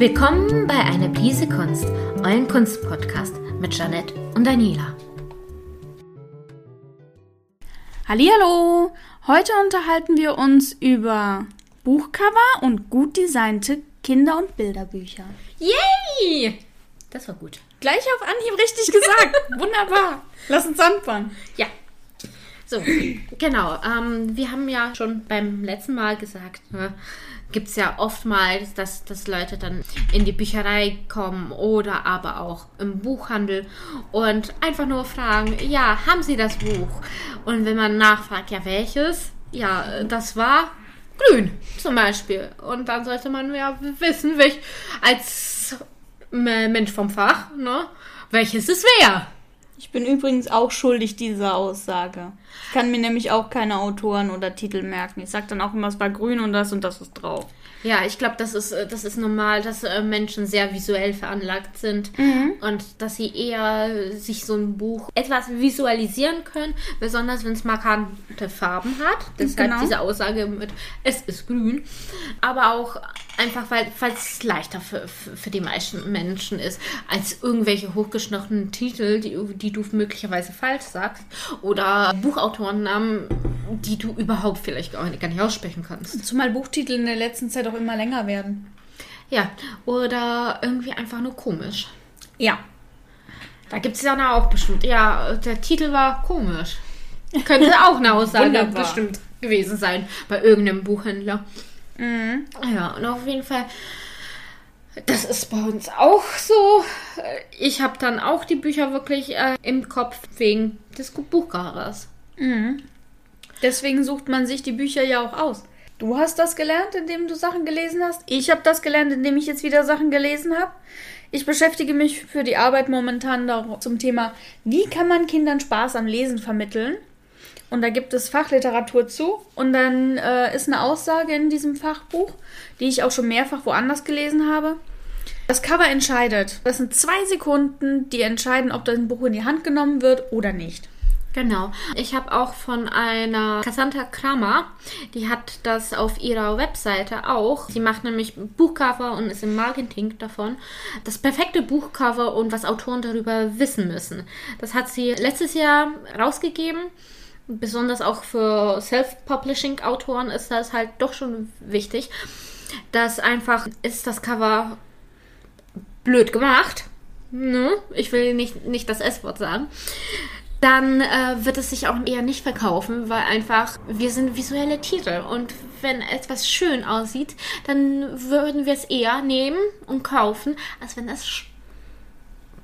Willkommen bei Eine Prise Kunst, euren Kunstpodcast mit Janette und Daniela. Hallo, heute unterhalten wir uns über Buchcover und gut designte Kinder- und Bilderbücher. Yay! Das war gut. Gleich auf Anhieb richtig gesagt. Wunderbar. Lass uns anfangen. Ja. So, genau. Ähm, wir haben ja schon beim letzten Mal gesagt, ne, gibt es ja oftmals, dass, dass Leute dann in die Bücherei kommen oder aber auch im Buchhandel und einfach nur fragen, ja, haben Sie das Buch? Und wenn man nachfragt, ja, welches? Ja, das war grün zum Beispiel. Und dann sollte man ja wissen, welch, als Mensch vom Fach, ne, welches es wäre. Ich bin übrigens auch schuldig dieser Aussage. Ich kann mir nämlich auch keine Autoren oder Titel merken. Ich sag dann auch immer, es war grün und das und das ist drauf. Ja, ich glaube, das ist, äh, das ist normal, dass äh, Menschen sehr visuell veranlagt sind Mhm. und dass sie eher sich so ein Buch etwas visualisieren können, besonders wenn es markante Farben hat. Deshalb Genau. diese Aussage mit es ist grün. Aber auch einfach, weil es leichter für, für, die meisten Menschen ist, als irgendwelche hochgeschnittenen Titel, die, die du möglicherweise falsch sagst, oder Buchautorennamen, die du überhaupt vielleicht gar nicht, aussprechen kannst. Zumal Buchtitel in der letzten Zeit auch immer länger werden. Ja, oder irgendwie einfach nur komisch. Ja. Da gibt es ja auch bestimmt. Ja, der Titel war komisch. Könnte auch eine Aussage bestimmt gewesen sein bei irgendeinem Buchhändler. Mhm. Ja, und auf jeden Fall, das ist bei uns auch so. Ich habe dann auch die Bücher wirklich äh, im Kopf wegen des Buchcovers. Deswegen sucht man sich die Bücher ja auch aus. Du hast das gelernt, indem du Sachen gelesen hast. Ich habe das gelernt, indem ich jetzt wieder Sachen gelesen habe. Ich beschäftige mich für die Arbeit momentan zum Thema, wie kann man Kindern Spaß am Lesen vermitteln? Und da gibt es Fachliteratur zu. Und dann äh, ist eine Aussage in diesem Fachbuch, die ich auch schon mehrfach woanders gelesen habe. Das Cover entscheidet. Das sind zwei Sekunden, die entscheiden, ob das Buch in die Hand genommen wird oder nicht. Genau. Ich habe auch von einer Cassandra Kramer, die hat das auf ihrer Webseite auch. Sie macht nämlich Buchcover und ist im Marketing davon. Das perfekte Buchcover und was Autoren darüber wissen müssen. Das hat sie letztes Jahr rausgegeben. Besonders auch für Self-Publishing-Autoren ist das halt doch schon wichtig, dass einfach ist das Cover blöd gemacht. Ne? Ich will nicht, nicht das S-Wort sagen dann äh, wird es sich auch eher nicht verkaufen, weil einfach wir sind visuelle Tiere und wenn etwas schön aussieht, dann würden wir es eher nehmen und kaufen, als wenn es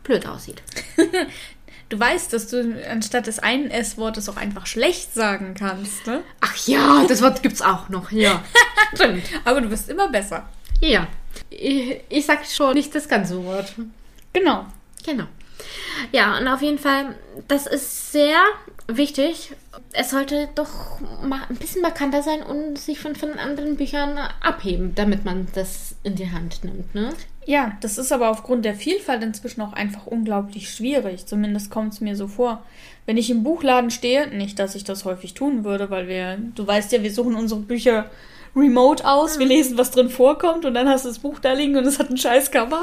blöd aussieht. Du weißt, dass du anstatt des einen S-Wortes auch einfach schlecht sagen kannst, ne? Ach ja, das Wort gibt's auch noch, ja. Stimmt. Aber du wirst immer besser. Ja. Ich, ich sag schon nicht das ganze Wort. Genau. Genau. Ja, und auf jeden Fall, das ist sehr wichtig. Es sollte doch mal ein bisschen markanter sein und sich von, von anderen Büchern abheben, damit man das in die Hand nimmt, ne? Ja, das ist aber aufgrund der Vielfalt inzwischen auch einfach unglaublich schwierig. Zumindest kommt es mir so vor. Wenn ich im Buchladen stehe, nicht, dass ich das häufig tun würde, weil wir, du weißt ja, wir suchen unsere Bücher remote aus, wir lesen, was drin vorkommt und dann hast du das Buch da liegen und es hat ein scheiß Cover.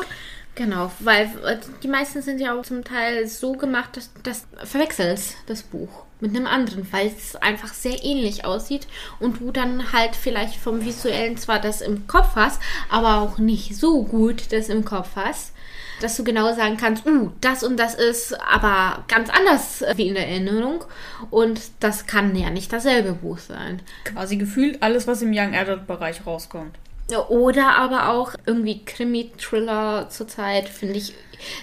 Genau, weil äh, die meisten sind ja auch zum Teil so gemacht, dass das verwechselst das Buch mit einem anderen, weil es einfach sehr ähnlich aussieht und du dann halt vielleicht vom visuellen zwar das im Kopf hast, aber auch nicht so gut das im Kopf hast, dass du genau sagen kannst, uh, das und das ist aber ganz anders wie in der Erinnerung und das kann ja nicht dasselbe Buch sein. Quasi gefühlt alles, was im Young Adult Bereich rauskommt. Oder aber auch irgendwie Krimi-Thriller zurzeit, finde ich,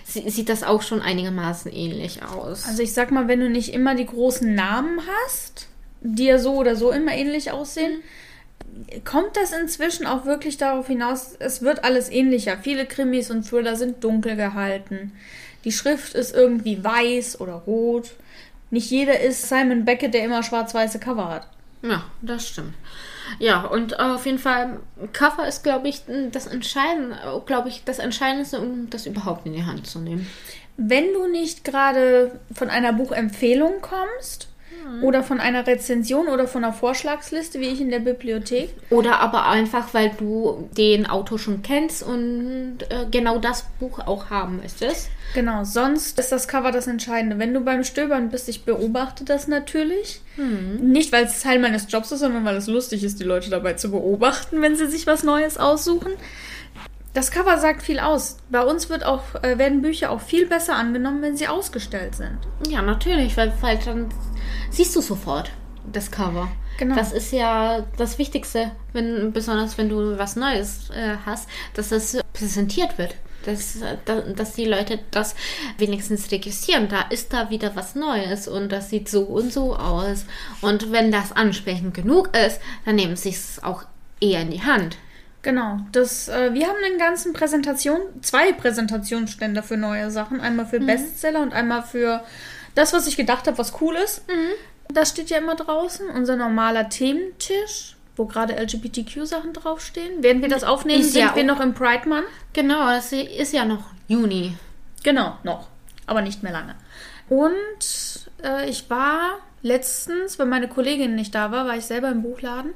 sie- sieht das auch schon einigermaßen ähnlich aus. Also ich sag mal, wenn du nicht immer die großen Namen hast, die ja so oder so immer ähnlich aussehen, kommt das inzwischen auch wirklich darauf hinaus, es wird alles ähnlicher. Viele Krimis und Thriller sind dunkel gehalten. Die Schrift ist irgendwie weiß oder rot. Nicht jeder ist Simon Beckett, der immer schwarz-weiße Cover hat. ja, das stimmt. Ja, und auf jeden Fall, Cover ist, glaube ich, das Entscheidende, glaube ich, das Entscheidendste, um das überhaupt in die Hand zu nehmen. Wenn du nicht gerade von einer Buchempfehlung kommst, oder von einer Rezension oder von einer Vorschlagsliste, wie ich in der Bibliothek. Oder aber einfach, weil du den Autor schon kennst und äh, genau das Buch auch haben möchtest. Genau, sonst ist das Cover das Entscheidende. Wenn du beim Stöbern bist, ich beobachte das natürlich. Nicht, weil es Teil meines Jobs ist, sondern weil es lustig ist, die Leute dabei zu beobachten, wenn sie sich was Neues aussuchen. Das Cover sagt viel aus. Bei uns wird auch, äh, werden Bücher auch viel besser angenommen, wenn sie ausgestellt sind. Ja, natürlich, weil, weil dann siehst du sofort das Cover. Genau. Das ist ja das Wichtigste, wenn, besonders wenn du was Neues äh, hast, dass das präsentiert wird. Dass, da- dass die Leute das wenigstens registrieren. Da ist da wieder was Neues und das sieht so und so aus. Und wenn das ansprechend genug ist, dann nehmen sie es auch eher in die Hand. Genau. Das, äh, wir haben einen ganzen Präsentation, zwei Präsentationsstände für neue Sachen. Einmal für Bestseller und einmal für das, was ich gedacht habe, was cool ist. Das steht ja immer draußen. Unser normaler Thementisch, wo gerade LGBTQ-Sachen draufstehen. Werden wir das aufnehmen, Ist sind ja wir noch im Pride Month. Genau, es ist ja noch Juni. Genau, noch. Aber nicht mehr lange. Und äh, ich war letztens, weil meine Kollegin nicht da war, war ich selber im Buchladen.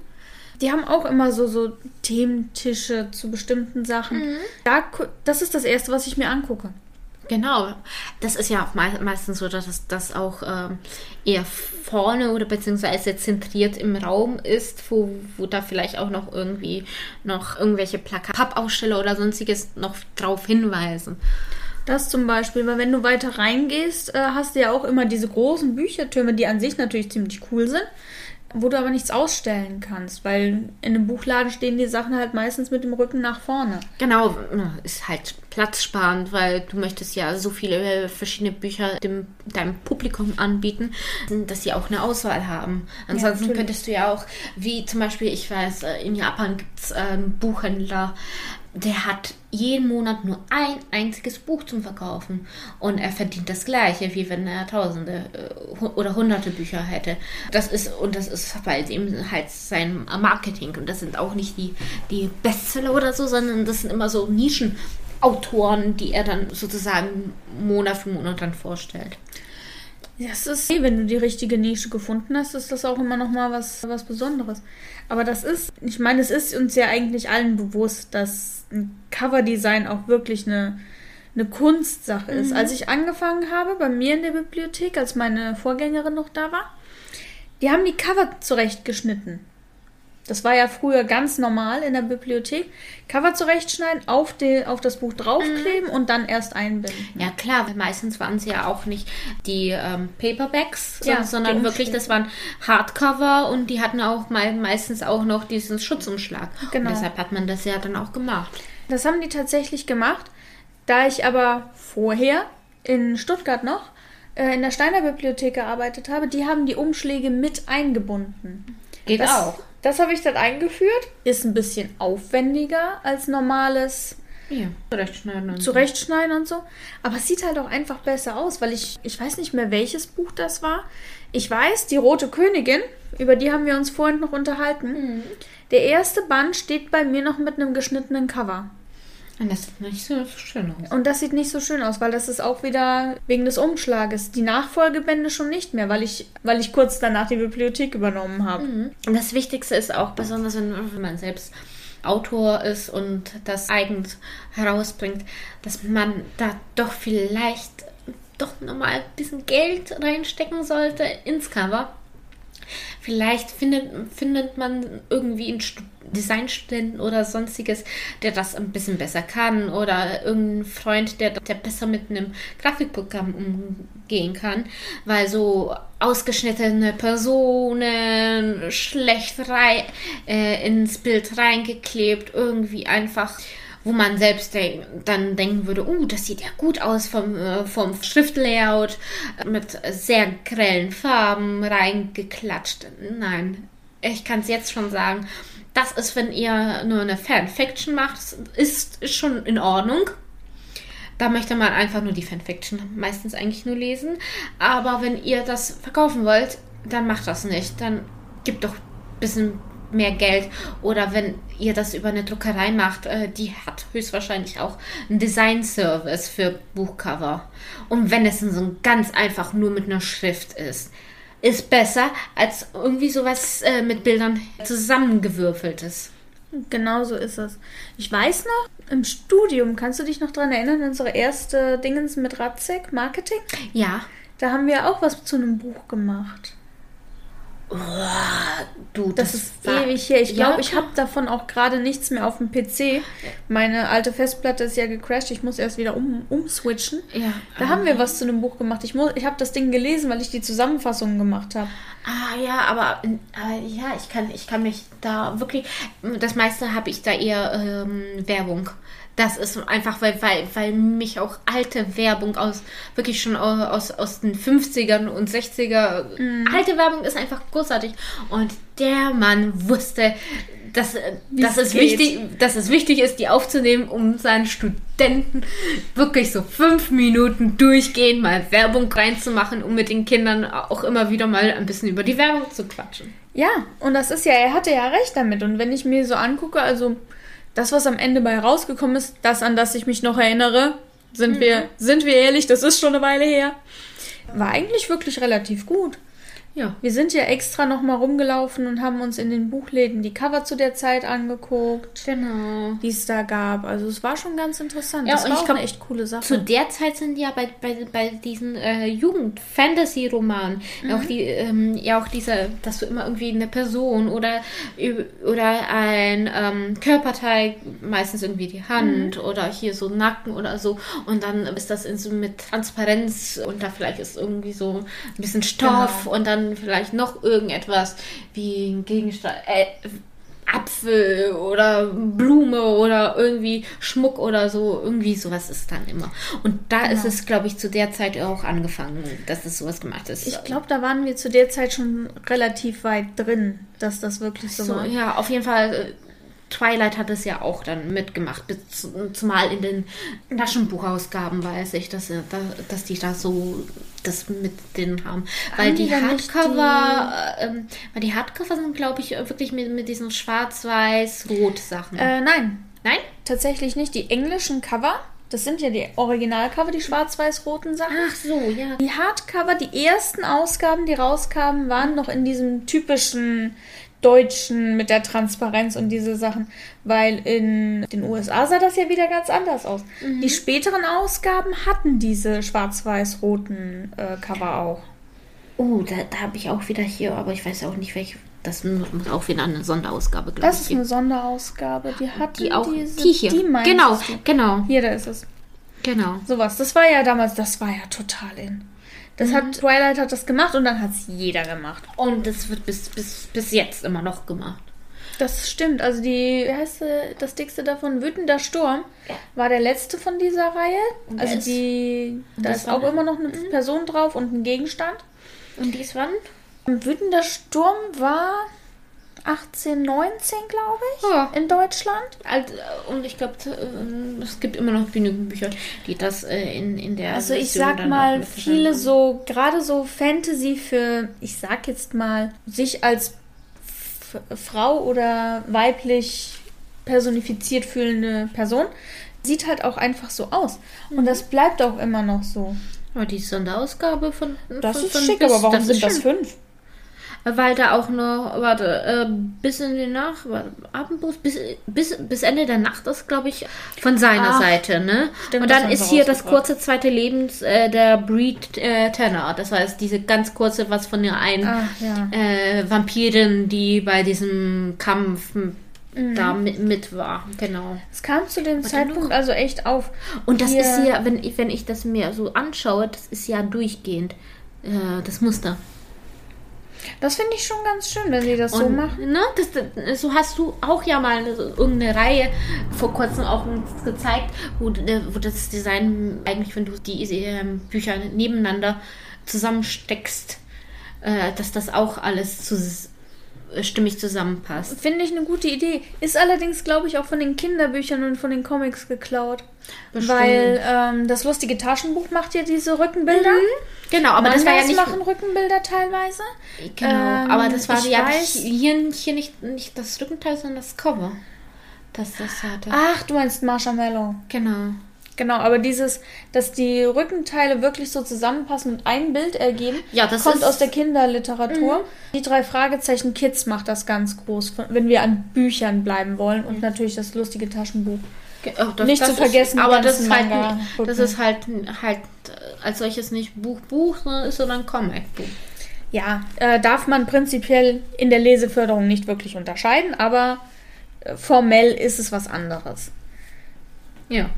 Die haben auch immer so, so Thementische zu bestimmten Sachen. Da, gu- das ist das Erste, was ich mir angucke. Genau, das ist ja auch mei meistens so, dass das auch ähm, eher vorne oder beziehungsweise zentriert im Raum ist, wo, wo da vielleicht auch noch irgendwie noch irgendwelche Plakat, Pappaussteller oder sonstiges noch drauf hinweisen. Das zum Beispiel, weil wenn du weiter reingehst, äh, hast du ja auch immer diese großen Büchertürme, die an sich natürlich ziemlich cool sind, wo du aber nichts ausstellen kannst, weil in einem Buchladen stehen die Sachen halt meistens mit dem Rücken nach vorne. Genau, ist halt platzsparend, weil du möchtest ja so viele verschiedene Bücher dem, deinem Publikum anbieten, dass sie auch eine Auswahl haben. Ansonsten natürlich. könntest du ja auch, wie zum Beispiel, ich weiß, äh, in Japan gibt es einen Buchhändler, der hat jeden Monat nur ein einziges Buch zum Verkaufen und er verdient das gleiche, wie wenn er tausende äh, oder hunderte Bücher hätte. Das ist und das ist halt eben halt sein Marketing und das sind auch nicht die, die Bestseller oder so, sondern das sind immer so Nischenautoren, die er dann sozusagen Monat für Monat dann vorstellt. Ja, es ist, wenn du die richtige Nische gefunden hast, ist das auch immer noch mal was, was Besonderes. Aber das ist, ich meine, es ist uns ja eigentlich allen bewusst, dass ein Coverdesign auch wirklich eine, eine Kunstsache ist. Als ich angefangen habe, bei mir in der Bibliothek, als meine Vorgängerin noch da war, die haben die Cover zurechtgeschnitten. Das war ja früher ganz normal in der Bibliothek. Cover zurechtschneiden, auf, die, auf das Buch draufkleben und dann erst einbinden. Ja klar, weil meistens waren es ja auch nicht die ähm, Paperbacks, Ja, sondern, wirklich, das waren Hardcover und die hatten auch mal, meistens auch noch diesen Schutzumschlag. Genau. Und deshalb hat man das ja dann auch gemacht. Das haben die tatsächlich gemacht. Da ich aber vorher in Stuttgart noch äh, in der Steiner Bibliothek gearbeitet habe, die haben die Umschläge mit eingebunden. Geht Das, auch. Das habe ich dann eingeführt. Ist ein bisschen aufwendiger als normales Ja, zurechtschneiden und Zurechtschneiden und so. Aber es sieht halt auch einfach besser aus, weil ich, ich weiß nicht mehr, welches Buch das war. Ich weiß, die Rote Königin, über die haben wir uns vorhin noch unterhalten. Der erste Band steht bei mir noch mit einem geschnittenen Cover. Und das sieht nicht so schön aus. Und das sieht nicht so schön aus, weil das ist auch wieder wegen des Umschlages. Die Nachfolgebände schon nicht mehr, weil ich, weil ich kurz danach die Bibliothek übernommen habe. Und das Wichtigste ist auch, besonders wenn, wenn man selbst Autor ist und das eigens herausbringt, dass man da doch vielleicht doch nochmal ein bisschen Geld reinstecken sollte ins Cover. Vielleicht findet, findet man irgendwie einen Stu- Designstudenten oder sonstiges, der das ein bisschen besser kann oder irgendein Freund, der, der besser mit einem Grafikprogramm umgehen kann, weil so ausgeschnittene Personen schlecht rei äh, ins Bild reingeklebt, irgendwie einfach wo man selbst dann denken würde, uh, das sieht ja gut aus vom, äh, vom Schriftlayout, äh, mit sehr grellen Farben reingeklatscht. Nein, ich kann es jetzt schon sagen, das ist, wenn ihr nur eine Fanfiction macht, ist, ist schon in Ordnung. Da möchte man einfach nur die Fanfiction meistens eigentlich nur lesen. Aber wenn ihr das verkaufen wollt, dann macht das nicht. Dann gibt doch ein bisschen mehr Geld. Oder wenn ihr das über eine Druckerei macht, äh, die hat höchstwahrscheinlich auch einen Design-Service für Buchcover. Und wenn es so ganz einfach nur mit einer Schrift ist. ist besser als irgendwie sowas äh, mit Bildern zusammengewürfeltes. Genau so ist es. Ich weiß noch, im Studium, kannst du dich noch dran erinnern, unsere erste Dingens mit Ratzek, Marketing? Ja. Da haben wir auch was zu einem Buch gemacht. Du, Das, ist ewig her. Ich glaube, ich habe davon auch gerade nichts mehr auf dem PC. Meine alte Festplatte ist ja gecrashed. Ich muss erst wieder um, umswitchen. Ja. Da haben wir was zu einem Buch gemacht. Ich, muss, ich habe das Ding gelesen, weil ich die Zusammenfassung gemacht habe. Ah ja, aber, aber ja, ich kann, ich kann mich da wirklich. Das meiste habe ich da eher ähm, Werbung. Das ist einfach, weil, weil, weil mich auch alte Werbung aus, wirklich schon aus, aus den 50ern und 60er, alte Werbung ist einfach großartig. Und der Mann wusste, dass, dass, es wichtig, dass es wichtig ist, die aufzunehmen, um seinen Studenten wirklich so fünf Minuten durchgehend mal Werbung reinzumachen, um mit den Kindern auch immer wieder mal ein bisschen über die Werbung zu quatschen. Ja, und das ist ja, er hatte ja recht damit. Und wenn ich mir so angucke, also das, was am Ende bei rausgekommen ist, das, an das ich mich noch erinnere, sind wir, sind wir ehrlich, das ist schon eine Weile her, war eigentlich wirklich relativ gut. Ja. Wir sind ja extra nochmal rumgelaufen und haben uns in den Buchläden die Cover zu der Zeit angeguckt, Genau. die es da gab. Also es war schon ganz interessant. Ja, das und war ich auch glaub, eine echt coole Sache. Zu der Zeit sind ja bei, bei, bei diesen äh, Jugend-Fantasy-Romanen auch die, ähm, ja auch diese, dass du immer irgendwie eine Person oder, oder ein ähm, Körperteil, meistens irgendwie die Hand oder hier so Nacken oder so und dann ist das in so mit Transparenz und da vielleicht ist irgendwie so ein bisschen Stoff und dann vielleicht noch irgendetwas wie ein Gegenstand. Äh, Apfel oder Blume oder irgendwie Schmuck oder so. Irgendwie sowas ist dann immer. Und da ist es, glaube ich, zu der Zeit auch angefangen, dass es sowas gemacht ist. ich glaube, da waren wir zu der Zeit schon relativ weit drin, dass das wirklich so, so, war. ja, auf jeden Fall. Äh, Twilight hat es ja auch dann mitgemacht, bis zumal in den Taschenbuchausgaben weiß ich, dass, da, dass die da so das mit denen haben. Weil Haben die die, Hardcover, äh, ähm, weil die Hardcover sind, glaube ich, wirklich mit, mit diesen Schwarz-Weiß-Rot-Sachen. Äh, nein, Nein? tatsächlich nicht. Die englischen Cover, das sind ja die Originalcover, die schwarz-weiß-roten Sachen. Ach so, ja. Die Hardcover, die ersten Ausgaben, die rauskamen, waren noch in diesem typischen deutschen mit der Transparenz und diese Sachen, weil in den USA sah das ja wieder ganz anders aus. Die späteren Ausgaben hatten diese schwarz-weiß-roten äh, Cover auch. Oh, da, da habe ich auch wieder hier, aber ich weiß auch nicht, welche. Das muss auch wieder eine Sonderausgabe, glaube Das ich. ist eine Sonderausgabe, die hat die auch. diese, die hier. Die genau, du? genau, Hier, da ist es. genau. Sowas. Das war ja damals, das war ja total in. Das Mhm. hat Twilight hat das gemacht und dann hat es jeder gemacht. Und das wird bis, bis, bis jetzt immer noch gemacht. Das stimmt. Also die, wie heißt das dickste davon, Wütender Sturm, war der letzte von dieser Reihe. Und Also die, da ist auch immer noch eine Person drauf und ein Gegenstand. Und dies wann? Wütender Sturm war 18, 19, glaube ich, Ja. in Deutschland. Äh, und ich glaube, es gibt immer noch genügend Bücher, die das äh, in, in der. Also ich Version sag mal, viele so, gerade so Fantasy für, ich sag jetzt mal, sich als Frau oder weiblich personifiziert fühlende Person, sieht halt auch einfach so aus. Mhm. Und das bleibt auch immer noch so. Aber die Sonderausgabe von. Das von, ist von schick, bis- aber warum sind das fünf? Weil da auch noch, warte, äh, bis in die Nacht, warte, Abendbus, bis, bis, bis Ende der Nacht ist, glaube ich, von seiner Ach, Seite, ne? stimmt, und dann ist hier das kurze zweite Lebens äh, der Breed äh, Tanner. Das heißt, diese ganz kurze, was von der einen Ach ja. äh, Vampirin, die bei diesem Kampf Mhm. da mit, mit war. Genau. Es kam zu dem Warte Zeitpunkt also echt auf. Und das Hier- ist ja, wenn ich, wenn ich das mir so anschaue, das ist ja durchgehend. Äh, das Muster. Das finde ich schon ganz schön, wenn sie das so Und, machen. Ne, das, das, so hast du auch ja mal so irgendeine Reihe vor kurzem auch gezeigt, wo, äh, wo das Design eigentlich, wenn du die ähm, Bücher nebeneinander zusammensteckst, äh, dass das auch alles zu, stimmig zusammenpasst. Finde ich eine gute Idee. Ist allerdings, glaube ich, auch von den Kinderbüchern und von den Comics geklaut. Bestimmt. Weil ähm, das lustige Taschenbuch macht ja diese Rückenbilder. Genau, aber das war ja Mangas nicht. machen Rückenbilder teilweise. Genau, Ähm, aber das war ja weiß- hier, hier nicht, nicht das Rückenteil, sondern das Cover. Das das hatte. Ach, du meinst Marshmallow. Genau. Genau, aber dieses, dass die Rückenteile wirklich so zusammenpassen und ein Bild ergeben, Ja, das kommt aus der Kinderliteratur. Die drei Fragezeichen Kids macht das ganz groß, wenn wir an Büchern bleiben wollen und natürlich das lustige Taschenbuch. Oh, das- Nicht das zu vergessen, ist, aber das ist halt, das ist halt, halt äh, als solches nicht Buch, Buch, sondern ist so ein Comic-Buch. Ja, äh, darf man prinzipiell in der Leseförderung nicht wirklich unterscheiden, aber äh, formell ist es was anderes. Ja.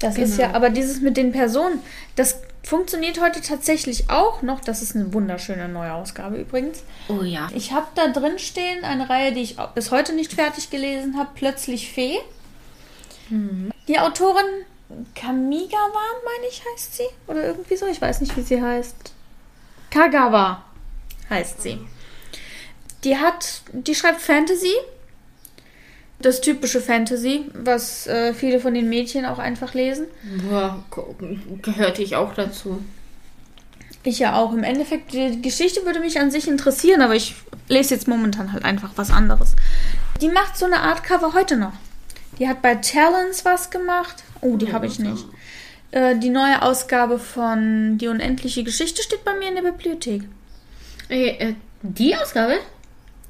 Das ist Genau. ja, aber dieses mit den Personen, das funktioniert heute tatsächlich auch noch. Das ist eine wunderschöne neue Ausgabe übrigens. Oh ja. Ich habe da drin stehen eine Reihe, die ich bis heute nicht fertig gelesen habe, Plötzlich Fee. Die Autorin Kamigawa, meine ich, heißt sie. Oder irgendwie so. Ich weiß nicht, wie sie heißt. Kagawa heißt sie. Die hat, die schreibt Fantasy. Das typische Fantasy, was äh, viele von den Mädchen auch einfach lesen. Ge- gehörte ich auch dazu. Ich ja auch. Im Endeffekt, die Geschichte würde mich an sich interessieren, aber ich lese jetzt momentan halt einfach was anderes. Die macht so eine Art Cover heute noch. Die hat bei Talents was gemacht. Oh, die habe ich nicht. Äh, die neue Ausgabe von Die unendliche Geschichte steht bei mir in der Bibliothek. Äh, äh, die Ausgabe,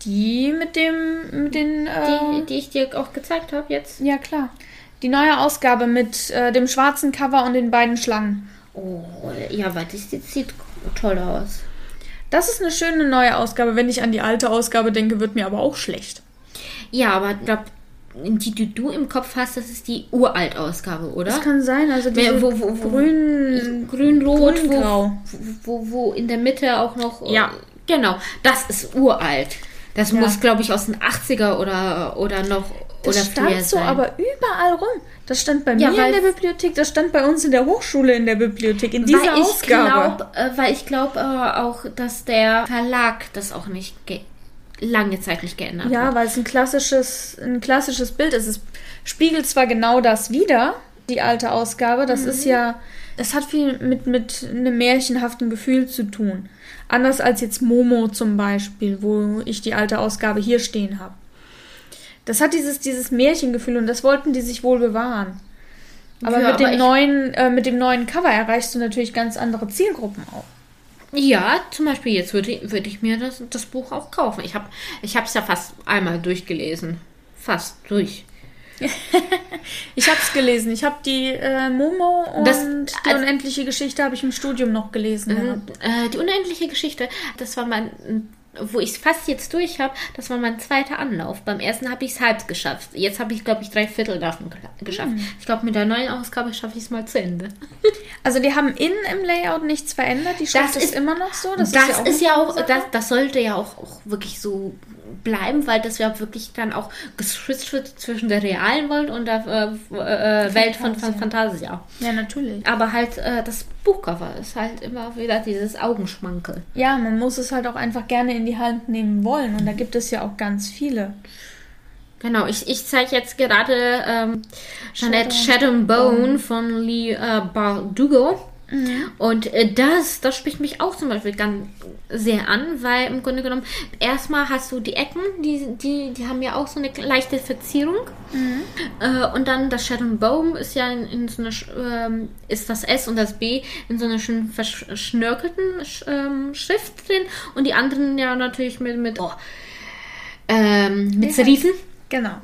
Die mit dem, mit den, äh, die, die ich dir auch gezeigt habe jetzt. ja klar. Die neue Ausgabe mit äh, dem schwarzen Cover und den beiden Schlangen. Oh, ja, warte, das sieht, sieht toll aus. Das ist eine schöne neue Ausgabe. Wenn ich an die alte Ausgabe denke, wird mir aber auch schlecht. Ja, aber ich glaube, die, die du im Kopf hast, das ist die Uralt-Ausgabe, oder? Das kann sein. Also Wer- wo- wo- wo- grün, Grün-Rot, wo, grün-grau. wo, wo in der Mitte auch noch. äh, Ja. Genau, das ist uralt. Das Ja. muss, glaube ich, aus den 80er oder, oder noch. Das oder stand so sein. aber überall rum. Das stand bei Ja, mir in der Bibliothek, das stand bei uns in der Hochschule in der Bibliothek, in dieser weil ich Ausgabe. Glaub, äh, weil ich glaube äh, auch, dass der Verlag das auch nicht ge lange Zeit nicht geändert ja, hat. weil es ein klassisches, ein klassisches Bild ist. Es spiegelt zwar genau das wieder, die alte Ausgabe. Das ist Mhm. ja, es hat viel mit, mit einem märchenhaften Gefühl zu tun. Anders als jetzt Momo zum Beispiel, wo ich die alte Ausgabe hier stehen habe. Das hat dieses, dieses Märchengefühl und das wollten die sich wohl bewahren. Aber, Ja, mit, dem aber ich- neuen, äh, mit dem neuen Cover erreichst du natürlich ganz andere Zielgruppen auch. Ja, zum Beispiel jetzt würde, würde ich mir das, das Buch auch kaufen. Ich habe es ja fast einmal durchgelesen. Fast durch. Ich habe es gelesen. Ich habe die äh, Momo und Das- die also- unendliche Geschichte habe ich im Studium noch gelesen. gehabt. Äh, die unendliche Geschichte, das war mein, wo ich es fast jetzt durch habe, das war mein zweiter Anlauf. Beim ersten habe ich es halb geschafft. Jetzt habe ich, glaube ich, drei Viertel davon geschafft. Hm. Ich glaube, mit der neuen Ausgabe schaffe ich es mal zu Ende. Also die haben innen im Layout nichts verändert. Die Schrift Das ist, immer noch so. Das, Das, ist ja auch, ist ja auch, das, das sollte ja auch, auch wirklich so bleiben, weil das ja wirklich dann auch geswitcht wird zwischen der realen Welt und der äh, äh, Welt von, von Fantasia. Ja, natürlich. Aber halt äh, das Buchcover ist halt immer wieder dieses Augenschmankel. Ja, man muss es halt auch einfach gerne in die Hand nehmen wollen. Und da gibt es ja auch ganz viele. Genau, ich, ich zeige jetzt gerade ähm, Jeanette Shadow Bone von Lee äh, Bardugo. Und äh, das, das spricht mich auch zum Beispiel ganz sehr an, weil im Grunde genommen, erstmal hast du die Ecken, die, die, die haben ja auch so eine leichte Verzierung. Äh, und dann das Shadow and Bone ist ja in, in so einer, ähm, ist das S und das B in so einer schön verschnörkelten Sch- ähm, Schrift drin. Und die anderen ja natürlich mit, mit, oh, ähm, mit Serifen Genau.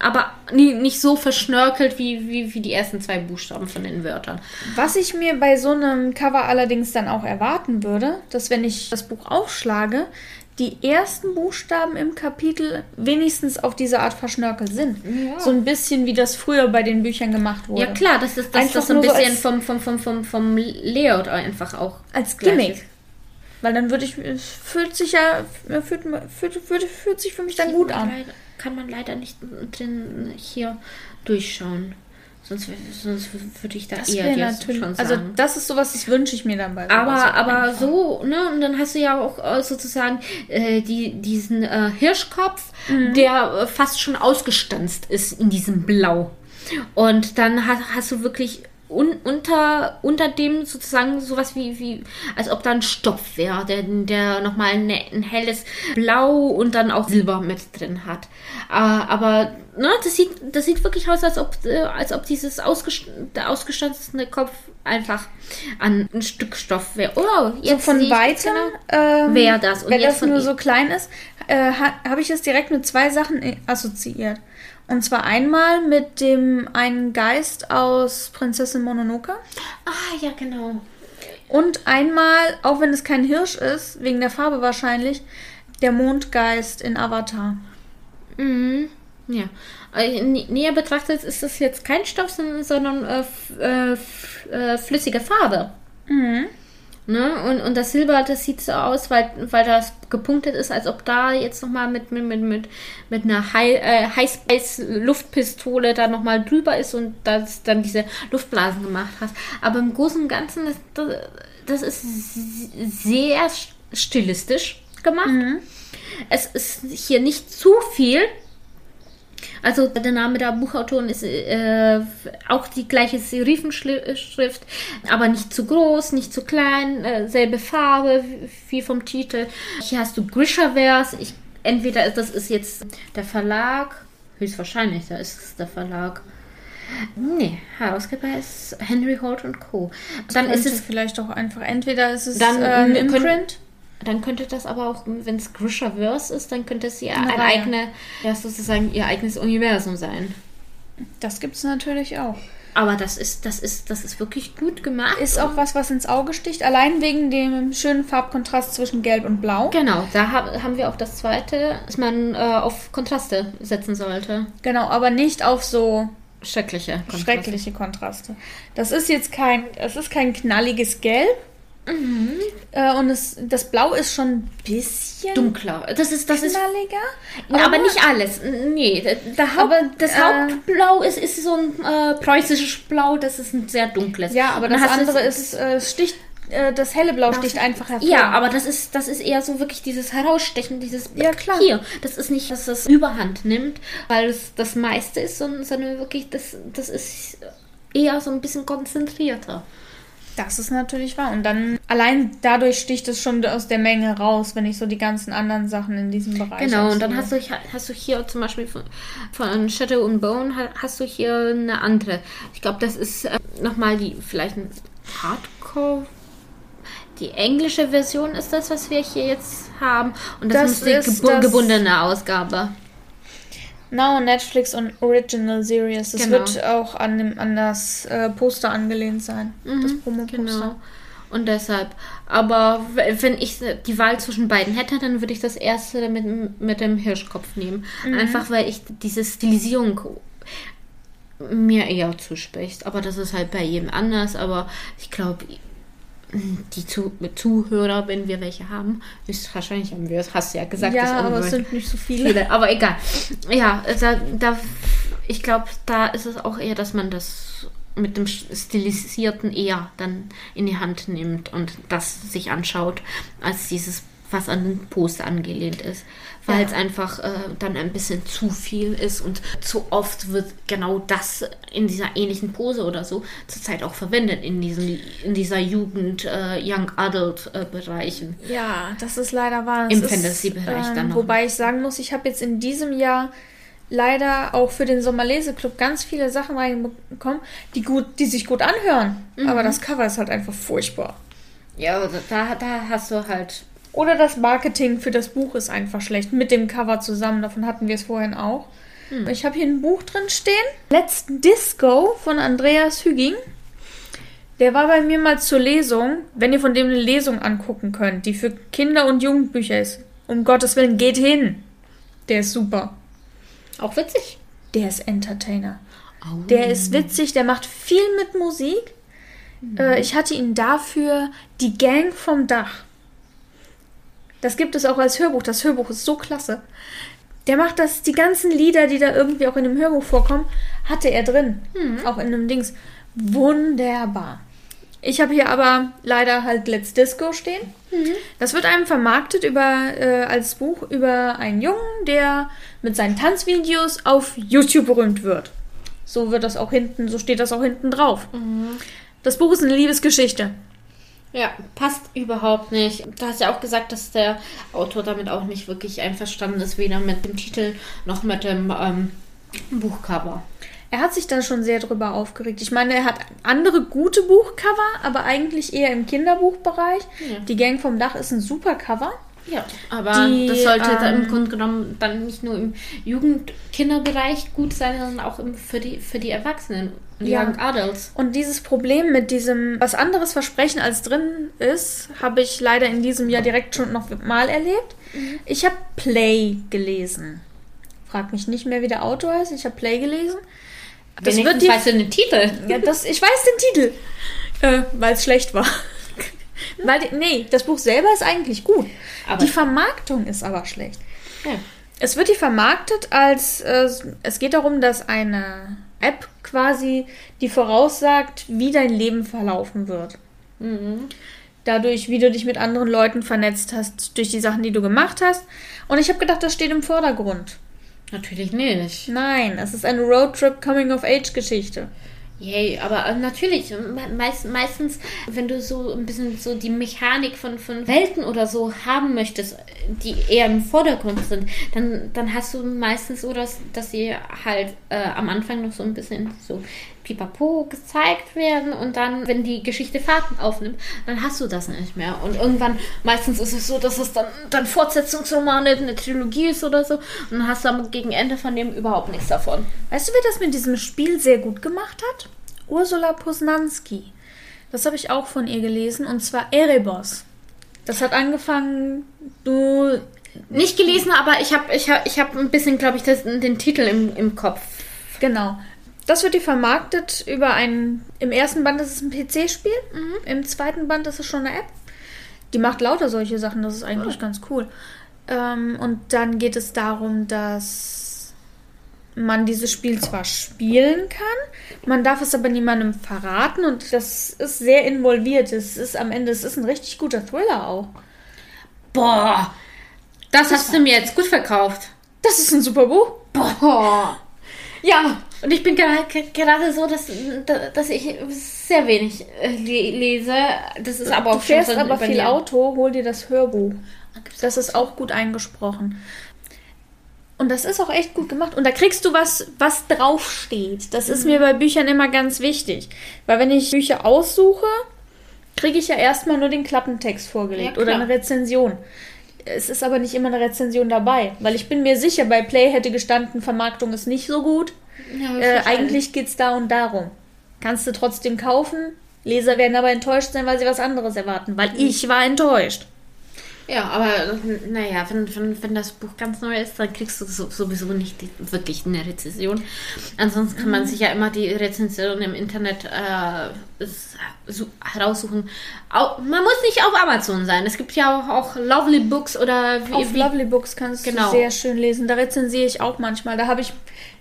Aber nie, nicht so verschnörkelt wie, wie, wie die ersten zwei Buchstaben von den Wörtern. Was ich mir bei so einem Cover allerdings dann auch erwarten würde, dass wenn ich das Buch aufschlage, die ersten Buchstaben im Kapitel wenigstens auf diese Art verschnörkelt sind. Ja. So ein bisschen wie das früher bei den Büchern gemacht wurde. Ja klar, das ist das, Einfach das so ein so bisschen als- vom, vom, vom, vom, vom Layout einfach auch. Als Gimmick. ist. Weil dann würde ich, es fühlt sich ja, fühlt, fühlt, fühlt, fühlt sich für mich dann gut an. Kann man leider nicht drin hier durchschauen. Sonst, sonst würde ich da Das eher natürlich, schon also sagen. das ist sowas, das wünsche ich mir dann bei aber, aber einfach. so, ne, und dann hast du ja auch äh, sozusagen äh, die, diesen äh, Hirschkopf, Mhm. der äh, fast schon ausgestanzt ist in diesem Blau. Und dann hast, hast du wirklich un, unter, unter dem sozusagen sowas wie, wie, als ob da ein Stoff wäre, der, der nochmal ein, ein helles Blau und dann auch Silber mit drin hat. Äh, aber ne, das sieht, das sieht wirklich aus, als ob, äh, als ob dieses ausgest ausgestanzene Kopf einfach an ein Stück Stoff wäre. Oh, So von weitem, genau, ähm, wer das. Und wenn jetzt das nur so klein ist, äh, ha, habe ich es direkt mit zwei Sachen i- assoziiert. Und zwar einmal mit dem einen Geist aus Prinzessin Mononoke. Ah, ja, genau. Und einmal, auch wenn es kein Hirsch ist, wegen der Farbe wahrscheinlich, der Mondgeist in Avatar. Mhm. Ja. Äh, nä- Näher betrachtet ist das jetzt kein Stoff, sondern, äh, äh, äh, flüssige Farbe. Mhm. Ne? Und, und das Silber, das sieht so aus, weil, weil das gepunktet ist, als ob da jetzt nochmal mit, mit, mit, mit, mit einer High, äh, Highspace-Luftpistole da nochmal drüber ist und das dann diese Luftblasen gemacht hast. Aber im Großen und Ganzen, das, das, das ist sehr stilistisch gemacht. Es ist hier nicht zu viel. Also der Name der Buchautorin ist äh, auch die gleiche Serifenschrift, aber nicht zu groß, nicht zu klein, äh, selbe Farbe wie vom Titel. Hier hast du Grishaverse. Ich entweder ist- das ist jetzt der Verlag, höchstwahrscheinlich, da ist es der Verlag. Nee, Herausgeber ist Henry Holt und Co. Dann ist es vielleicht auch einfach, entweder ist es Dann, äh, ein Imprint. Dann könnte das aber auch, wenn es Grishaverse ist, dann könnte es ja Eine ein eigene, ja sozusagen ihr eigenes Universum sein. Das gibt es natürlich auch. Aber das ist, das ist, das ist wirklich gut gemacht. Ist auch was, was ins Auge sticht, allein wegen dem schönen Farbkontrast zwischen Gelb und Blau. Genau, da hab, haben wir auch das zweite, dass man äh, auf Kontraste setzen sollte. Genau, aber nicht auf so Schreckliche Kontraste. schreckliche Kontraste. Das ist jetzt kein, es ist kein knalliges Gelb. Mhm. Äh, und es, das Blau ist schon ein bisschen Dunkler. Das ist, das ist, knalliger. ja, aber nicht alles. Nee, der, Haupt, Aber, das äh, Hauptblau ist, ist so ein äh, preußisches Blau, das ist ein sehr dunkles. Ja, aber das andere es- ist, äh, es sticht, äh, das helle Blau sticht einfach hervor. Ja, aber das ist, das ist eher so wirklich dieses Herausstechen, dieses Ja, klar. hier. Das ist nicht, dass das Überhand nimmt, weil es das meiste ist, sondern, sondern wirklich, das, das ist eher so ein bisschen konzentrierter. Das ist natürlich wahr. Und dann allein dadurch sticht es schon aus der Menge raus, wenn ich so die ganzen anderen Sachen in diesem Bereich Genau, und dann hast du, hast du hier zum Beispiel von, von Shadow and Bone ha- hast du hier eine andere. Ich glaube, das ist äh, nochmal die, vielleicht ein Hardcore. Die englische Version ist das, was wir hier jetzt haben. Und das, Das ist die gebu gebundene Ausgabe. Now Netflix und Original Series. Das Genau. wird auch an, dem, an das äh, Poster angelehnt sein. das Promo-Poster. Genau. Und deshalb. Aber wenn ich die Wahl zwischen beiden hätte, dann würde ich das erste mit, mit dem Hirschkopf nehmen. Einfach weil ich diese Stilisierung mir eher zuspricht. Aber das ist halt bei jedem anders. Aber ich glaube, die Zu Zuhörer, wenn wir welche haben, ist wahrscheinlich haben wir es. Hast du ja gesagt. Ja, aber es sind nicht so viele. viele. Aber egal. Ja, da, da, ich glaube, da ist es auch eher, dass man das mit dem Stilisierten eher dann in die Hand nimmt und das sich anschaut, als dieses, was an den Poster angelehnt ist. Weil Ja. es einfach äh, dann ein bisschen zu viel ist und zu oft wird genau das in dieser ähnlichen Pose oder so zurzeit auch verwendet in, diesem, in dieser Jugend, äh, Young Adult äh, Bereichen. Ja, das ist leider wahr. Das Im Fantasy-Bereich dann noch. Wobei ich sagen muss, ich habe jetzt in diesem Jahr leider auch für den Sommerleseclub ganz viele Sachen reinbekommen, die gut, die sich gut anhören. Mhm. Aber das Cover ist halt einfach furchtbar. Ja, da, da hast du halt Oder das Marketing für das Buch ist einfach schlecht. Mit dem Cover zusammen. Davon hatten wir es vorhin auch. Hm. Ich habe hier ein Buch drin stehen. Let's Disco von Andreas Hüging. Der war bei mir mal zur Lesung. Wenn ihr von dem eine Lesung angucken könnt, die für Kinder- und Jugendbücher ist. Um Gottes Willen, geht hin. Der ist super. auch witzig. Der ist Entertainer. Oh. Der ist witzig, der macht viel mit Musik. Äh, ich hatte ihn dafür Die Gang vom Dach. Das gibt es auch als Hörbuch. Das Hörbuch ist so klasse. Der macht das, die ganzen Lieder, die da irgendwie auch in dem Hörbuch vorkommen, hatte er drin. Auch in einem Dings. Wunderbar. Ich habe hier aber leider halt Let's Disco stehen. Das wird einem vermarktet über, äh, als Buch über einen Jungen, der mit seinen Tanzvideos auf YouTube berühmt wird. So wird das auch hinten, so steht das auch hinten drauf. Das Buch ist eine Liebesgeschichte. Ja, passt überhaupt nicht. Du hast ja auch gesagt, dass der Autor damit auch nicht wirklich einverstanden ist, weder mit dem Titel noch mit dem, ähm, Buchcover. Er hat sich da schon sehr drüber aufgeregt. Ich meine, er hat andere gute Buchcover, aber eigentlich eher im Kinderbuchbereich. Ja. Die Gang vom Dach ist ein super Cover. Ja, aber Die, das sollte ähm, im Grunde genommen dann nicht nur im Jugend-Kinderbereich gut sein, sondern auch im, für, die, für die Erwachsenen und Ja. Young Adults. Und dieses Problem mit diesem was anderes versprechen als drin ist, habe ich leider in diesem Jahr direkt schon noch mal erlebt. Ich habe Play gelesen. Frag mich nicht mehr, wie der Autor heißt. Ich habe Play gelesen. Das wird Wenigstens dir weißt du den Titel. Ja, das, ich weiß den Titel. Äh, weil es schlecht war. weil, die, nee, das Buch selber ist eigentlich gut. Aber- die Vermarktung ist aber schlecht. Ja. Es wird hier vermarktet als, äh, es geht darum, dass eine App quasi die voraussagt, wie dein Leben verlaufen wird. Dadurch, wie du dich mit anderen Leuten vernetzt hast, durch die Sachen, die du gemacht hast. Und ich habe gedacht, das steht im Vordergrund. Natürlich nicht. Nein, es ist eine Roadtrip Coming-of-Age-Geschichte. Yay, aber äh, natürlich, me meist, meistens, wenn du so ein bisschen so die Mechanik von, von Welten oder so haben möchtest, die eher im Vordergrund sind, dann, dann hast du meistens so, dass, dass sie halt äh, am Anfang noch so ein bisschen so pipapo gezeigt werden und dann, wenn die Geschichte Fahrten aufnimmt, dann hast du das nicht mehr. Und irgendwann, meistens ist es so, dass es dann, dann Fortsetzungsromane, eine Trilogie ist oder so und dann hast du am gegen Ende von dem überhaupt nichts davon. Weißt du, wer das mit diesem Spiel sehr gut gemacht hat? Ursula Posnanski. Das habe ich auch von ihr gelesen, und zwar Erebos. Das hat angefangen, du. Nicht gelesen, aber ich habe ich hab, ich hab ein bisschen, glaube ich, das, den Titel im, im Kopf. Genau. Das wird dir vermarktet über ein. Im ersten Band ist es ein PC-Spiel, im zweiten Band ist es schon eine App. Die macht lauter solche Sachen, das ist eigentlich ganz cool. Ähm, und dann geht es darum, dass man dieses Spiel zwar spielen kann, man darf es aber niemandem verraten und das ist sehr involviert. Es ist am Ende, es ist ein richtig guter Thriller auch. Boah, das hast du mir jetzt gut verkauft. Das ist ein super Buch. Boah. Ja, und ich bin gerade gerade so, dass, dass ich sehr wenig äh, le- lese. Das ist aber Du auch schon fährst aber viel. Auto, hol dir das Hörbuch. gibt's Das ist auch gut eingesprochen. Und das ist auch echt gut gemacht. Und da kriegst du was, was draufsteht. Das ist mir bei Büchern immer ganz wichtig. Weil wenn ich Bücher aussuche, kriege ich ja erstmal nur den Klappentext vorgelegt Ja, oder eine Rezension. Es ist aber nicht immer eine Rezension dabei, weil ich bin mir sicher, bei Play hätte gestanden, Vermarktung ist nicht so gut. Ja, Äh, eigentlich geht es da und darum. Kannst du trotzdem kaufen. Leser werden aber enttäuscht sein, weil sie was anderes erwarten. Weil ich war enttäuscht. Ja, aber naja, wenn, wenn, wenn das Buch ganz neu ist, dann kriegst du so, sowieso nicht die, wirklich eine Rezension. Ansonsten kann man sich ja immer die Rezension im Internet äh, so, heraussuchen. Man muss nicht auf Amazon sein. Es gibt ja auch, auch Lovely Books oder wie, Auf wie Lovely Books kannst Genau. du sehr schön lesen. Da rezensiere ich auch manchmal. Da habe ich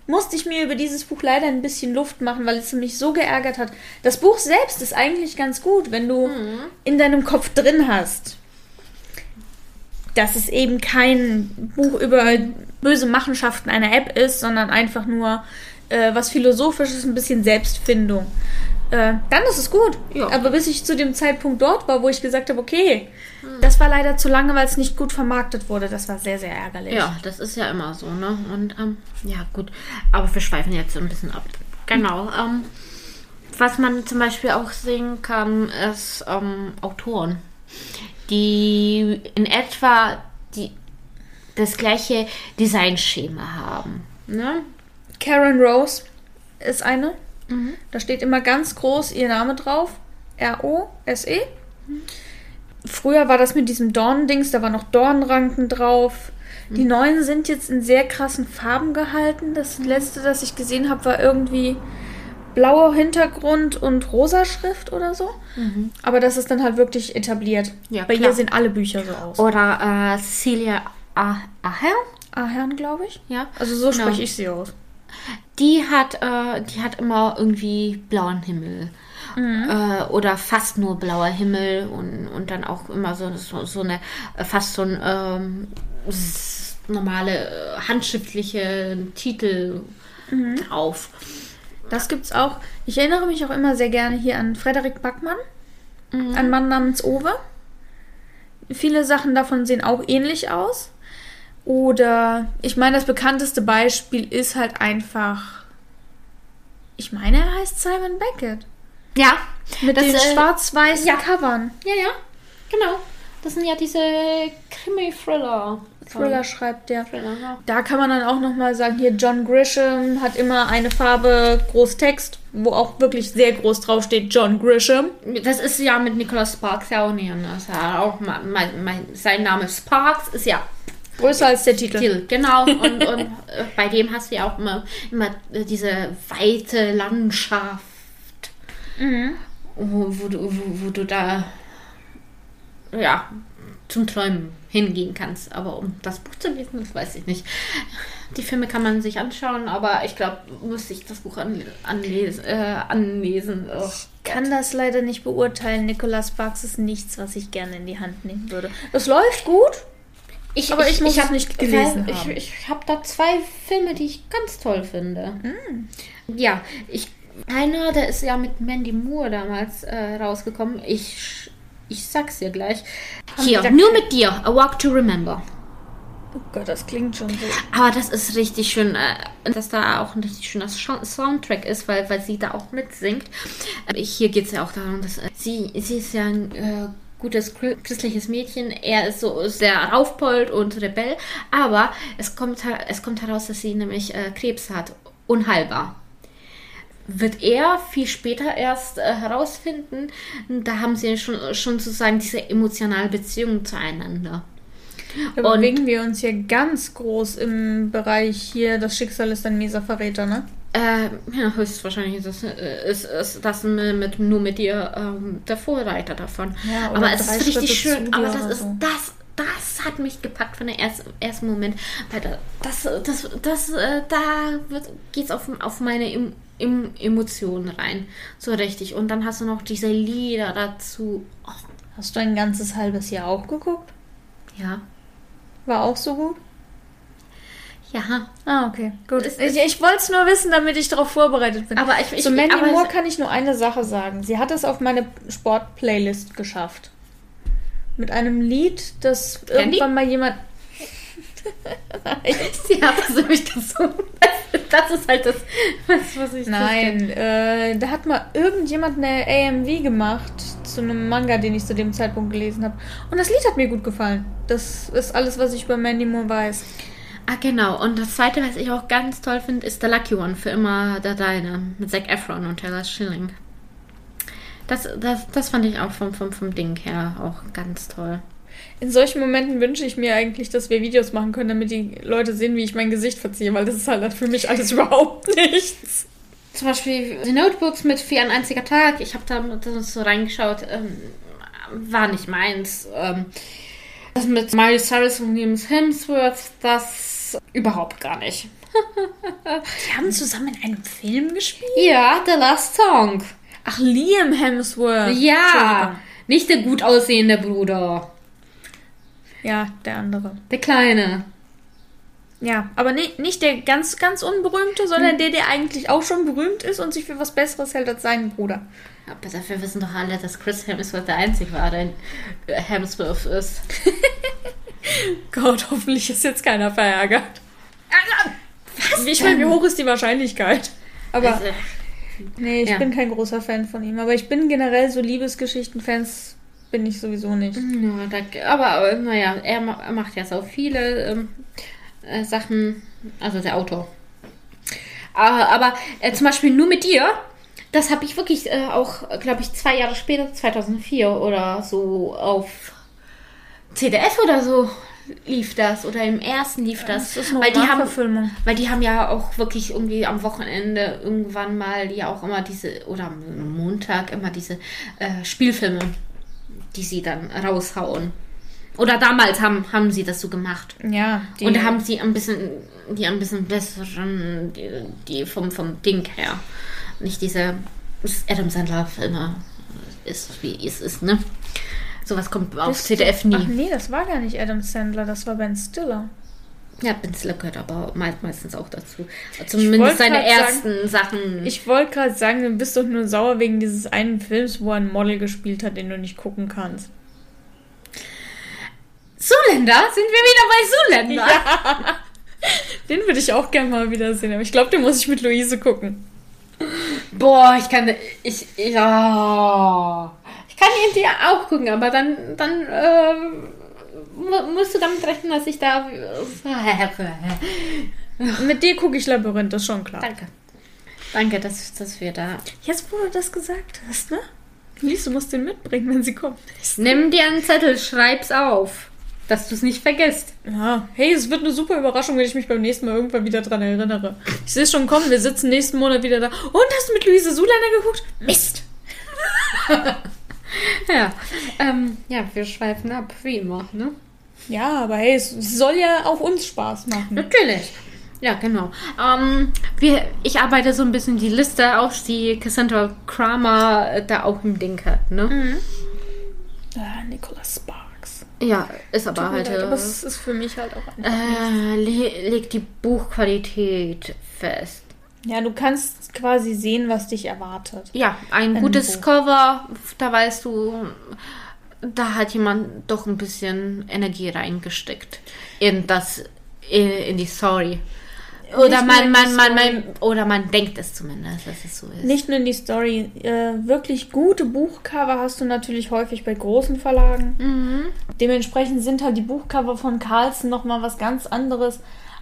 musste ich mir über dieses Buch leider ein bisschen Luft machen, weil es mich so geärgert hat. Das Buch selbst ist eigentlich ganz gut, wenn du Mhm. in deinem Kopf drin hast, dass es eben kein Buch über böse Machenschaften einer App ist, sondern einfach nur äh, was Philosophisches, ein bisschen Selbstfindung. Äh, dann ist es gut. Ja. Aber bis ich zu dem Zeitpunkt dort war, wo ich gesagt habe, okay, das war leider zu lange, weil es nicht gut vermarktet wurde. Das war sehr, sehr ärgerlich. Ja, das ist ja immer so, ne? Und ähm, ja, gut. Aber wir schweifen jetzt so ein bisschen ab. Genau. Ähm, was man zum Beispiel auch sehen kann, ist ähm, Autoren, die in etwa die, das gleiche Designschema haben. Ne? Karen Rose ist eine. Da steht immer ganz groß ihr Name drauf. R-O-S-E. Früher war das mit diesem Dornendings, da waren noch Dornranken drauf. Die neuen sind jetzt in sehr krassen Farben gehalten. Das letzte, das ich gesehen habe, war irgendwie blauer Hintergrund und rosa Schrift oder so. Aber das ist dann halt wirklich etabliert. Ja, Bei klar. ihr sehen alle Bücher so aus. Oder äh, Cecilia Ah- Ahern, Ahern, glaube ich. ja. Also so Genau. spreche ich sie aus. Die hat, äh, die hat immer irgendwie blauen Himmel. Äh, oder fast nur blauer Himmel und, und dann auch immer so, so, so eine, äh, fast so ein ähm, normale äh, handschriftliche Titel drauf. Das gibt's auch. Ich erinnere mich auch immer sehr gerne hier an Frederik Backmann, ein Mann namens Owe. Viele Sachen davon sehen auch ähnlich aus. Oder, ich meine, das bekannteste Beispiel ist halt einfach, ich meine, er heißt Simon Beckett. Ja. Mit Das, den äh, schwarz-weißen ja. Covern. Ja, ja. Genau. Das sind ja diese Krimi-Thriller. Thriller schreibt der. Thriller. Da kann man dann auch nochmal sagen, hier John Grisham hat immer eine Farbe, groß Text, wo auch wirklich sehr groß draufsteht, John Grisham. Das ist ja mit Nicholas Sparks ja auch nicht anders. Ja, auch mein, mein, sein Name Sparks ist ja Größer als der Titel. Till, genau. Und, und äh, bei dem hast du ja auch immer, immer äh, diese weite Landschaft, wo, wo, du, wo, wo du da ja zum Träumen hingehen kannst. Aber um das Buch zu lesen, das weiß ich nicht. Die Filme kann man sich anschauen, aber ich glaube, muss ich das Buch an, anlesen. Äh, anlesen. Oh. kann das leider nicht beurteilen. Nicholas Sparks ist nichts, was ich gerne in die Hand nehmen würde. Es läuft gut. Ich, Aber ich muss es hab- nicht gelesen Ich, haben. ich habe da zwei Filme, die ich ganz toll finde. Ja, ich einer, der ist ja mit Mandy Moore damals äh, rausgekommen. Ich ich sag's dir gleich. Hier, die da- nur mit dir. A Walk to Remember. Oh Gott, das klingt schon so. Aber das ist richtig schön, äh, dass da auch ein richtig schöner Soundtrack ist, weil, weil sie da auch mitsingt. Äh, hier geht es ja auch darum, dass äh, sie, sie ist ja ein äh, gutes chri- christliches Mädchen. Er ist so sehr raufpold und Rebell. Aber es kommt, es kommt heraus, dass sie nämlich äh, Krebs hat. Unheilbar. Wird er viel später erst äh, herausfinden. Da haben sie schon, schon sozusagen diese emotionale Beziehung zueinander. Da Und- bewegen wir uns hier ganz groß im Bereich hier, das Schicksal ist ein mieser Verräter, ne? Äh, ja, höchstwahrscheinlich ist das, äh, ist, ist das mit, nur mit dir ähm, der Vorreiter davon. Ja, aber es ist richtig Schritte schön. Aber das ist so. das, das hat mich gepackt von der ersten, ersten Moment. Weil da, das, das, das, äh, da wird, geht's auf, auf meine em, em, Emotionen rein. So richtig. Und dann hast du noch diese Lieder dazu. Oh, Hast du ein ganzes halbes Jahr auch geguckt? ja. War auch so gut? Ja. Ah, okay. Gut. Es Ich, ich wollte es nur wissen, damit ich darauf vorbereitet bin. Aber ich- ich- Zu Mandy Moore es- kann ich nur eine Sache sagen. Sie hat es auf meine Sport-Playlist geschafft. Mit einem Lied, das Candy? irgendwann mal jemand. Sie hat das nämlich gesungen. Das, das ist halt das, was, was ich Nein, äh, da hat mal irgendjemand eine AMV gemacht zu einem Manga, den ich zu dem Zeitpunkt gelesen habe. Und das Lied hat mir gut gefallen. Das ist alles, was ich über Mandy Moore weiß. Ah, genau. Und das zweite, was ich auch ganz toll finde, ist The Lucky One für immer der Deine mit Zac Efron und Taylor Schilling. Das, das, das fand ich auch vom, vom, vom Ding her auch ganz toll. In solchen Momenten wünsche ich mir eigentlich, dass wir Videos machen können, damit die Leute sehen, wie ich mein Gesicht verziehe, weil das ist halt für mich alles überhaupt nichts. Zum Beispiel die Notebooks mit Für ein einziger Tag. Ich habe da da so reingeschaut. Ähm, war nicht meins. Ähm, das mit Miley Cyrus und James Hemsworth, das überhaupt gar nicht. Die haben zusammen in einem Film gespielt? Ja, The Last Song. Ach, Liam Hemsworth. Ja, nicht der gut aussehende Bruder. Ja, der andere. Der Kleine. Ja, aber nicht, nicht der ganz, ganz unberühmte, sondern der, der eigentlich auch schon berühmt ist und sich für was Besseres hält als seinen Bruder. Aber dafür wissen doch alle, dass Chris Hemsworth der Einzige war, der äh, Hemsworth ist. Gott, hoffentlich ist jetzt keiner verärgert. Was? Ich meine, wie hoch ist die Wahrscheinlichkeit? Aber Also, nee, ich ja. bin kein großer Fan von ihm. Aber ich bin generell so Liebesgeschichten-Fans bin ich sowieso nicht. ja, da, aber, naja, er, er macht ja so viele ähm, äh, Sachen, also der Autor. Aber, aber äh, zum Beispiel nur mit dir, das habe ich wirklich äh, auch, glaube ich, zwei Jahre später, 2004 oder so auf CDF oder so lief das oder im ersten lief das. Das weil die haben. Weil die haben ja auch wirklich irgendwie am Wochenende irgendwann mal ja auch immer diese, oder am Montag immer diese äh, Spielfilme, die sie dann raushauen. Oder damals haben, haben sie das so gemacht. Ja, die, Und da haben sie ein bisschen, die ein bisschen besseren, die, die vom, vom Ding her. Nicht diese Adam Sandler Filme ist, wie es ist, ne? Sowas kommt auf Bist CDF du- nie. Ach nee, das war gar nicht Adam Sandler, das war Ben Stiller. Ja, Ben Stiller gehört aber me- meistens auch dazu. Zumindest seine ersten Sachen. Ich wollte gerade sagen, du bist doch nur sauer wegen dieses einen Films, wo er ein Model gespielt hat, den du nicht gucken kannst. Zuländer sind wir wieder bei Zuländer. Ja. Den würde ich auch gerne mal wieder sehen, aber ich glaube, den muss ich mit Luise gucken. Boah, ich kann. Ich. Ja. Ich kann ihn dir auch gucken, aber dann. dann äh, musst du damit rechnen, dass ich da. Mit dir gucke ich Labyrinth, das ist schon klar. Danke. Danke, dass, dass wir da. Jetzt, wo du das gesagt hast, ne? Lies, du musst den mitbringen, wenn sie kommt. Nimm dir einen Zettel, schreib's auf. Dass du es nicht vergisst. Ja, hey, es wird eine super Überraschung, wenn ich mich beim nächsten Mal irgendwann wieder dran erinnere. Ich sehe es schon kommen, wir sitzen nächsten Monat wieder da. Und hast du mit Luise Sulander geguckt? Mist! ja, ähm, ja, wir schweifen ab, wie immer, ne? Ja, aber hey, es soll ja auch uns Spaß machen. Natürlich. Ja, genau. Ähm, wir, ich arbeite so ein bisschen die Liste aus, die Cassandra Kramer da auch im Ding hat, ne? Mhm. Ah, Nicholas Sparks. Ja, ist aber Tut halt. leid, äh, aber es ist für mich halt auch einfach. äh, le legt die Buchqualität fest. Ja, du kannst quasi sehen, was dich erwartet. Ja, ein gutes. Cover, da weißt du, da hat jemand doch ein bisschen Energie reingesteckt in das, in, in die Story. Oder man, man, man, man, oder man denkt es zumindest, dass es so ist. Nicht nur in die Story. Äh, wirklich gute Buchcover hast du natürlich häufig bei großen Verlagen. Mhm. Dementsprechend sind halt die Buchcover von Carlsen nochmal was ganz anderes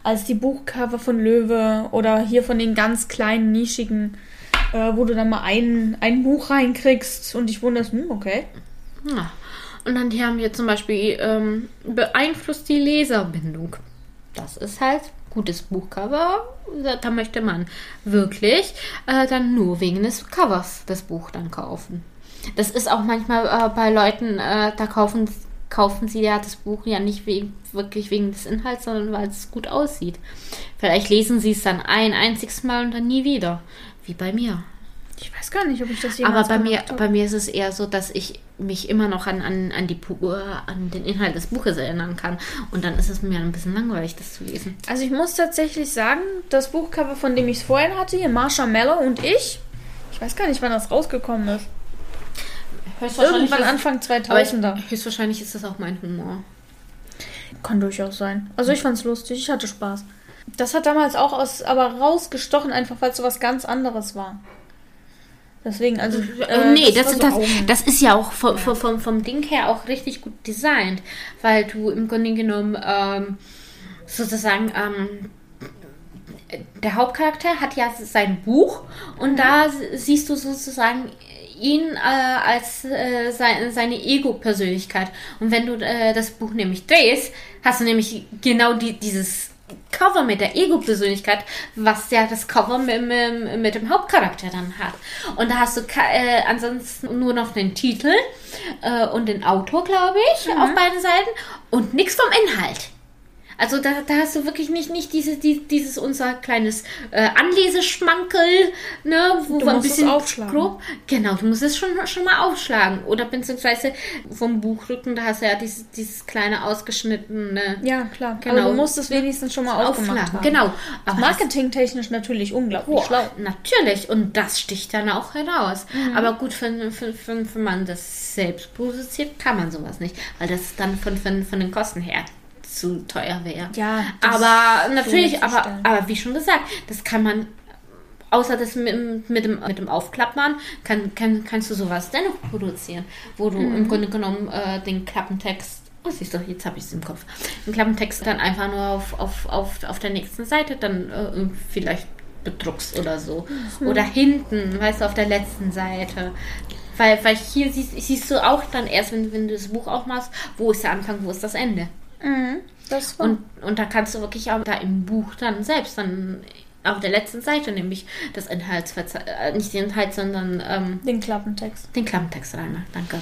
als die Buchcover von Löwe oder hier von den ganz kleinen, nischigen, äh, wo du dann mal ein, ein Buch reinkriegst und dich wunderst, hm, okay. Ja. Und dann hier haben wir zum Beispiel ähm, beeinflusst die Leserbindung. Das ist halt gutes Buchcover. Da, da möchte man wirklich äh, dann nur wegen des Covers das Buch dann kaufen. Das ist auch manchmal äh, bei Leuten, äh, da kaufen, kaufen sie ja das Buch ja nicht wegen, wirklich wegen des Inhalts, sondern weil es gut aussieht. Vielleicht lesen sie es dann ein einziges Mal und dann nie wieder. Wie bei mir. Ich weiß gar nicht, ob ich das Aber jemals bei mir, bei mir ist es eher so, dass ich mich immer noch an, an, an, die, an den Inhalt des Buches erinnern kann. Und dann ist es mir ein bisschen langweilig, das zu lesen. Also ich muss tatsächlich sagen, das Buchcover, von dem ich es vorhin hatte, hier Marsha Mello und ich, ich weiß gar nicht, wann das rausgekommen ist. Irgendwann Anfang aber ich, 2000er. höchstwahrscheinlich ist das auch mein Humor. Kann durchaus sein. Also ich fand's lustig, ich hatte Spaß. Das hat damals auch aus, aber rausgestochen, einfach weil es so was ganz anderes war. Deswegen, also. Äh, nee, das, das, so das, ist ja auch vom, vom, vom, vom Ding her auch richtig gut designt, weil du im Grunde genommen ähm, sozusagen ähm, der Hauptcharakter hat ja sein Buch und da siehst du sozusagen ihn äh, als äh, sein, seine Ego-Persönlichkeit. Und wenn du äh, das Buch nämlich drehst, hast du nämlich genau die, dieses Cover mit der Ego-Persönlichkeit, was ja das Cover mit, mit, mit dem Hauptcharakter dann hat. Und da hast du äh, ansonsten nur noch den Titel äh, und den Autor, glaube ich, auf beiden Seiten und nichts vom Inhalt. Also da, da hast du wirklich nicht, nicht diese, die, dieses unser kleines äh, Anleseschmankel, ne, wo Du wir ein bisschen aufschlagen. grob. Genau, du musst es schon, schon mal aufschlagen. Oder beziehungsweise vom Buchrücken, da hast du ja dieses, dieses kleine ausgeschnittene Ja, klar. Genau. Aber du musst es wenigstens schon mal aufgemacht haben. Genau. Aber Marketingtechnisch natürlich unglaublich Boah, schlau. natürlich. Und das sticht dann auch heraus. Mhm. Aber gut, wenn, wenn, man das selbst produziert, kann man sowas nicht. Weil das dann von, von, von den Kosten her zu teuer wäre. Ja, Aber natürlich, aber, aber wie schon gesagt, das kann man, außer das mit, mit, dem, mit dem Aufklappern, kann, kann, kannst du sowas dennoch produzieren, wo du Mhm. im Grunde genommen äh, den Klappentext, oh siehst du, jetzt habe ich es im Kopf, den Klappentext dann einfach nur auf, auf, auf, auf der nächsten Seite dann äh, vielleicht bedruckst oder so. Mhm. Oder hinten, weißt du, auf der letzten Seite. Weil, weil hier siehst, siehst du auch dann erst, wenn, wenn du das Buch aufmachst, wo ist der Anfang, wo ist das Ende. Mhm. Das war. Und, und da kannst du wirklich auch da im Buch dann selbst dann auf der letzten Seite nämlich das Inhaltsverzeichnis, äh, nicht den Inhalt, sondern ähm, den Klappentext. den Klappentext rein. Danke.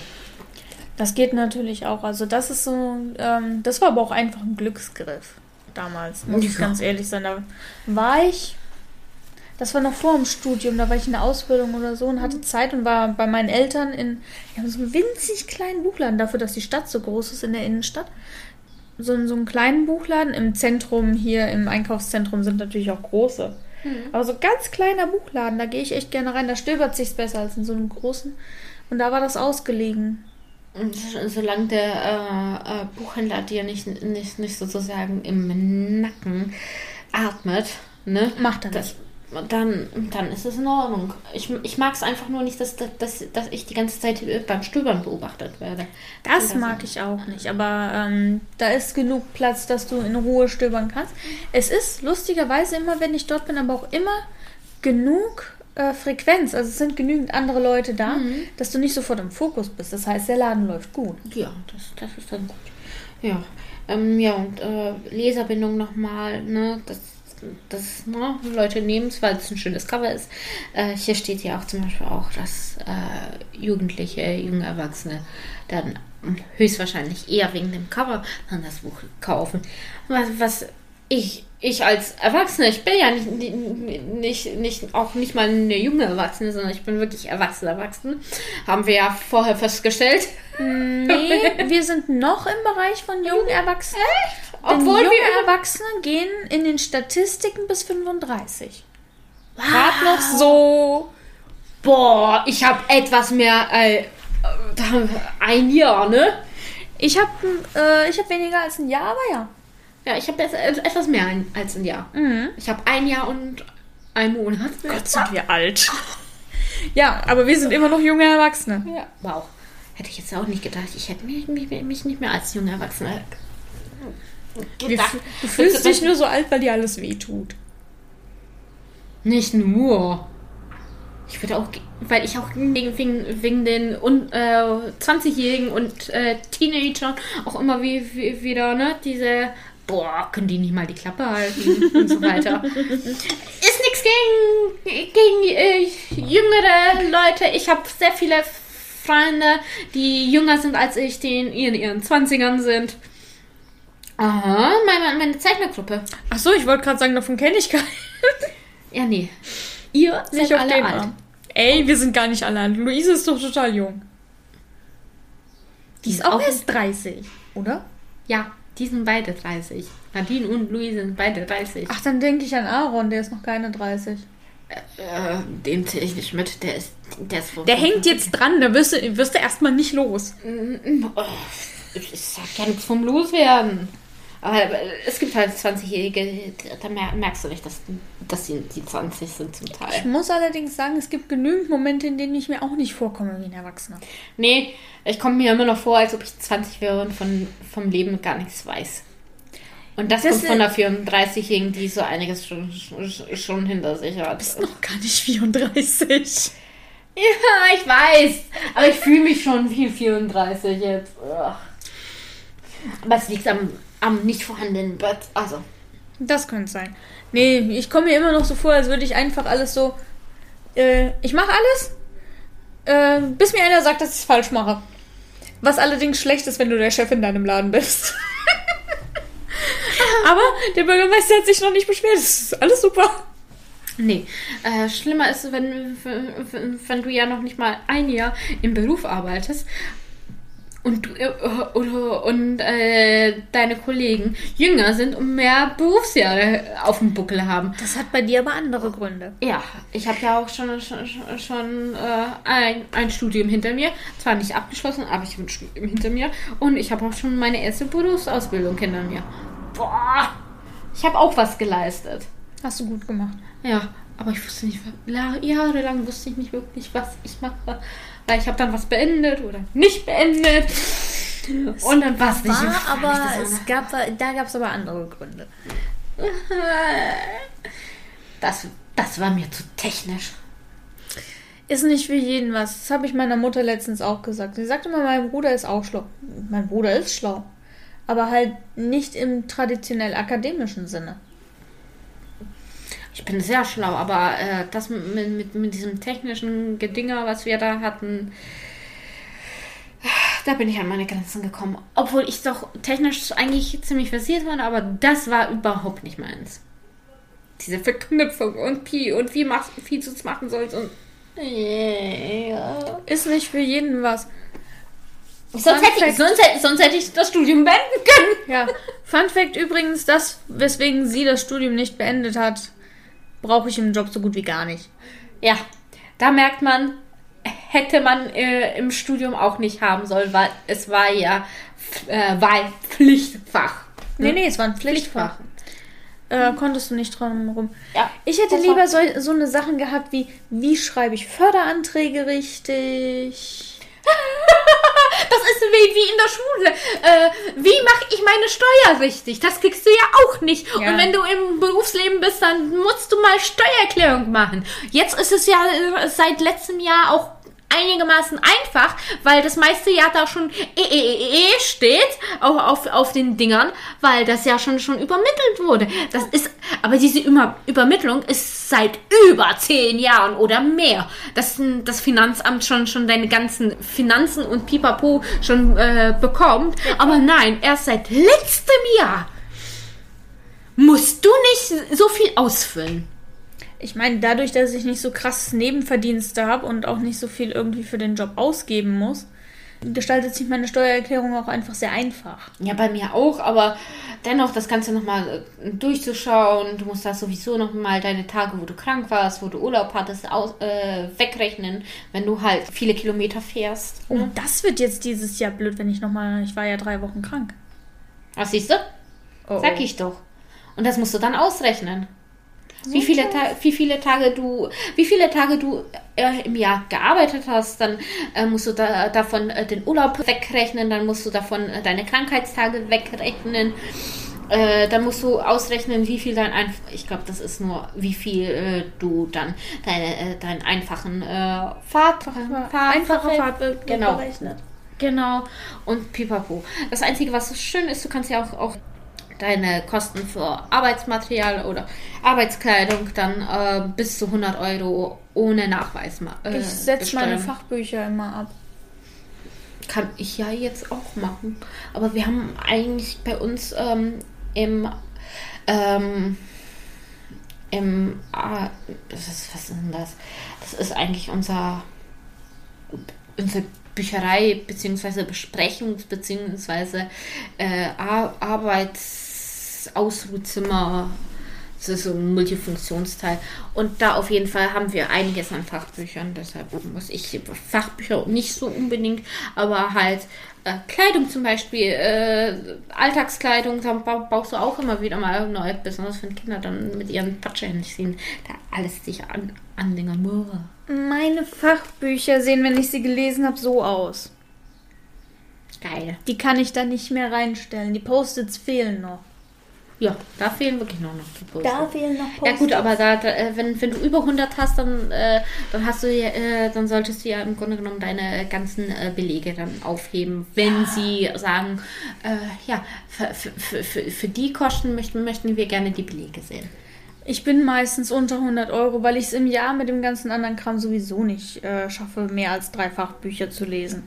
Das geht natürlich auch. Also das ist so, ähm, das war aber auch einfach ein Glücksgriff damals, muss ich Ja. ganz ehrlich sein. Da war ich, das war noch vor dem Studium, da war ich in der Ausbildung oder so und hatte Zeit und war bei meinen Eltern in, die haben so einen winzig kleinen Buchladen, dafür, dass die Stadt so groß ist in der Innenstadt. So, so einen kleinen Buchladen im Zentrum, hier im Einkaufszentrum sind natürlich auch große. Aber so ganz kleiner Buchladen, da gehe ich echt gerne rein. Da stöbert sich's besser als in so einem großen. Und da war das ausgelegen. solange der äh, äh, Buchhändler dir nicht, nicht, nicht sozusagen im Nacken atmet, ne? Macht er das. Dann, dann ist es in Ordnung. Ich, ich mag es einfach nur nicht, dass, dass, dass ich die ganze Zeit beim Stöbern beobachtet werde. Das mag ich auch nicht, aber ähm, da ist genug Platz, dass du in Ruhe stöbern kannst. Es ist lustigerweise immer, wenn ich dort bin, aber auch immer genug äh, Frequenz. Also es sind genügend andere Leute da, dass du nicht sofort im Fokus bist. Das heißt, der Laden läuft gut. Ja, das, das ist dann gut. Ja, ähm, ja und äh, Leserbindung nochmal, ne, das, das, ne, Leute nehmen es, weil es ein schönes Cover ist. Äh, hier steht ja auch zum Beispiel auch, dass äh, Jugendliche, junge Erwachsene dann höchstwahrscheinlich eher wegen dem Cover dann das Buch kaufen. Was, was ich, ich als Erwachsene, ich bin ja nicht, nicht, nicht, auch nicht mal eine junge Erwachsene, sondern ich bin wirklich erwachsene Erwachsene. Haben wir ja vorher festgestellt. Nee, wir sind noch im Bereich von jungen Erwachsenen. Echt? Denn Obwohl junge wir Erwachsene gehen in den Statistiken bis 35. Gerade noch so. Boah, ich habe etwas mehr äh, ein Jahr, ne? Ich habe äh, ich hab weniger als ein Jahr, aber ja. Ja, ich habe etwas mehr als ein Jahr. Mhm. Ich habe ein Jahr und ein Monat. Gott, sind wir alt. Ja, aber wir sind immer noch junge Erwachsene. Ja, wow. Hätte ich jetzt auch nicht gedacht. Ich hätte mich, mich, mich nicht mehr als junge Erwachsene gedacht. Du fühlst dich nur so alt, weil dir alles wehtut. Nicht nur. Ich würde auch, weil ich auch wegen, wegen, wegen den un, äh, 20-Jährigen und äh, Teenagern auch immer wie, wie, wieder, ne, diese, boah, können die nicht mal die Klappe halten und so weiter. Ist nichts gegen, gegen äh, jüngere Leute. Ich habe sehr viele Freunde, die jünger sind als ich, die in ihren, ihren 20ern sind. Aha, meine, meine Zeichnergruppe. Ach so, ich wollte gerade sagen, davon kenne ich gar Ja, nee. Ihr seid nicht auf alle den alt. Arm. Ey, wir sind gar nicht alle alt. Luise ist doch total jung. Die ist auch erst 30, oder? Ja, die sind beide 30. Nadine und Louise sind beide 30. Ach, dann denke ich an Aaron, der ist noch keine 30. Äh, den zähle ich nicht mit. Der ist, der ist Der hängt jetzt dran, da wirst du, wirst du erstmal nicht los. Oh, ich sag ja nichts vom Loswerden. Aber es gibt halt 20-Jährige, da mer- merkst du nicht, dass, dass sie die 20 sind zum Ich Teil. muss allerdings sagen, es gibt genügend Momente, in denen ich mir auch nicht vorkomme wie ein Erwachsener. Nee, ich komme mir immer noch vor, als ob ich 20 wäre und von, vom Leben gar nichts weiß. Und das, Das kommt von einer 34-Jährigen, die so einiges schon, schon, hinter sich hat. Ist noch gar nicht 34. Ja, ich weiß. Aber ich fühle mich schon wie 34 jetzt. Ugh. Aber es liegt am, am nicht vorhandenen Bett. Also, Das könnte sein. Nee, ich komme mir immer noch so vor, als würde ich einfach alles so. Äh, ich mache alles, äh, bis mir einer sagt, dass ich es falsch mache. Was allerdings schlecht ist, wenn du der Chef in deinem Laden bist. Aber der Bürgermeister hat sich noch nicht beschwert. Das ist alles super. nee. Äh, schlimmer ist, wenn, wenn, wenn du ja noch nicht mal ein Jahr im Beruf arbeitest. Und, du, äh, oder, und äh, deine Kollegen jünger sind und mehr Berufsjahre auf dem Buckel haben. Das hat bei dir aber andere Gründe. Ja, ich habe ja auch schon, schon, schon- äh, ein, ein Studium hinter mir. Zwar nicht abgeschlossen, aber ich habe ein Studium hinter mir. Und ich habe auch schon meine erste Berufsausbildung hinter mir. Boah, ich habe auch was geleistet. Hast du gut gemacht. Ja, aber ich wusste nicht, la- jahrelang wusste ich nicht wirklich, was ich mache. Weil ich habe dann was beendet oder nicht beendet. Und dann war es nicht. War, aber es gab, da gab es aber andere Gründe. Das, das war mir zu technisch. Ist nicht für jeden was. Das habe ich meiner Mutter letztens auch gesagt. Sie sagt immer, mein Bruder ist auch schlau. Mein Bruder ist schlau. Aber halt nicht im traditionell akademischen Sinne. Ich bin sehr schlau, aber äh, das mit, mit, mit diesem technischen Gedinger, was wir da hatten, da bin ich an meine Grenzen gekommen. Obwohl ich doch technisch eigentlich ziemlich versiert war, aber das war überhaupt nicht meins. Diese Verknüpfung und Pi und wie, mach, wie du es machen sollst und. Ja. Ist nicht für jeden was. Sonst, hätte ich, sonst, hätte, sonst hätte ich das Studium beenden können. Ja. Fun Fact übrigens, das, weswegen sie das Studium nicht beendet hat, brauche ich im Job so gut wie gar nicht. Ja, da merkt man, hätte man äh, im Studium auch nicht haben sollen, weil es war ja äh, Wahlpflichtfach. Nee, nee, es war ein Pflichtfach. Äh, konntest du nicht dran rum. Ja. Ich hätte lieber so, so eine Sachen gehabt wie, wie schreibe ich Förderanträge richtig? Das ist wie, wie in der Schule. Äh, wie mache ich meine Steuer richtig? Das kriegst du ja auch nicht. Ja. Und wenn du im Berufsleben bist, dann musst du mal Steuererklärung machen. Jetzt ist es ja äh, seit letztem Jahr auch einigermaßen einfach, weil das meiste ja da schon e, e, e, e steht auf, auf, auf den Dingern, weil das ja schon schon übermittelt wurde. Das ist, aber diese Über Übermittlung ist seit über zehn Jahren oder mehr, dass das Finanzamt schon schon deine ganzen Finanzen und Pipapo schon äh, bekommt. Aber nein, erst seit letztem Jahr musst du nicht so viel ausfüllen. Ich meine, dadurch, dass ich nicht so krass Nebenverdienste habe und auch nicht so viel irgendwie für den Job ausgeben muss, gestaltet sich meine Steuererklärung auch einfach sehr einfach. Ja, bei mir auch, aber dennoch das Ganze nochmal äh, durchzuschauen. Du musst da sowieso nochmal deine Tage, wo du krank warst, wo du Urlaub hattest, aus, äh, wegrechnen, wenn du halt viele Kilometer fährst. Oh, Ne? das wird jetzt dieses Jahr blöd, wenn ich nochmal. Ich war ja drei Wochen krank. Was siehst du? Oh, Sag ich doch. Und das musst du dann ausrechnen. Wie viele, Ta wie viele Tage du, wie viele Tage du äh, im Jahr gearbeitet hast, dann äh, musst du da, davon äh, den Urlaub wegrechnen, dann musst du davon äh, deine Krankheitstage wegrechnen, äh, dann musst du ausrechnen, wie viel dein Einf ich glaube, das ist nur, wie viel äh, du dann deine, äh, deinen einfachen äh, Fahrt, Fahrt, Einfache Fahrt- genau. berechnet. Genau. Und pipapo. Das Einzige, was so schön ist, du kannst ja auch, auch deine Kosten für Arbeitsmaterial oder Arbeitskleidung dann äh, bis zu 100 Euro ohne Nachweis äh, Ich setze meine. Fachbücher immer ab. Kann ich ja jetzt auch machen. Aber wir haben eigentlich bei uns ähm, im ähm, im ah, das ist, was ist denn das? Das ist eigentlich unser unsere Bücherei beziehungsweise Besprechungs- beziehungsweise äh, Ar Arbeitsausruhzimmer. Das ist so ein Multifunktionsteil. Und da auf jeden Fall haben wir einiges an Fachbüchern. Deshalb muss ich Fachbücher nicht so unbedingt, aber halt äh, Kleidung zum Beispiel, äh, Alltagskleidung, da baust du auch immer wieder mal neu, besonders wenn Kinder dann mit ihren Patschehändchen da alles sich an, andingern. Boah. Meine Fachbücher sehen, wenn ich sie gelesen habe, so aus. Geil. Die kann ich da nicht mehr reinstellen. Die Post-its fehlen noch. Ja, da fehlen wirklich noch, noch die Post-its. fehlen noch Ja gut, aber da, da, äh, wenn, wenn du über 100 hast, dann, äh, dann hast du ja, äh, dann solltest du ja im Grunde genommen deine ganzen äh, Belege dann aufheben, wenn sie sagen, äh, ja, für, für, für, für, für die Kosten möchten, möchten wir gerne die Belege sehen. Ich bin meistens unter 100 Euro, weil ich es im Jahr mit dem ganzen anderen Kram sowieso nicht äh, schaffe, mehr als drei Fachbücher zu lesen.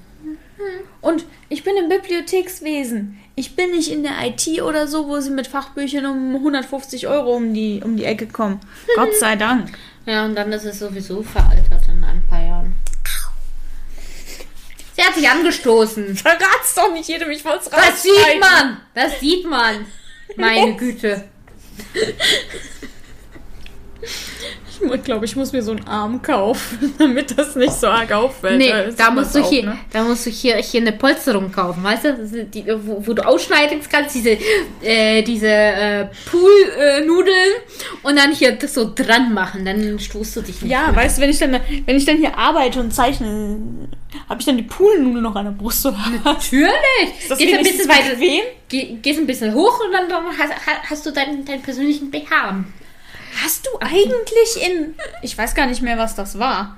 Und ich bin im Bibliothekswesen. Ich bin nicht in der IT oder so, wo sie mit Fachbüchern um 150 Euro um die, um die Ecke kommen. Gott sei Dank. Ja, und dann ist es sowieso veraltet in ein paar Jahren. Sie hat sich angestoßen. Verrat's doch nicht jedem, ich wollte es Das sieht man. Das sieht man. Meine Güte. Ich glaube, ich muss mir so einen Arm kaufen, damit das nicht so arg auffällt. Nee, da ist musst du auch, hier, ne? da musst du hier, hier eine Polsterung kaufen, weißt du? Die, wo, wo du ausschneiden kannst, diese, äh, diese äh, Poolnudeln und dann hier das so dran machen, dann stoßt du dich nicht. Ja, mehr. weißt du, wenn ich dann, wenn ich dann hier arbeite und zeichne, habe ich dann die Poolnudel noch an der Brust oder? Natürlich. das Gehst ein bisschen weiter, geh, gehst ein bisschen hoch und dann, dann hast, hast du deinen, deinen persönlichen BH. Hast du eigentlich in, ich weiß gar nicht mehr, was das war,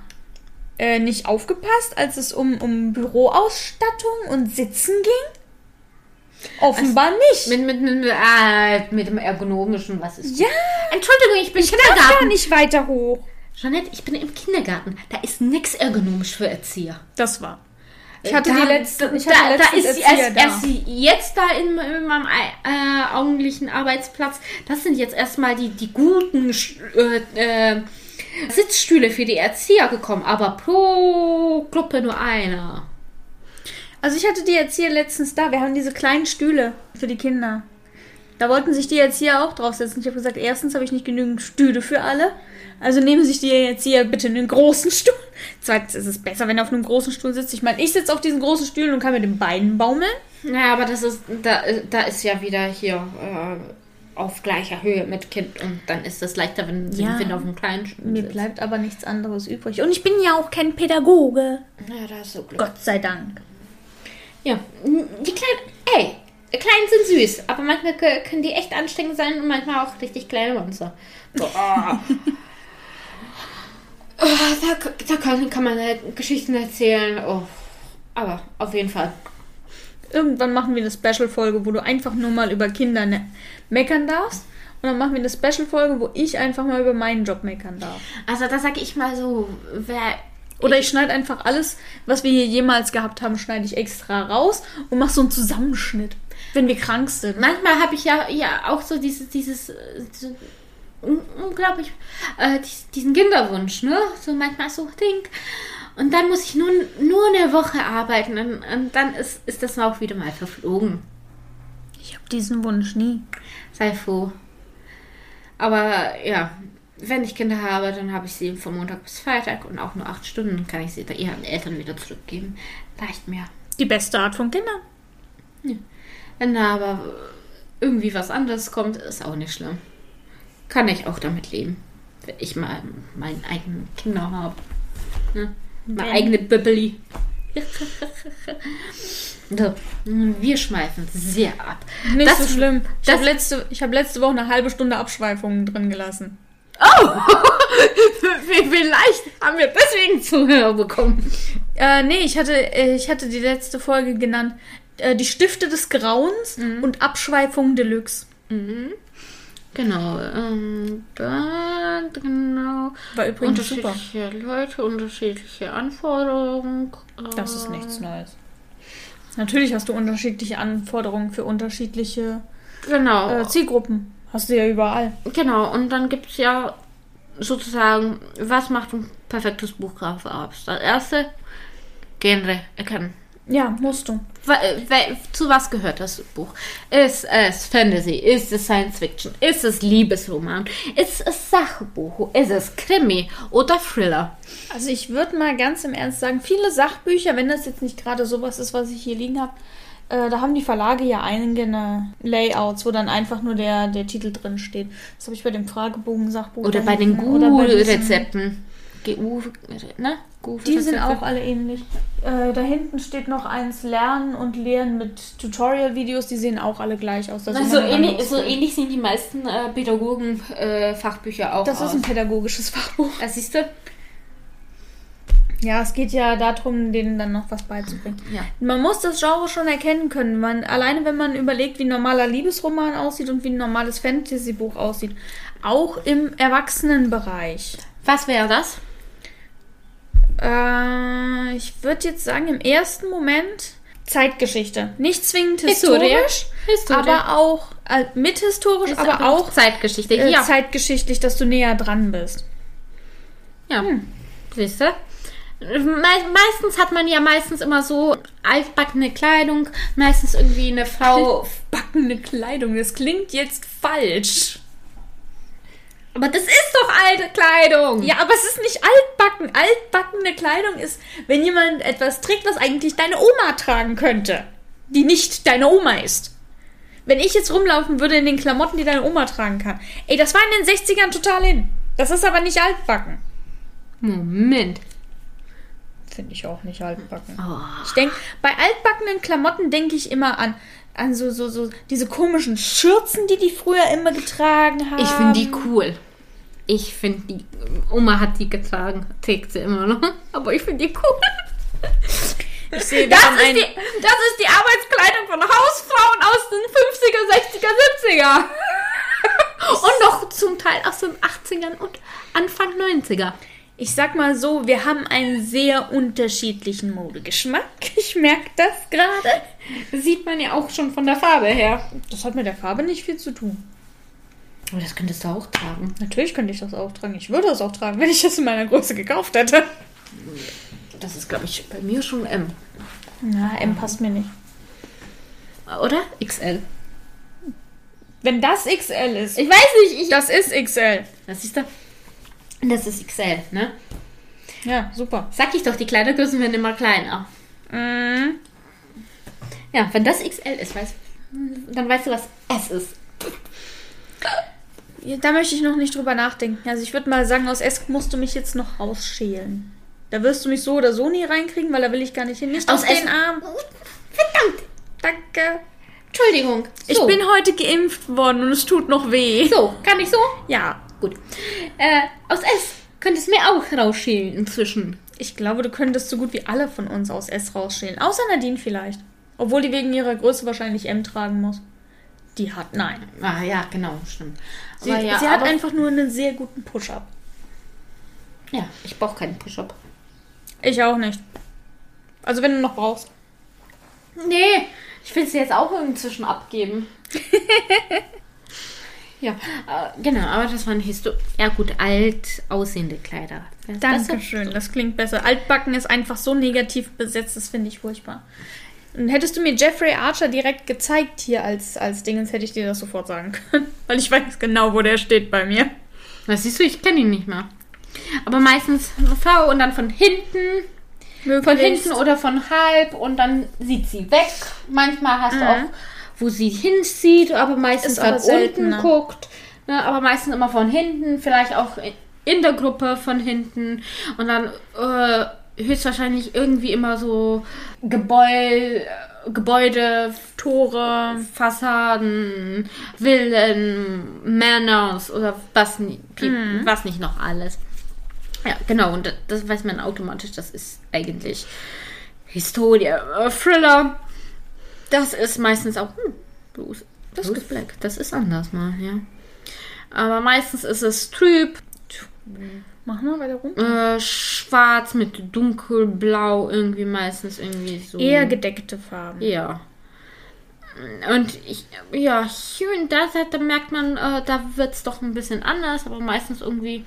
äh, nicht aufgepasst, als es um, um Büroausstattung und Sitzen ging? Offenbar nicht. Mit, mit, mit, äh, mit dem ergonomischen, was ist ja, Entschuldigung, ich bin im gar Kindergarten. nicht weiter hoch. Jeanette, ich bin im Kindergarten. Da ist nichts ergonomisch für Erzieher. Das war. Ich hatte da, die letzte, ich da, hatte da letztens ist sie erst, da. erst jetzt da in, in meinem äh, augenlichen Arbeitsplatz. Das sind jetzt erstmal die, die guten äh, äh, Sitzstühle für die Erzieher gekommen, aber pro Gruppe nur einer. Also ich hatte die Erzieher letztens da. Wir haben diese kleinen Stühle für die Kinder. Da wollten sich die Erzieher auch draufsetzen. Ich habe gesagt, erstens habe ich nicht genügend Stühle für alle. Also nehmen sich die Erzieher bitte einen großen Stuhl. Zweitens ist es besser, wenn er auf einem großen Stuhl sitzt. Ich meine, ich sitze auf diesen großen Stühlen und kann mit den Beinen baumeln. Naja, aber das ist, da, da ist ja wieder hier äh, auf gleicher Höhe mit Kind und dann ist es leichter, wenn sie Ja. wenn auf einem kleinen Stuhl Mir sitzt. bleibt aber nichts anderes übrig. Und ich bin ja auch kein Pädagoge. Ja, da ist so Glück. Gott sei Dank. Ja, die kleinen, ey, kleinen sind süß, aber manchmal können die echt anstrengend sein und manchmal auch richtig kleine Monster. Boah. Oh, da da kann, kann man halt Geschichten erzählen. Oh. Aber auf jeden Fall. Irgendwann machen wir eine Special-Folge, wo du einfach nur mal über Kinder ne meckern darfst. Und dann machen wir eine Special-Folge, wo ich einfach mal über meinen Job meckern darf. Also da sag ich mal so, wer Oder ich schneide einfach alles, was wir hier jemals gehabt haben, schneide ich extra raus und mache so einen Zusammenschnitt, wenn wir krank sind. manchmal habe ich ja, ja auch so dieses, dieses, äh, so, un- unglaublich, äh, dies- diesen Kinderwunsch, ne? So manchmal so Ding. Und dann muss ich nur, nur eine Woche arbeiten und, und dann ist, ist das auch wieder mal verflogen. Ich habe diesen Wunsch nie. Sei froh. Aber ja, wenn ich Kinder habe, dann habe ich sie von Montag bis Freitag und auch nur acht Stunden, kann ich sie da ihren Eltern wieder zurückgeben. Reicht mir. Die beste Art von Kindern. Wenn da aber irgendwie was anderes kommt, ist auch nicht schlimm. Kann ich auch damit leben. Wenn ich mal meinen eigenen Kinder habe. Ne? Meine eigene Bibbeli. so, wir schweifen sehr ab. Nicht Das- so schlimm. Ich habe letzte, ich hab letzte Woche eine halbe Stunde Abschweifungen drin gelassen. Vielleicht haben wir deswegen Zuhörer bekommen. Äh, nee, ich hatte, äh, ich hatte die letzte Folge genannt äh, Die Stifte des Grauens und Abschweifung Deluxe. Genau. Ähm, da, genau. War übrigens super. Unterschiedliche Leute, unterschiedliche Anforderungen. Das ist äh, nichts Neues. Natürlich hast du unterschiedliche Anforderungen für unterschiedliche Genau. äh, Zielgruppen. Hast du ja überall. Genau, und dann gibt es ja sozusagen, was macht ein perfektes Buch aus? Das erste, Genre erkennen. Ja, musst du. Äh, Zu was gehört das Buch? Ist es Fantasy? Ist es Science Fiction? Ist es Liebesroman? Ist es Sachbuch? Ist es Krimi oder Thriller? Also ich würde mal ganz im Ernst sagen, viele Sachbücher, wenn das jetzt nicht gerade sowas ist, was ich hier liegen habe, äh, da haben die Verlage ja eigene Layouts, wo dann einfach nur der, der Titel drin steht. Das habe ich bei dem Fragebogen-Sachbuch. Oder bei den oder bei diesen- Google-Rezepten. GU, ne? Die sind auch alle ähnlich. Äh, da hinten steht noch eins Lernen und Lehren mit Tutorial-Videos, die sehen auch alle gleich aus. Das Na, ist so, immer ein ähnlich, so ähnlich sehen die meisten äh, Pädagogen-Fachbücher auch Das aus. ist ein pädagogisches Fachbuch. Ah, siehst du? Ja, es geht ja darum, denen dann noch was beizubringen. Ja. Man muss das Genre schon erkennen können. Man, alleine wenn man überlegt, wie ein normaler Liebesroman aussieht und wie ein normales Fantasy-Buch aussieht. Auch im Erwachsenenbereich. Was wäre das? Äh, ich würde jetzt sagen, im ersten Moment Zeitgeschichte. Nicht zwingend historisch, Historie. aber auch äh, mit historisch, Ist aber auch Zeitgeschichte. äh, ja. zeitgeschichtlich, dass du näher dran bist. ja. Siehst du? Me meistens hat man ja meistens immer so altbackene Kleidung, meistens irgendwie eine Frau. Backende Kleidung, das klingt jetzt falsch. Aber das ist doch alte Kleidung. Ja, aber es ist nicht altbacken. Altbackene Kleidung ist, wenn jemand etwas trägt, was eigentlich deine Oma tragen könnte, die nicht deine Oma ist. Wenn ich jetzt rumlaufen würde in den Klamotten, die deine Oma tragen kann. Ey, das war in den 60ern total in. Das ist aber nicht altbacken. Moment. Finde ich auch nicht altbacken. Oh. Ich denke, bei altbackenen Klamotten denke ich immer an, an so, so, so diese komischen Schürzen, die die früher immer getragen haben. Ich finde die cool. Ich finde die. Oma hat die getragen. Trägt sie immer noch. Aber ich finde die cool. Ich sehe, Das ist, ein, die, das ist die Arbeitskleidung von Hausfrauen aus den 50er, 60er, 70er. Und noch zum Teil aus den 80ern und Anfang 90er. Ich sag mal so, wir haben einen sehr unterschiedlichen Modegeschmack. Ich merke das gerade. Sieht man ja auch schon von der Farbe her. Das hat mit der Farbe nicht viel zu tun. Aber das könntest du auch tragen. Natürlich könnte ich das auch tragen. Ich würde das auch tragen, wenn ich das in meiner Größe gekauft hätte. Das ist, glaube ich, bei mir schon M. Na, M passt mir nicht. Oder? XL. Wenn das XL ist. Ich weiß nicht, ich. Das ist XL. Das ist da. Das ist XL, ne? Ja, super. Sag ich doch, die Kleidergrößen werden immer kleiner. Mhm. Ja, wenn das XL ist, weißt, dann weißt du, was S ist. Da möchte ich noch nicht drüber nachdenken. Also ich würde mal sagen, aus S musst du mich jetzt noch rausschälen. Da wirst du mich so oder so nie reinkriegen, weil da will ich gar nicht hin. Nicht Aus S- den Arm. Verdammt! Danke. Entschuldigung. Ich So. bin heute geimpft worden und es tut noch weh. So, kann ich so? Ja. Gut. Äh, aus S könntest du mir auch rausschälen inzwischen. Ich glaube, du könntest so gut wie alle von uns aus S rausschälen. Außer Nadine vielleicht. Obwohl die wegen ihrer Größe wahrscheinlich M tragen muss. Die hat, nein. Ah, ja, genau, stimmt. Sie, ja, sie hat einfach nur einen sehr guten Push-Up. Ja, ich brauche keinen Push-Up. Ich auch nicht. Also wenn du noch brauchst. Nee, ich will sie jetzt auch inzwischen abgeben. ja, äh, genau, aber das waren Histo ja gut, alt aussehende Kleider. Das- Dankeschön, das klingt besser. Altbacken ist einfach so negativ besetzt, das finde ich furchtbar. Und hättest du mir Jeffrey Archer direkt gezeigt hier als, als Dingens, hätte ich dir das sofort sagen können. Weil ich weiß genau, wo der steht bei mir. Was siehst du, ich kenne ihn nicht mehr. Aber meistens Frau und dann von hinten, von Möglichst. hinten oder von halb und dann sieht sie weg. Manchmal hast du auch, wo sie hinzieht, aber meistens selten, unten guckt. Ne, aber meistens immer von hinten, vielleicht auch in der Gruppe von hinten und dann äh, höchstwahrscheinlich irgendwie immer so Gebäude, Gebäude, Tore. Fassaden, Villen, Manors oder was, pi- was nicht noch alles. Ja, genau, und das, das weiß man automatisch, das ist eigentlich Historie. Äh, Thriller, das ist meistens auch, hm, Bruce, das ist Black, das ist anders mal, ja. Aber meistens ist es trüb, Mach mal weiter rum. äh, schwarz mit dunkelblau, irgendwie meistens irgendwie so. Eher gedeckte Farben. Ja. Und ich, ja, hier und da, da merkt man, äh, da wird es doch ein bisschen anders, aber meistens irgendwie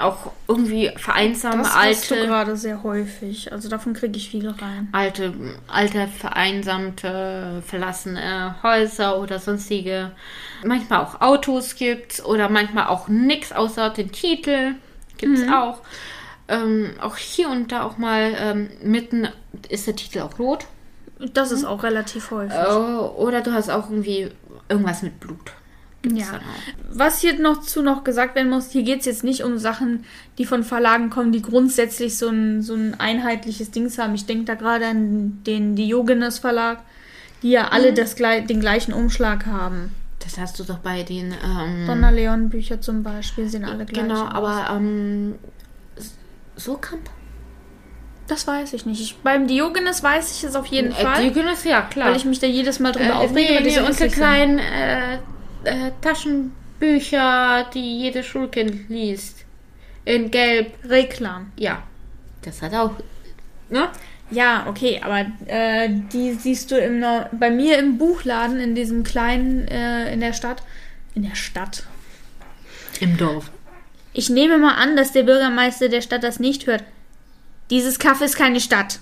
auch irgendwie vereinsame, Das du alte, gerade sehr häufig. Also davon kriege ich viel rein. alte, alte, vereinsamte, verlassene Häuser oder sonstige. Manchmal auch Autos gibt's oder manchmal auch nix außer den Titel gibt's auch. Ähm, auch hier und da auch mal ähm, mitten ist der Titel auch rot. Das ist auch relativ häufig. Oh, oder du hast auch irgendwie irgendwas mit Blut. Gibt's Ja. Was hier noch zu noch gesagt werden muss, hier geht es jetzt nicht um Sachen, die von Verlagen kommen, die grundsätzlich so ein, so ein einheitliches Dings haben. Ich denke da gerade an den Diogenes Verlag, die ja alle das, glei- den gleichen Umschlag haben. Das hast du doch bei den. Ähm, Donnerleon Bücher zum Beispiel sind alle gleich. genau, aus. aber ähm, so Kamp? Das weiß ich nicht. Ich, beim Diogenes weiß ich es auf jeden Äh, Fall, die können es ja klar. weil ich mich da jedes Mal drüber äh, aufrege. nee, nee, unsere kleinen äh, äh, Taschenbücher, die jedes Schulkind liest. In Gelb. Reklam. Ja. Das hat auch. Ne? Ja, okay, aber äh, die siehst du im, Nor- bei mir im Buchladen, in diesem kleinen, äh, in der Stadt. In der Stadt. Im Dorf. Ich nehme mal an, dass der Bürgermeister der Stadt das nicht hört. Dieses Kaff ist keine Stadt.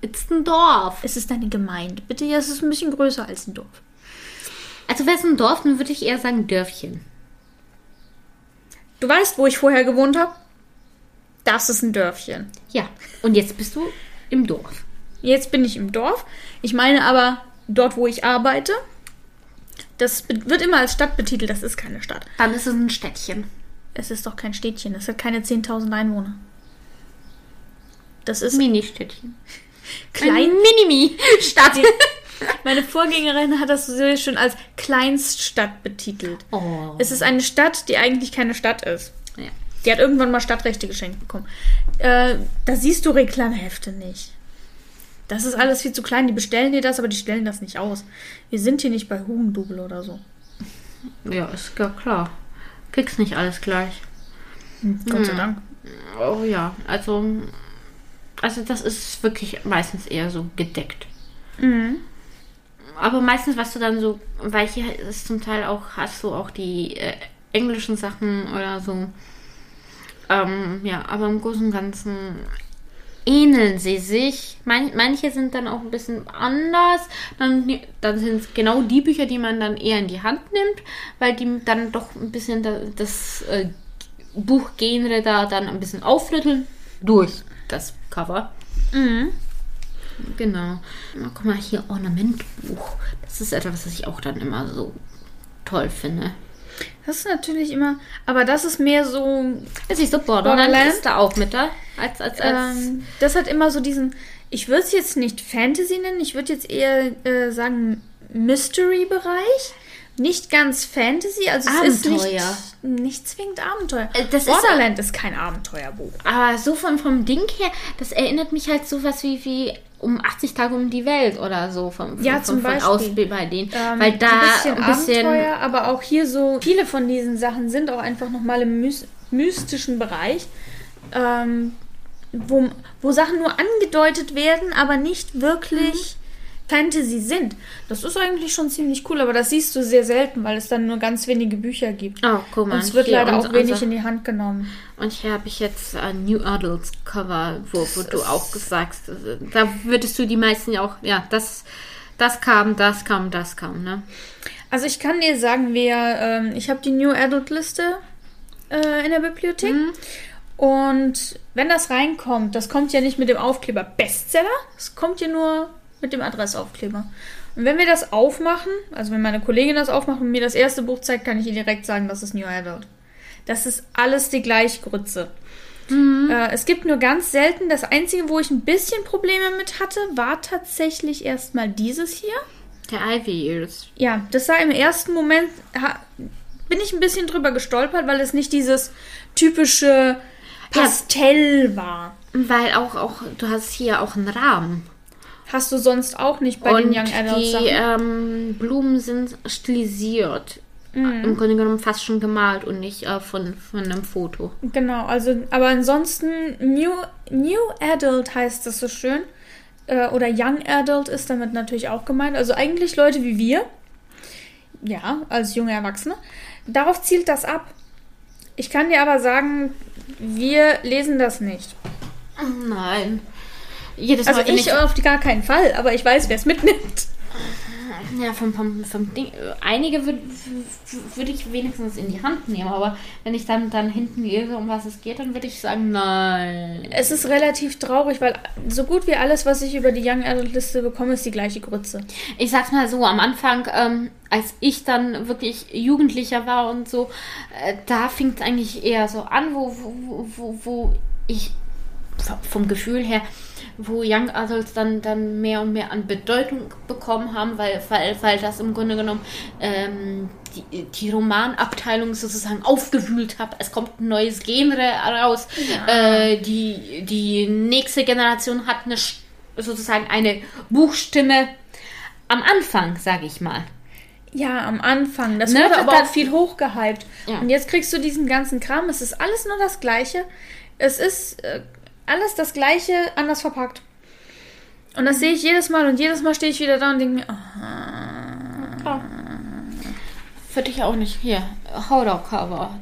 Ist ein Dorf. Es ist eine Gemeinde. Bitte, ja, es ist ein bisschen größer als ein Dorf. Also wäre es ein Dorf, dann würde ich eher sagen Dörfchen. Du weißt, wo ich vorher gewohnt habe? Das ist ein Dörfchen. Ja. Und jetzt bist du im Dorf. Jetzt bin ich im Dorf. Ich meine aber dort, wo ich arbeite. Das wird immer als Stadt betitelt. Das ist keine Stadt. Dann ist es ein Städtchen. Es ist doch kein Städtchen. Es hat keine 10.000 Einwohner. Das ist Mini-Städtchen. klein. Ein Minimi-Stadt. Meine Vorgängerin hat das so sehr schön als Kleinststadt betitelt. Oh. Es ist eine Stadt, die eigentlich keine Stadt ist. Die hat irgendwann mal Stadtrechte geschenkt bekommen. Äh, da siehst du Reklamhefte nicht. Das ist alles viel zu klein. Die bestellen dir das, aber die stellen das nicht aus. Wir sind hier nicht bei Hugendubel oder so. ja, ist ja klar. Kriegst nicht alles gleich. Gott sei Dank. Oh ja, also. Also das ist wirklich meistens eher so gedeckt. Mhm. Aber meistens, was du dann so, weil hier ist zum Teil auch, hast du auch die äh, englischen Sachen oder so. Ähm, ja, aber im Großen und Ganzen ähneln sie sich. Man, manche sind dann auch ein bisschen anders. Dann, dann sind es genau die Bücher, die man dann eher in die Hand nimmt, weil die dann doch ein bisschen das, das äh, Buchgenre da dann ein bisschen aufrütteln durch das Cover. Mhm. Genau. Na, guck mal, hier Ornamentbuch. Das ist etwas, was ich auch dann immer so toll finde. Das ist natürlich immer, aber das ist mehr so. Es ist so Borderland, ist da auch mit da. Als, als, als Ähm, das hat immer so diesen. Ich würde es jetzt nicht Fantasy nennen, ich würde jetzt eher äh, sagen Mystery-Bereich. Nicht ganz Fantasy, also es ist nicht, Abenteuer. nicht zwingend Abenteuer. Äh, das ist- Borderland ist, kein Abenteuerbuch. aber so von, vom Ding her, das erinnert mich halt so was wie, wie um 80 Tage um die Welt oder so. Vom, vom, Ja, vom, zum Beispiel. aus bei denen. Ähm, Weil da ein bisschen, ein bisschen Abenteuer, aber auch hier so viele von diesen Sachen sind auch einfach nochmal im mys mystischen Bereich, ähm, wo, wo Sachen nur angedeutet werden, aber nicht wirklich Fantasy sind. Das ist eigentlich schon ziemlich cool, aber das siehst du sehr selten, weil es dann nur ganz wenige Bücher gibt. Oh, guck mal. Und es wird leider auch wenig in die Hand genommen. Und hier habe ich jetzt ein New Adults Cover, wo, wo du auch gesagt hast, da würdest du die meisten ja auch, ja, das, das kam, das kam, das kam, ne? Also ich kann dir sagen, wir, ähm, ich habe die New Adult Liste äh, in der Bibliothek. Und wenn das reinkommt, das kommt ja nicht mit dem Aufkleber Bestseller, es kommt ja nur mit dem Adressaufkleber. Und wenn wir das aufmachen, also wenn meine Kollegin das aufmacht und mir das erste Buch zeigt, kann ich ihr direkt sagen, das ist New Adult. Das ist alles die gleiche Grütze. Äh, es gibt nur ganz selten, das Einzige, wo ich ein bisschen Probleme mit hatte, war tatsächlich erstmal dieses hier. Der Ivy Ears. Ja, das sah im ersten Moment, ha, bin ich ein bisschen drüber gestolpert, weil es nicht dieses typische Pastell war. Weil auch, auch, du hast hier auch einen Rahmen. Hast du sonst auch nicht bei und den Young Adult die ähm, Blumen sind stilisiert. Mhm. Im Grunde genommen fast schon gemalt und nicht äh, von, von einem Foto. Genau, also, aber ansonsten, New, New Adult heißt das so schön. Äh, oder Young Adult ist damit natürlich auch gemeint. Also eigentlich Leute wie wir. Ja, als junge Erwachsene. Darauf zielt das ab. Ich kann dir aber sagen, wir lesen das nicht. Nein. Jedes Also Mal, wenn ich auf gar keinen Fall, aber ich weiß, wer es mitnimmt. Ja, vom, vom, vom Ding. Einige würde würd ich wenigstens in die Hand nehmen, aber wenn ich dann, dann hinten lese, um was es geht, dann würde ich sagen, nein. Es ist relativ traurig, weil so gut wie alles, was ich über die Young Adult Liste bekomme, ist die gleiche Grütze. Ich sag's mal so, am Anfang, ähm, als ich dann wirklich Jugendlicher war und so, äh, da fing es eigentlich eher so an, wo, wo, wo, wo ich vom Gefühl her, wo Young Adults dann, dann mehr und mehr an Bedeutung bekommen haben, weil, weil, weil das im Grunde genommen ähm, die, die Romanabteilung sozusagen aufgewühlt hat. Es kommt ein neues Genre raus. Äh, die, die nächste Generation hat eine, sozusagen eine Buchstimme am Anfang, sage ich mal. Ja, am Anfang. Das Ne, wurde aber auch viel hochgehypt. Ja. Und jetzt kriegst du diesen ganzen Kram. Es ist alles nur das Gleiche. Es ist äh, alles das Gleiche, anders verpackt. Und das sehe ich jedes Mal und jedes Mal stehe ich wieder da und denke mir, oh, Für dich auch nicht. Hier, Horror-Cover.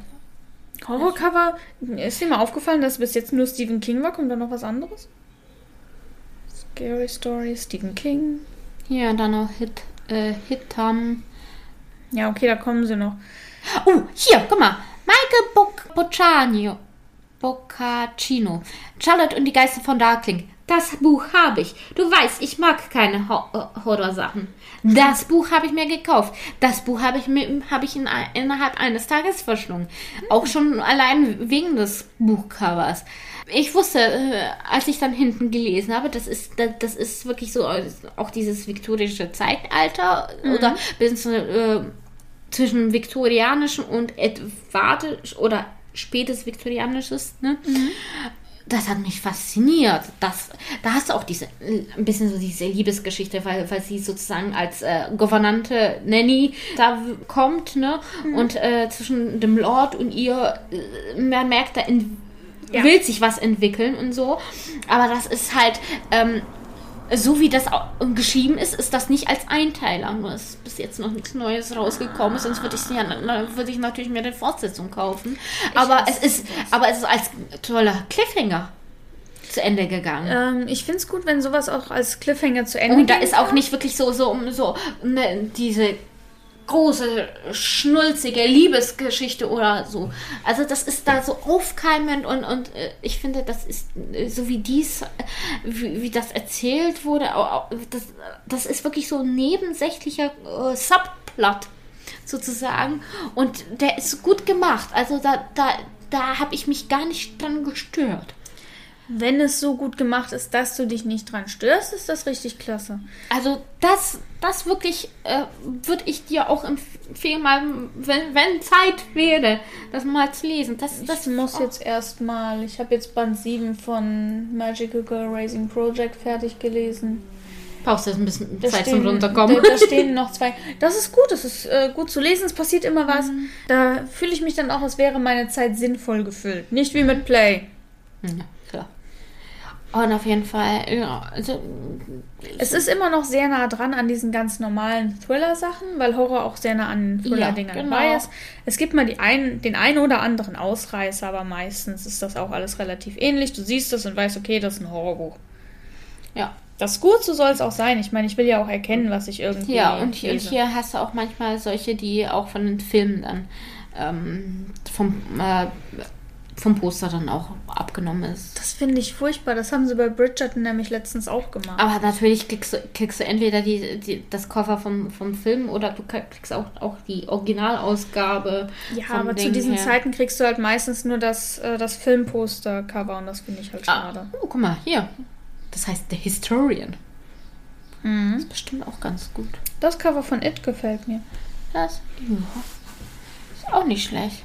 Horrorcover. Ist dir mal aufgefallen, dass bis jetzt nur Stephen King war? Kommt da noch was anderes? Scary Story, Stephen King. Hier, dann noch Hit, äh, Hitam. Ja, okay, da kommen sie noch. Oh, hier, guck mal. Michael Boc Boccacino. Boccacino. Charlotte und die Geister von Darkling. Das Buch habe ich. Du weißt, ich mag keine Ho äh, Horrorsachen. Das Buch habe ich mir gekauft. Das Buch habe ich, mir, habe ich in, innerhalb eines Tages verschlungen. Auch schon allein wegen des Buchcovers. Ich wusste, äh, als ich dann hinten gelesen habe, das ist, das, ist wirklich so äh, auch dieses viktorische Zeitalter oder bis äh, zwischen viktorianischen und edvardisch oder spätes viktorianisches, ne? Das hat mich fasziniert. Das, da hast du auch diese, ein bisschen so diese Liebesgeschichte, weil, weil sie sozusagen als äh, Gouvernante Nanny da kommt, ne? Und äh, zwischen dem Lord und ihr, äh, man merkt, da Ja. will sich was entwickeln und so. Aber das ist halt, ähm, so wie das geschrieben ist, ist das nicht als Einteiler. Nur ist bis jetzt noch nichts Neues rausgekommen. Sonst würde ich, ja, würde ich natürlich mir eine Fortsetzung kaufen. Aber es ist, aber es ist als toller Cliffhanger. zu Ende gegangen. Ähm, ich finde es gut, wenn sowas auch als Cliffhanger zu Ende Und da ist auch nicht wirklich so, so, so ne, diese große, schnulzige Liebesgeschichte oder so. Also das ist da so aufkeimend und, und äh, ich finde, das ist äh, so wie dies, äh, wie, wie das erzählt wurde, das, das ist wirklich so ein nebensächlicher äh, Subplot sozusagen und der ist gut gemacht. Also da, da, da habe ich mich gar nicht dran gestört. Wenn es so gut gemacht ist, dass du dich nicht dran störst, ist das richtig klasse. Also das, das wirklich äh, würde ich dir auch empfehlen, mal, wenn, wenn Zeit wäre, das mal zu lesen. Das, das Ich muss jetzt erstmal, ich habe jetzt Band 7 von Magical Girl Raising Project fertig gelesen. brauchst du jetzt ein bisschen Da Zeit stehen, zum runterkommen. Da, da stehen noch zwei. Das ist gut, das ist äh, gut zu lesen, es passiert immer was. Mhm. Da fühle ich mich dann auch, als wäre meine Zeit sinnvoll gefüllt. Nicht wie mit Play. ja, klar. Und auf jeden Fall, ja, also Es ist immer noch sehr nah dran an diesen ganz normalen Thriller-Sachen, weil Horror auch sehr nah an Thriller-Dingern Ja, genau. dabei ist. Es gibt mal die einen, den einen oder anderen Ausreißer, aber meistens ist das auch alles relativ ähnlich. Du siehst es und weißt, okay, das ist ein Horrorbuch. ja. Das ist gut, so soll es auch sein. Ich meine, ich will ja auch erkennen, was ich irgendwie Ja, und hier, und hier hast du auch manchmal solche, die auch von den Filmen dann ähm, vom, äh, vom Poster dann auch abgenommen ist. Das finde ich furchtbar. Das haben sie bei Bridgerton nämlich letztens auch gemacht. Aber natürlich kriegst du, kriegst du entweder die, die, das Cover vom, vom Film oder du kriegst auch, auch die Originalausgabe. ja, aber zu Ding diesen her. Zeiten kriegst du halt meistens nur das, äh, das Filmposter-Cover und das finde ich halt Ah, schade. oh, guck mal, hier. Das heißt The Historian. Mhm. Ist bestimmt auch ganz gut. Das Cover von It gefällt mir. Das ja, ist auch nicht schlecht.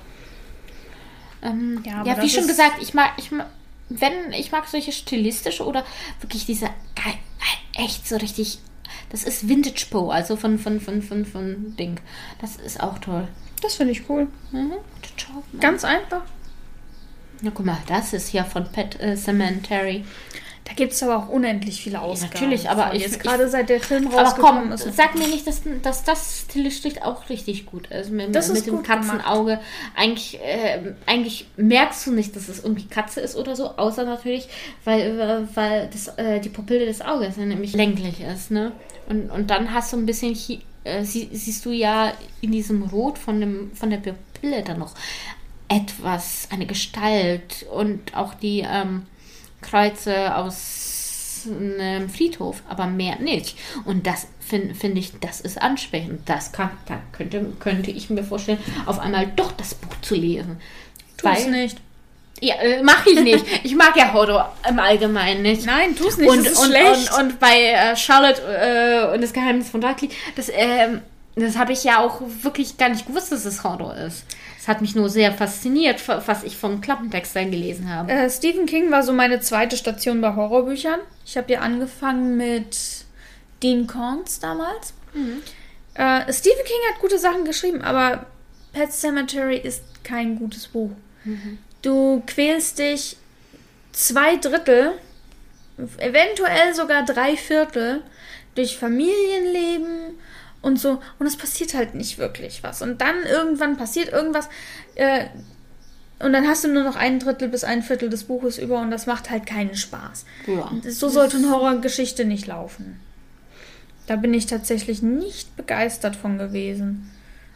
Ähm, Ja, ja, wie schon gesagt, ich mag, ich mag, wenn ich mag solche stilistische oder wirklich diese geil, echt so richtig. Das ist Vintage Poe, also von von von von von Ding. Das ist auch toll. Das finde ich cool. Mhm. Mann. Ganz einfach. Ja, guck mal, das ist ja von Pat äh, Cemetery. Da gibt es aber auch unendlich viele Ausgaben. natürlich, aber von. ich- jetzt gerade seit der Film Aber rausgekommen komm, ist. sag mir nicht, dass, dass das stilistisch auch richtig gut ist. Mit, Das mit ist dem Katzenauge. Eigentlich, äh, eigentlich merkst du nicht, dass es irgendwie Katze ist oder so, außer natürlich, weil, weil das, äh, die Pupille des Auges ja nämlich länglich ist. Ne? Und, und dann hast du ein bisschen, hier, äh, sie, siehst du ja in diesem Rot von, dem, von der Pupille dann noch etwas, eine Gestalt und auch die ähm, Kreuze aus einem Friedhof, aber mehr nicht. Und das finde find ich, das ist ansprechend. Das kann, da könnte, könnte ich mir vorstellen, auf einmal doch das Buch zu lesen. Tu's nicht. Ja, äh, mache ich nicht. Ich mag ja Horror im Allgemeinen nicht. Nein, tu's nicht. und, das ist und, schlecht. Und, und bei äh, Charlotte äh, und das Geheimnis von Darkly, das, ähm, das habe ich ja auch wirklich gar nicht gewusst, dass es Horror ist. Hat mich nur sehr fasziniert, was ich vom Klappentext dann gelesen habe. Äh, Stephen King war so meine zweite Station bei Horrorbüchern. Ich habe ja angefangen mit Dean Koontz damals. Äh, Stephen King hat gute Sachen geschrieben, aber Pet Cemetery ist kein gutes Buch. Du quälst dich zwei Drittel, eventuell sogar drei Viertel durch Familienleben und so. Und es passiert halt nicht wirklich was. Und dann irgendwann passiert irgendwas. Äh, und dann hast du nur noch ein Drittel bis ein Viertel des Buches über und das macht halt keinen Spaß. Ja. So sollte eine Horrorgeschichte nicht laufen. Da bin ich tatsächlich nicht begeistert von gewesen.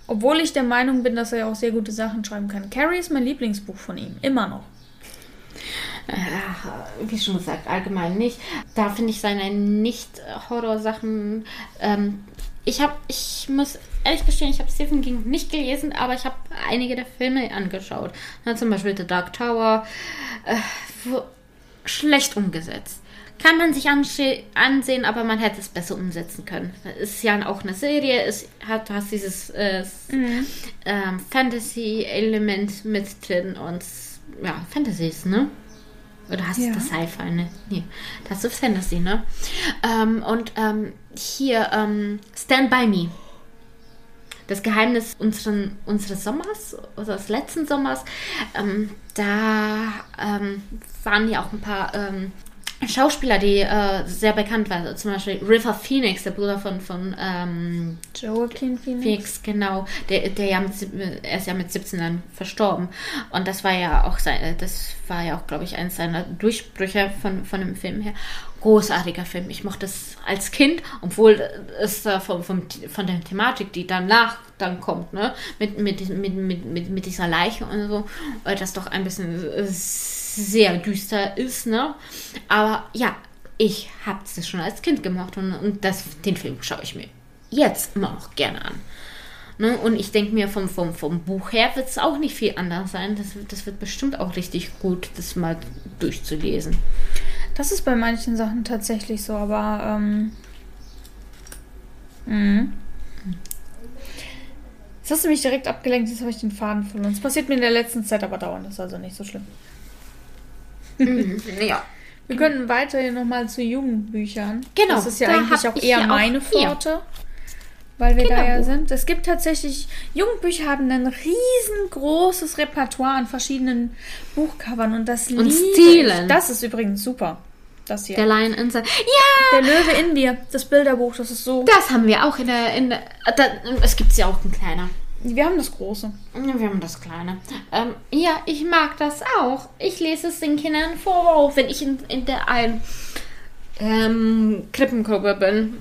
Obwohl ich der Meinung bin, dass er ja auch sehr gute Sachen schreiben kann. Carrie ist mein Lieblingsbuch von ihm. Immer noch. Ach, wie schon gesagt, allgemein nicht. Da finde ich seine Nicht-Horror-Sachen. Ähm, ich habe, ich muss ehrlich gestehen, ich habe Stephen King nicht gelesen, aber ich habe einige der Filme angeschaut. Na, zum Beispiel The Dark Tower. Äh, wo, schlecht umgesetzt. Kann man sich ansehen, aber man hätte es besser umsetzen können. Ist ja auch eine Serie, es hat, du hast dieses äh, ähm, Fantasy-Element mit drin und ja, Fantasy ist, ne? Oder hast Ja. du das Sci-Fi, ne? Nee, das hast du Fantasy, ne? Ähm, und ähm, hier, ähm, Stand By Me. Das Geheimnis unseren, unseres Sommers, oder des letzten Sommers, ähm, da ähm, waren ja auch ein paar ähm, Schauspieler, die äh, sehr bekannt waren, zum Beispiel River Phoenix, der Bruder von, von ähm, Joaquin Phoenix. Phoenix, genau, der, der ja mit, er ist ja mit 17 dann verstorben. Und das war ja auch sein, das war ja auch, glaube ich, eines seiner Durchbrüche von, von dem Film her. Großartiger Film. Ich mochte es als Kind, obwohl es da vom, vom, von der Thematik, die danach dann kommt, ne, mit, mit, mit, mit, mit, mit dieser Leiche und so, äh, das doch ein bisschen äh, sehr düster ist, ne? Aber ja, ich habe es schon als Kind gemacht und, und das, den Film schaue ich mir jetzt immer noch gerne an. Ne? Und ich denke mir, vom, vom, vom Buch her wird es auch nicht viel anders sein. Das, wird- das wird bestimmt auch richtig gut, das mal durchzulesen. Das ist bei manchen Sachen tatsächlich so, aber ähm, mhm. Jetzt hast du mich direkt abgelenkt, jetzt habe ich den Faden verloren. Das passiert mir in der letzten Zeit aber dauernd, das ist also nicht so schlimm. Ja. Wir könnten weiterhin nochmal zu Jugendbüchern. Genau, Das ist ja da eigentlich auch eher ja meine. Pforte. Weil wir da ja Kinderbuch. sind. Es gibt tatsächlich, Jugendbücher haben ein riesengroßes Repertoire an verschiedenen Buchcovern und das Und Stilen. Ich. Das ist übrigens super. Das hier. Der Lion Inside. Ja, Der Löwe in dir, das Bilderbuch, das ist so. das haben wir auch in der. In der da, es gibt ja auch ein kleiner. Wir haben das große. Wir haben das kleine. Ähm, ja, ich mag das auch. Ich lese es den Kindern vor, wenn ich in, in der einen ähm, Krippengruppe bin.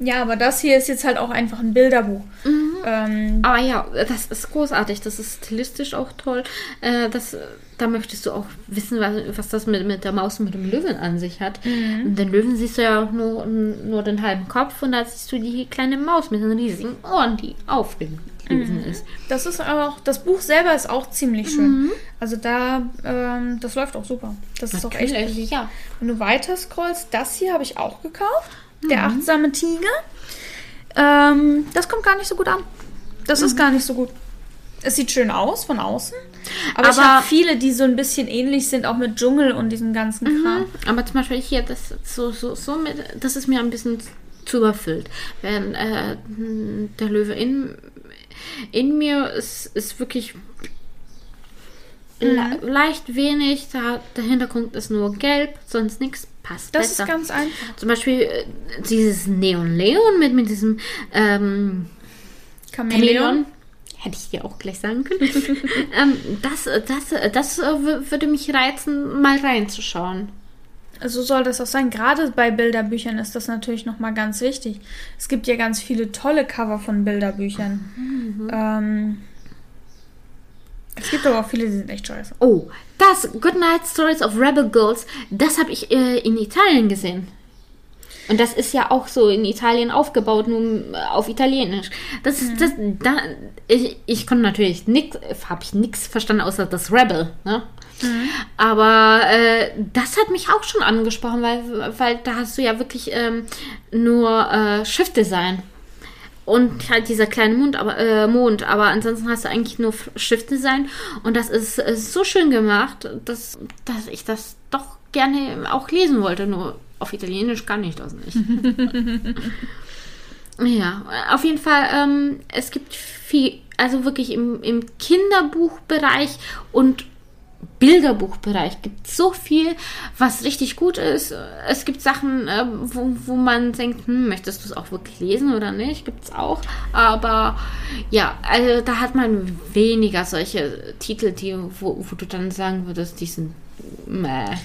Ja, aber das hier ist jetzt halt auch einfach ein Bilderbuch. Mhm. Ähm, Aber ja, das ist großartig. Das ist stilistisch auch toll. Äh, das, da möchtest du auch wissen, was, was das mit, mit der Maus und mit dem Löwen an sich hat. Und den Löwen siehst du ja auch nur, nur den halben Kopf und da siehst du die kleine Maus mit den riesigen Ohren, die auf dem Löwen ist. das ist auch, das Buch selber ist auch ziemlich schön. Also da, ähm, das läuft auch super. Das ist auch echt Natürlich, beliebt. ja. Wenn du weiter scrollst, das hier habe ich auch gekauft. Mhm. Der achtsame Tiger. Ähm, das kommt gar nicht so gut an. Das Mhm. ist gar nicht so gut. Es sieht schön aus von außen. Aber, ich Aber- habe viele, die so ein bisschen ähnlich sind, auch mit Dschungel und diesem ganzen Kram. Mhm. Aber zum Beispiel hier, das, so, so, so mit, das ist mir ein bisschen zu überfüllt. Während äh, der Löwe in, in mir ist, ist wirklich le leicht wenig. Da, der Hintergrund ist nur gelb, sonst nichts. Passt Das besser. ist ganz einfach. Zum Beispiel äh, dieses Neon Leon mit, mit diesem ähm, Chamäleon. Hätte ich dir auch gleich sagen können. ähm, das das, das äh, wür- würde mich reizen, mal reinzuschauen. So soll das auch sein. Gerade bei Bilderbüchern ist das natürlich nochmal ganz wichtig. Es gibt ja ganz viele tolle Cover von Bilderbüchern. Mhm. Ähm, es gibt aber auch viele, die sind echt scheiße. Oh, das Goodnight Stories of Rebel Girls, das habe ich äh, in Italien gesehen. Und das ist ja auch so in Italien aufgebaut, nur äh, auf Italienisch. Das ist das, da, ich, ich konnte natürlich nichts, habe ich nichts verstanden außer das Rebel, ne? Aber äh, das hat mich auch schon angesprochen, weil, weil da hast du ja wirklich ähm, nur äh, Schiffdesign. Und halt dieser kleine Mond, aber, äh, Mond, aber ansonsten hast du eigentlich nur Schiffdesign. Und das ist äh, so schön gemacht, dass, dass ich das doch gerne auch lesen wollte. Nur auf Italienisch kann ich das nicht. ja, auf jeden Fall, ähm, es gibt viel, also wirklich im, im Kinderbuchbereich und Bilderbuchbereich gibt so viel, was richtig gut ist. Es gibt Sachen, äh, wo, wo man denkt, hm, möchtest du es auch wirklich lesen oder nicht? Gibt es auch. Aber ja, also da hat man weniger solche Titel, die, wo, wo du dann sagen würdest, die sind meh.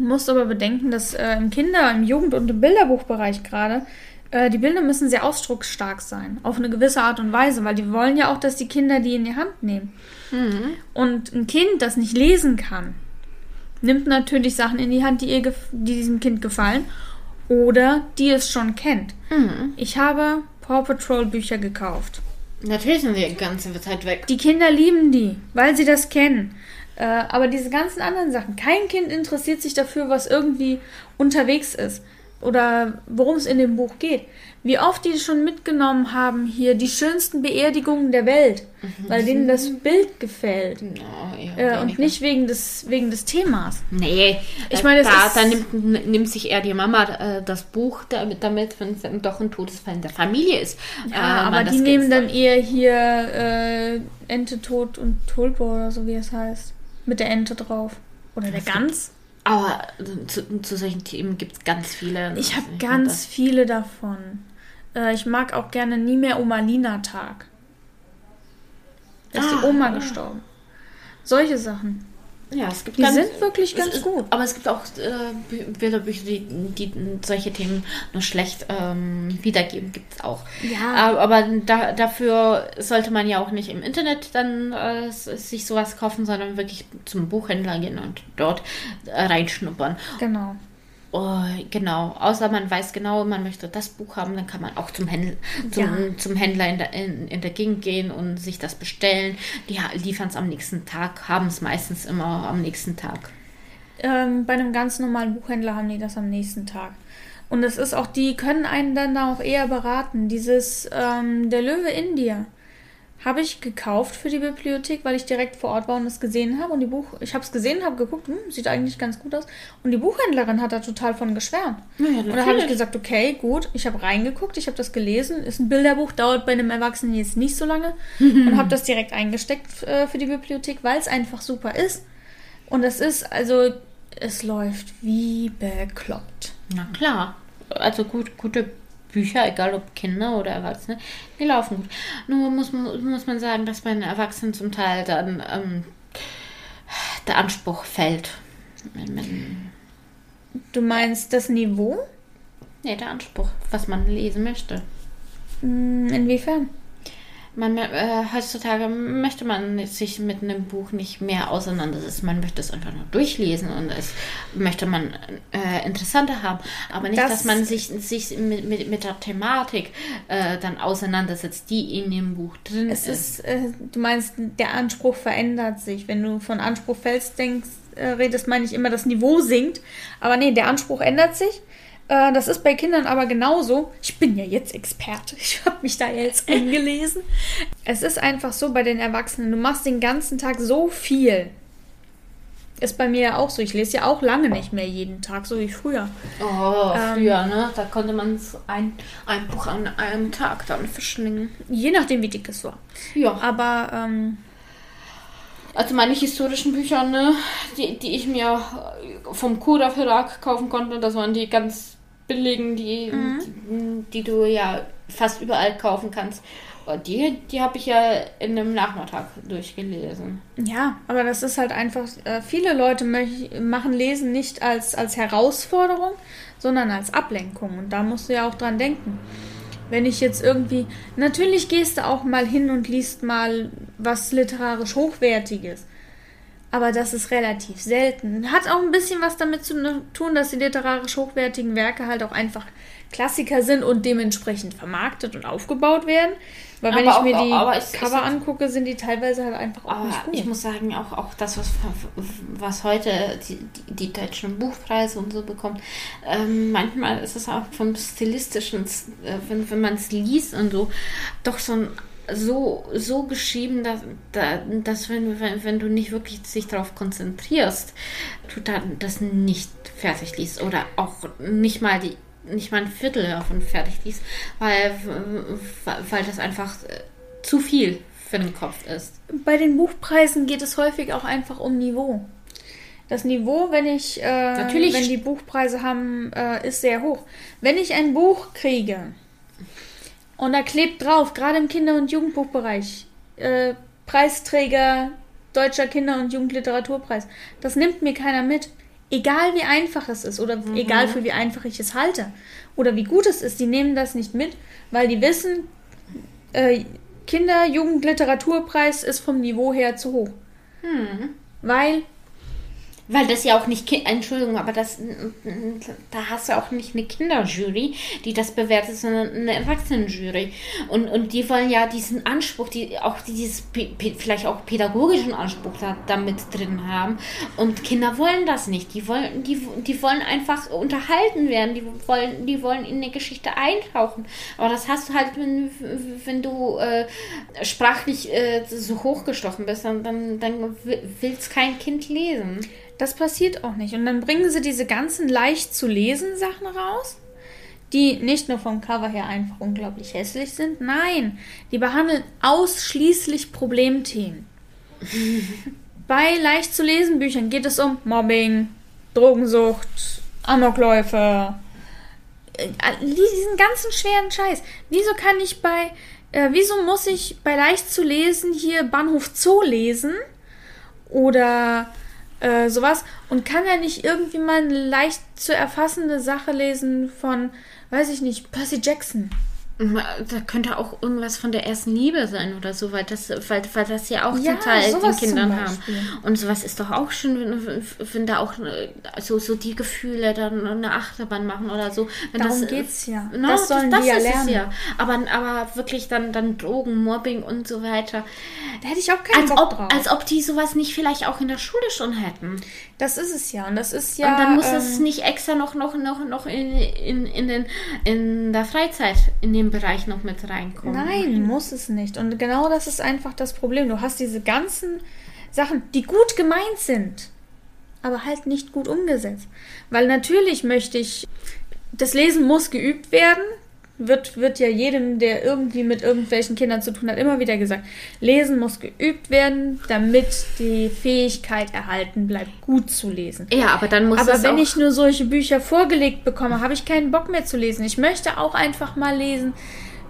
Musst aber bedenken, dass äh, im Kinder-, im Jugend- und im Bilderbuchbereich gerade äh, die Bilder müssen sehr ausdrucksstark sein. Auf eine gewisse Art und Weise, weil die wollen ja auch, dass die Kinder die in die Hand nehmen. Und ein Kind, das nicht lesen kann, nimmt natürlich Sachen in die Hand, die, ihr die diesem Kind gefallen oder die es schon kennt. Ich habe Paw Patrol Bücher gekauft. Natürlich sind die ganze Zeit weg. Die Kinder lieben die, weil sie das kennen. Äh, aber diese ganzen anderen Sachen, kein Kind interessiert sich dafür, was irgendwie unterwegs ist oder worum es in dem Buch geht. Wie oft die schon mitgenommen haben hier die schönsten Beerdigungen der Welt, weil denen das Bild gefällt Oh, ja, äh, und nicht wegen des, wegen des Themas. Nee, Ich meine, da, da nimmt, nimmt sich eher die Mama äh, das Buch damit, damit wenn es doch ein Todesfall in der Familie ist. Ja, äh, aber die nehmen dann eher hier äh, Ente tot und Tulpe oder so wie es heißt. Mit der Ente drauf. Oder der Gans. Aber zu, zu solchen Themen gibt es ganz viele. Ich habe ganz viele davon. Äh, ich mag auch gerne Nie mehr Oma-Lina-Tag. Da ist ah, die Oma ah. gestorben. Solche Sachen. Ja, es gibt die ganz, sind wirklich ganz ist, gut. Aber es gibt auch äh, Bilderbücher, die, die solche Themen nur schlecht ähm, wiedergeben, gibt es auch. Ja. Aber da, dafür sollte man ja auch nicht im Internet dann äh, sich sowas kaufen, sondern wirklich zum Buchhändler gehen und dort äh, reinschnuppern. Genau. Oh, genau, außer man weiß genau, man möchte das Buch haben, dann kann man auch zum, Händler, zum, ja. zum Händler in der, in, in der Gegend gehen und sich das bestellen. Die liefern es am nächsten Tag, haben es meistens immer am nächsten Tag. Ähm, bei einem ganz normalen Buchhändler haben die das am nächsten Tag. Und es ist auch, die können einen dann auch eher beraten. Dieses ähm, Der Löwe in dir habe ich gekauft für die Bibliothek, weil ich direkt vor Ort war und es gesehen habe. Und die Buch, ich habe es gesehen, habe geguckt, hm, sieht eigentlich ganz gut aus. Und die Buchhändlerin hat da total von geschwärmt. Ja, und da habe ich gesagt, okay, gut, ich habe reingeguckt, ich habe das gelesen. Ist ein Bilderbuch, dauert bei einem Erwachsenen jetzt nicht so lange. und habe das direkt eingesteckt äh, für die Bibliothek, weil es einfach super ist. Und es ist, also, es läuft wie bekloppt. Na klar. Also gut, gute Bücher, egal ob Kinder oder Erwachsene, die laufen gut. Nur muss, muss man sagen, dass bei den Erwachsenen zum Teil dann ähm, der Anspruch fällt. Du meinst das Niveau? Nee, der Anspruch, was man lesen möchte. Hm, inwiefern? Man, äh, heutzutage möchte man sich mit einem Buch nicht mehr auseinandersetzen. Man möchte es einfach nur durchlesen und es möchte man äh, interessanter haben. Aber nicht, das, dass man sich, sich mit, mit, mit der Thematik äh, dann auseinandersetzt, die in dem Buch drin es ist. ist äh, du meinst, der Anspruch verändert sich. Wenn du von Anspruch fällst, denkst, äh, redest, meine ich immer, das Niveau sinkt. Aber nee, der Anspruch ändert sich. Äh, das ist bei Kindern aber genauso. Ich bin ja jetzt Experte. Ich habe mich da jetzt eingelesen. Es ist einfach so bei den Erwachsenen. Du machst den ganzen Tag so viel. Ist bei mir ja auch so. Ich lese ja auch lange nicht mehr jeden Tag, so wie früher. Oh, ähm, früher, ne? Da konnte man ein, ein Buch an einem Tag dann verschlingen. Je nachdem, wie dick es war. Ja. Aber, ähm, also meine historischen Bücher, ne, die, die ich mir vom Kura Verlag kaufen konnte, das waren die ganz billigen, die, mhm. die, die, du ja fast überall kaufen kannst. Die, die habe ich ja in einem Nachmittag durchgelesen. Ja, aber das ist halt einfach, äh, viele Leute machen Lesen nicht als, als Herausforderung, sondern als Ablenkung. Und da musst du ja auch dran denken. Wenn ich jetzt irgendwie, natürlich gehst du auch mal hin und liest mal was literarisch Hochwertiges aber das ist relativ selten. Hat auch ein bisschen was damit zu tun, dass die literarisch hochwertigen Werke halt auch einfach Klassiker sind und dementsprechend vermarktet und aufgebaut werden. Weil wenn aber ich mir die es, Cover es, angucke, sind die teilweise halt einfach auch nicht gut. Ich muss sagen, auch, auch das, was, was heute die, die, die deutschen Buchpreise und so bekommt, ähm, manchmal ist es auch vom stilistischen, äh, wenn, wenn man es liest und so, doch so ein so, so geschrieben, dass, dass wenn, wenn, wenn du nicht wirklich sich darauf konzentrierst, du dann das nicht fertig liest oder auch nicht mal die nicht mal ein Viertel davon fertig liest, weil, weil das einfach äh, zu viel für den Kopf ist. Bei den Buchpreisen geht es häufig auch einfach um Niveau. Das Niveau, wenn ich, äh, Natürlich. wenn die Buchpreise haben, äh, ist sehr hoch. Wenn ich ein Buch kriege, und da klebt drauf, gerade im Kinder- und Jugendbuchbereich, äh, Preisträger Deutscher Kinder- und Jugendliteraturpreis. Das nimmt mir keiner mit. Egal wie einfach es ist oder mhm. egal für wie einfach ich es halte oder wie gut es ist, die nehmen das nicht mit, weil die wissen, äh, Kinder-, Jugendliteraturpreis ist vom Niveau her zu hoch. Mhm. Weil weil das ja auch nicht, Entschuldigung, aber das, da hast du auch nicht eine Kinderjury, die das bewertet, sondern eine Erwachsenenjury. Und, und die wollen ja diesen Anspruch, die auch dieses, vielleicht auch pädagogischen Anspruch da, da mit drin haben. Und Kinder wollen das nicht. Die wollen, die, die wollen einfach unterhalten werden. Die wollen, die wollen in eine Geschichte eintauchen. Aber das hast du halt, wenn, wenn du äh, sprachlich äh, so hochgestochen bist, dann, dann, dann will es kein Kind lesen. Das passiert auch nicht. Und dann bringen sie diese ganzen leicht zu lesen Sachen raus, die nicht nur vom Cover her einfach unglaublich hässlich sind. Nein, die behandeln ausschließlich Problemthemen. Bei leicht zu lesen Büchern geht es um Mobbing, Drogensucht, Amokläufe, äh, diesen ganzen schweren Scheiß. Wieso kann ich bei, äh, wieso muss ich bei leicht zu lesen hier Bahnhof Zoo lesen oder äh, sowas und kann ja nicht irgendwie mal eine leicht zu erfassende Sache lesen von, weiß ich nicht, Percy Jackson. Da könnte auch irgendwas von der ersten Liebe sein oder so, weil das, weil, weil das ja auch Ja, zum Teil den Kindern haben. Und sowas ist doch auch schon, wenn, wenn da auch äh, so, so die Gefühle dann eine Achterbahn machen oder so. Wenn Darum das, geht's ja. No, Das sollen das, die ja lernen. ja. Aber, aber wirklich dann, dann Drogen, Mobbing und so weiter. Da hätte ich auch keinen Als Bock ob, drauf. als ob die sowas nicht vielleicht auch in der Schule schon hätten. das ist es ja. Und das ist ja. und dann muss ähm, es nicht extra noch, noch, noch, noch in, in, in, den, in der Freizeit in dem Bereich noch mit reinkommen. Nein, muss es nicht. Und genau das ist einfach das Problem. Du hast diese ganzen Sachen, die gut gemeint sind, aber halt nicht gut umgesetzt. Weil natürlich möchte ich, das Lesen muss geübt werden. Wird, wird ja jedem, der irgendwie mit irgendwelchen Kindern zu tun hat, immer wieder gesagt. Lesen muss geübt werden, damit die Fähigkeit erhalten bleibt, gut zu lesen. Ja, aber dann muss Aber wenn ich nur solche Bücher vorgelegt bekomme, habe ich keinen Bock mehr zu lesen. Ich möchte auch einfach mal lesen.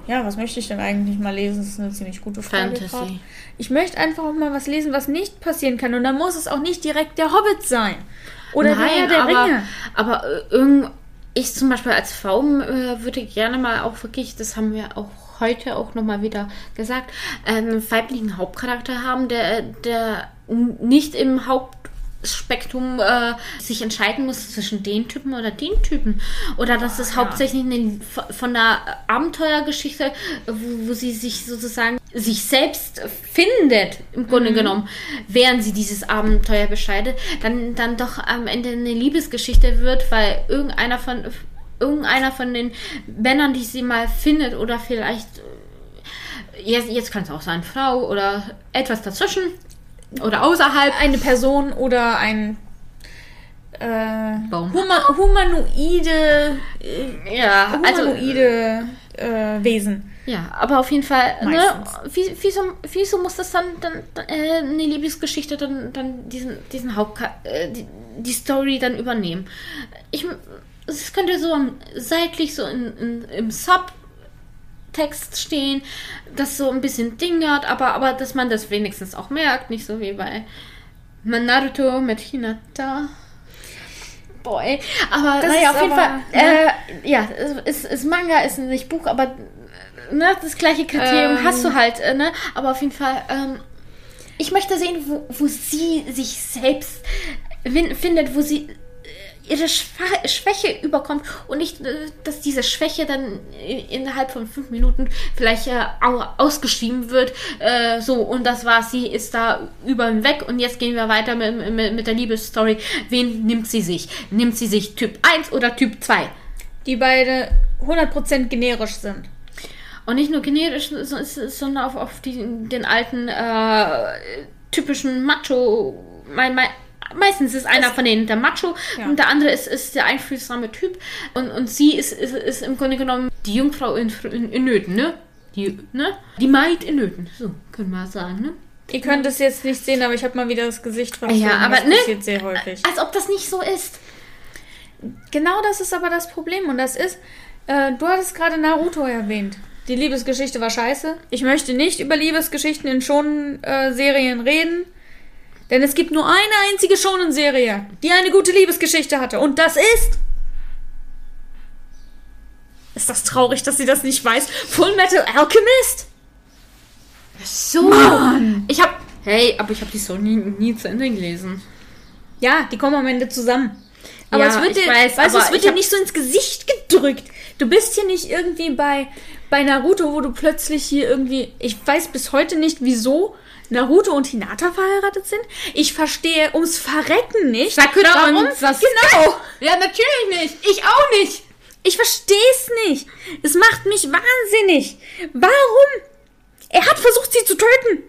Ja, was möchte ich denn eigentlich mal lesen? Das ist eine ziemlich gute Frage. Fantasy. Ich möchte einfach auch mal was lesen, was nicht passieren kann. Und dann muss es auch nicht direkt der Hobbit sein. Oder der Herr der aber, Ringe. aber äh, irgend, ich zum Beispiel als Frau äh, würde gerne mal auch wirklich, das haben wir auch heute auch nochmal wieder gesagt, einen weiblichen Hauptcharakter haben, der, der nicht im Hauptspektrum äh, sich entscheiden muss zwischen den Typen oder den Typen. Oder dass es hauptsächlich eine, von der Abenteuergeschichte, wo, wo sie sich sozusagen sich selbst findet, im Grunde genommen, während sie dieses Abenteuer beschreitet, dann, dann doch am Ende eine Liebesgeschichte wird, weil irgendeiner von irgendeiner von den Männern, die sie mal findet, oder vielleicht äh, jetzt, jetzt kann es auch sein, Frau oder etwas dazwischen oder außerhalb. Eine Person oder ein äh, Baum. Huma humanoide, äh, Ja, also humanoide äh, Wesen. Ja, aber auf jeden Fall, ne, wie, wieso, wieso muss das dann, dann dann, äh, eine Liebesgeschichte dann, dann diesen, diesen Haupt äh, die, die Story dann übernehmen? Ich, es könnte so seitlich so in, in, im Subtext stehen, das so ein bisschen dingert, aber, aber dass man das wenigstens auch merkt, nicht so wie bei Naruto mit Hinata. Boy. Aber Das naja, ist auf jeden aber, Fall. Äh, ja, es ist, ist Manga, ist nicht Buch, aber ne, das gleiche Kriterium Ähm. hast du halt, äh, ne? Aber auf jeden Fall, ähm, ich möchte sehen, wo, wo sie sich selbst findet, wo sie ihre Schwäche überkommt und nicht, äh, dass diese Schwäche dann innerhalb von fünf Minuten vielleicht äh, au ausgeschrieben wird. Äh, so, und das war's, sie ist da über weg und jetzt gehen wir weiter mit, mit, mit der Liebesstory. Wen nimmt sie sich? Nimmt sie sich Typ 1 oder Typ 2? Die beide 100% generisch sind. Und nicht nur generisch, so- so- sondern auf, auf die, den alten äh, typischen Macho. Mein, mein, meistens ist einer von denen der Macho Ja. und der andere ist, ist der einfühlsame Typ. Und, und sie ist, ist, ist im Grunde genommen die Jungfrau in, in, in Nöten, ne? Die, ne? Die Maid in Nöten, so können wir sagen, ne? Ihr könnt es jetzt nicht sehen, aber ich habe mal wieder das Gesicht verzogen. Ja, aber das ne? passiert sehr häufig. Als ob das nicht so ist. Genau das ist aber das Problem. Und das ist, äh, du hattest gerade Naruto erwähnt. Die Liebesgeschichte war scheiße. Ich möchte nicht über Liebesgeschichten in Shonen-Serien reden. Denn es gibt nur eine einzige Shonen-Serie, die eine gute Liebesgeschichte hatte. Und das ist... Ist das traurig, dass sie das nicht weiß? Full Metal Alchemist! So. Mann. Ich hab. Hey, aber ich habe die so nie, nie zu Ende gelesen. Ja, die kommen am Ende zusammen. Aber Ja, es wird dir, weiß, weißt es wird dir nicht so ins Gesicht gedrückt. Du bist hier nicht irgendwie bei, bei Naruto, wo du plötzlich hier irgendwie. Ich weiß bis heute nicht, wieso Naruto und Hinata verheiratet sind. Ich verstehe ums Verrecken nicht. Sakura warum, und Sasuke? Genau. Ja, natürlich nicht. Ich auch nicht. Ich verstehe es nicht. Es macht mich wahnsinnig. Warum? Er hat versucht, sie zu töten.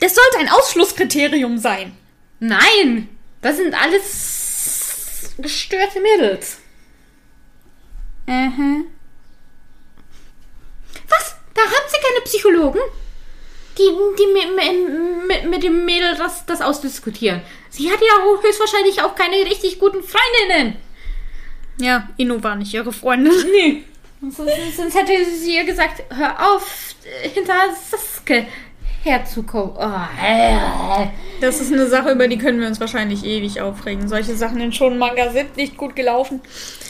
Das sollte ein Ausschlusskriterium sein. Nein, das sind alles gestörte Mädels. Mhm. Was? Da haben sie keine Psychologen? Die, die mit, mit, mit dem Mädel das, das ausdiskutieren. Sie hat ja höchstwahrscheinlich auch keine richtig guten Freundinnen. Ja, Inu war nicht ihre Freundin. Nee. Sonst, sonst hätte sie ihr gesagt, hör auf, hinter Saske herzukommen. Oh. Das ist eine Sache, über die können wir uns wahrscheinlich ewig aufregen. Solche Sachen in schon Manga sind nicht gut gelaufen.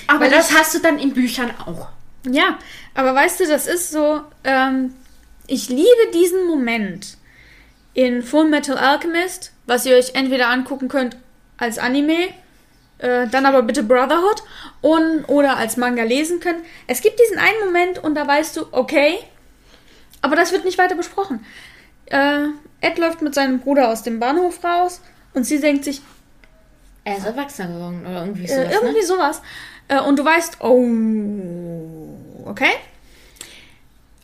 Aber Weil das hast du dann in Büchern auch. Ja, aber weißt du, das ist so, ähm, ich liebe diesen Moment in Full Metal Alchemist, was ihr euch entweder angucken könnt als Anime, äh, dann aber bitte Brotherhood und, oder als Manga lesen könnt. Es gibt diesen einen Moment und da weißt du, okay, aber das wird nicht weiter besprochen. Äh, Ed läuft mit seinem Bruder aus dem Bahnhof raus und sie denkt sich, Er ist erwachsen geworden oder irgendwie äh, sowas. irgendwie ne? sowas. Äh, und du weißt, oh, okay.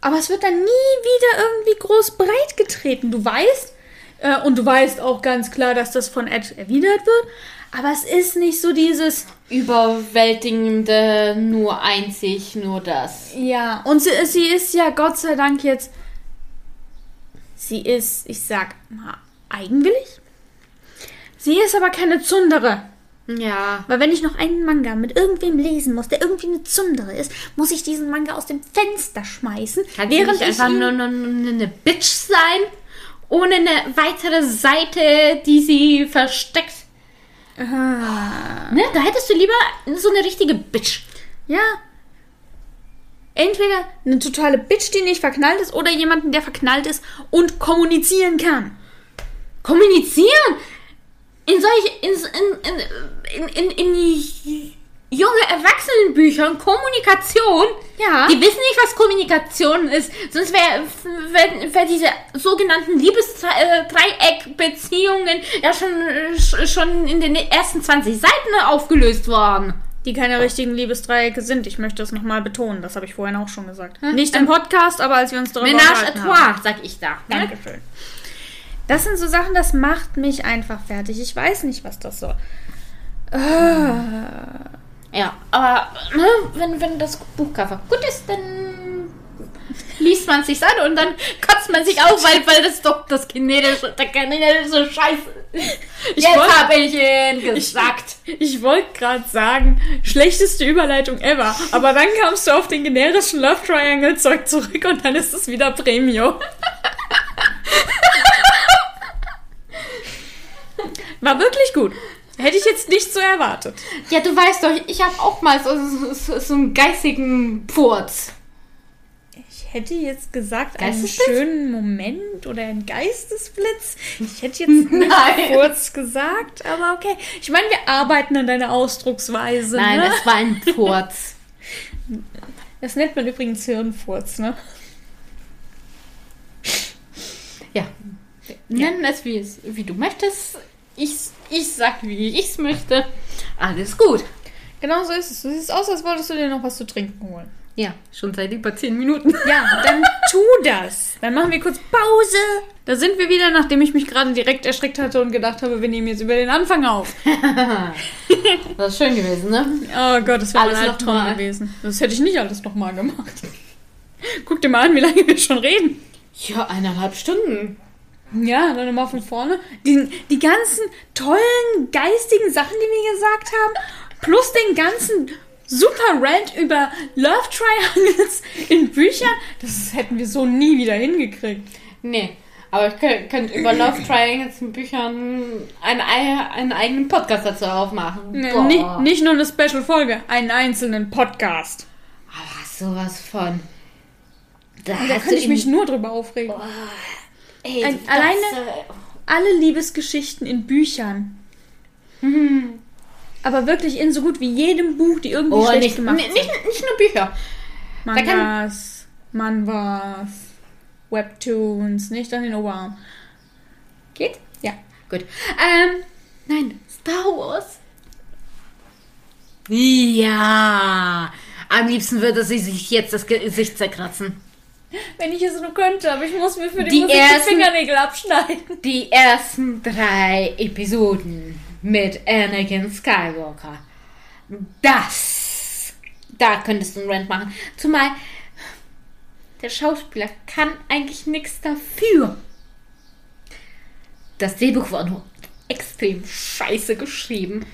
Aber es wird dann nie wieder irgendwie groß breit getreten. Du weißt, äh, und du weißt auch ganz klar, dass das von Ed erwidert wird. Aber es ist nicht so dieses, Überwältigende, nur einzig, nur das. ja. Und sie, sie ist ja Gott sei Dank jetzt, sie ist, ich sag mal, eigenwillig. Sie ist aber keine Zundere. Ja. Weil wenn ich noch einen Manga mit irgendwem lesen muss, der irgendwie eine Zundere ist, muss ich diesen Manga aus dem Fenster schmeißen. Kann während einfach ich ihn- nur, nur, nur eine Bitch sein? Ohne eine weitere Seite, die sie versteckt. Ah, Ne? Da hättest du lieber so eine richtige Bitch. ja. Entweder eine totale Bitch, die nicht verknallt ist, oder jemanden, der verknallt ist und kommunizieren kann. Kommunizieren! In solche, in, in, in, in, junge Erwachsenenbüchern Kommunikation. Ja. Die wissen nicht, was Kommunikation ist. Sonst wäre wär, wär diese sogenannten Liebesdreieck-Beziehungen ja schon, schon in den ersten 20 Seiten aufgelöst worden. Die keine richtigen Liebesdreiecke sind. Ich möchte das nochmal betonen. Das habe ich vorhin auch schon gesagt. Nicht im Podcast, aber als wir uns darüber Ménage à trois, sag ich da. Dankeschön. Das sind so Sachen, das macht mich einfach fertig. Ich weiß nicht, was das soll. Ah. Ja, aber ne, wenn, wenn das Buchcover gut ist, dann liest man es sich an und dann kotzt man sich auf, weil, weil das doch das kinetische, der kinetische Scheiß ist. Ich Jetzt habe ich ihn gesagt. Ich wollte gerade sagen, schlechteste Überleitung ever. Aber dann kamst du auf den generischen Love Triangle Zeug zurück und dann ist es wieder Premio. War wirklich gut. Hätte ich jetzt nicht so erwartet. Ja, du weißt doch, ich habe auch mal so, so, so, so einen geistigen Purz. Ich hätte jetzt gesagt, einen schönen Moment oder einen Geistesblitz. Ich hätte jetzt nicht Nein. kurz gesagt, aber okay. Ich meine, wir arbeiten an deiner Ausdrucksweise. Nein, ne? das war ein Purz. das nennt man übrigens Hirnfurz, ne? Ja. Nenn es, wie, es, wie du möchtest. Ich, ich sag, wie ich es möchte. Alles gut. Genau so ist es. Du siehst aus, als wolltest du dir noch was zu trinken holen. Ja, schon seit über 10 Minuten. Ja, dann tu das. Dann machen wir kurz Pause. Da sind wir wieder, nachdem ich mich gerade direkt erschreckt hatte und gedacht habe, wir nehmen jetzt über den Anfang auf. Das ist schön gewesen, ne? Oh Gott, das wäre Alles ein noch Albtraum gewesen. Das hätte ich nicht alles nochmal gemacht. Guck dir mal an, wie lange wir schon reden. Ja, eineinhalb Stunden. Ja, dann nochmal von vorne. Die, die ganzen tollen, geistigen Sachen, die wir gesagt haben, plus den ganzen super Rant über Love Triangles in Büchern, das hätten wir so nie wieder hingekriegt. Nee. Aber ich könnte könnt über Love Triangles in Büchern einen, ei- einen eigenen Podcast dazu aufmachen. Nee, Boah. nicht, nicht nur eine Special-Folge, einen einzelnen Podcast. Aber sowas von. Da, Da könnte ich mich nur drüber aufregen. Ey, ein- alleine- äh, Alle Liebesgeschichten in Büchern. hm. Aber wirklich in so gut wie jedem Buch, die irgendwie Oh, schlecht nicht, gemacht nicht, nicht, nicht nur Bücher. Mangas, Manwas, Webtoons, nicht an den Oberarm. Geht? Ja. Gut. Ähm, nein, Star Wars. Ja. Am liebsten würde sie sich jetzt das Gesicht zerkratzen. Wenn ich es nur könnte, aber ich muss mir für die, Die Musik ersten- die Fingernägel abschneiden. Die ersten drei Episoden mit Anakin Skywalker. Das. Da könntest du einen Rant machen. Zumal der Schauspieler kann eigentlich nichts dafür. Das Drehbuch war nur extrem scheiße geschrieben.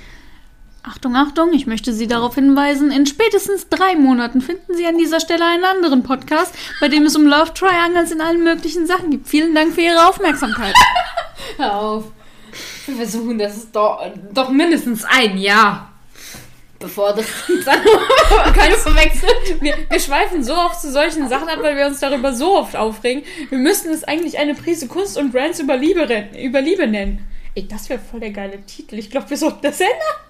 Achtung, Achtung, ich möchte Sie darauf hinweisen, in spätestens drei Monaten finden Sie an dieser Stelle einen anderen Podcast, bei dem es um Love Triangles in allen möglichen Sachen gibt. Vielen Dank für Ihre Aufmerksamkeit. Hör auf. Wir versuchen das doch, doch mindestens ein Jahr. Bevor das dann Kannst? Wir, wir schweifen so oft zu solchen Sachen ab, weil wir uns darüber so oft aufregen. Wir müssten es eigentlich eine Prise Kunst und Brands über Liebe, über Liebe nennen. Ey, das wäre voll der geile Titel. Ich glaube, wir sollten das ändern.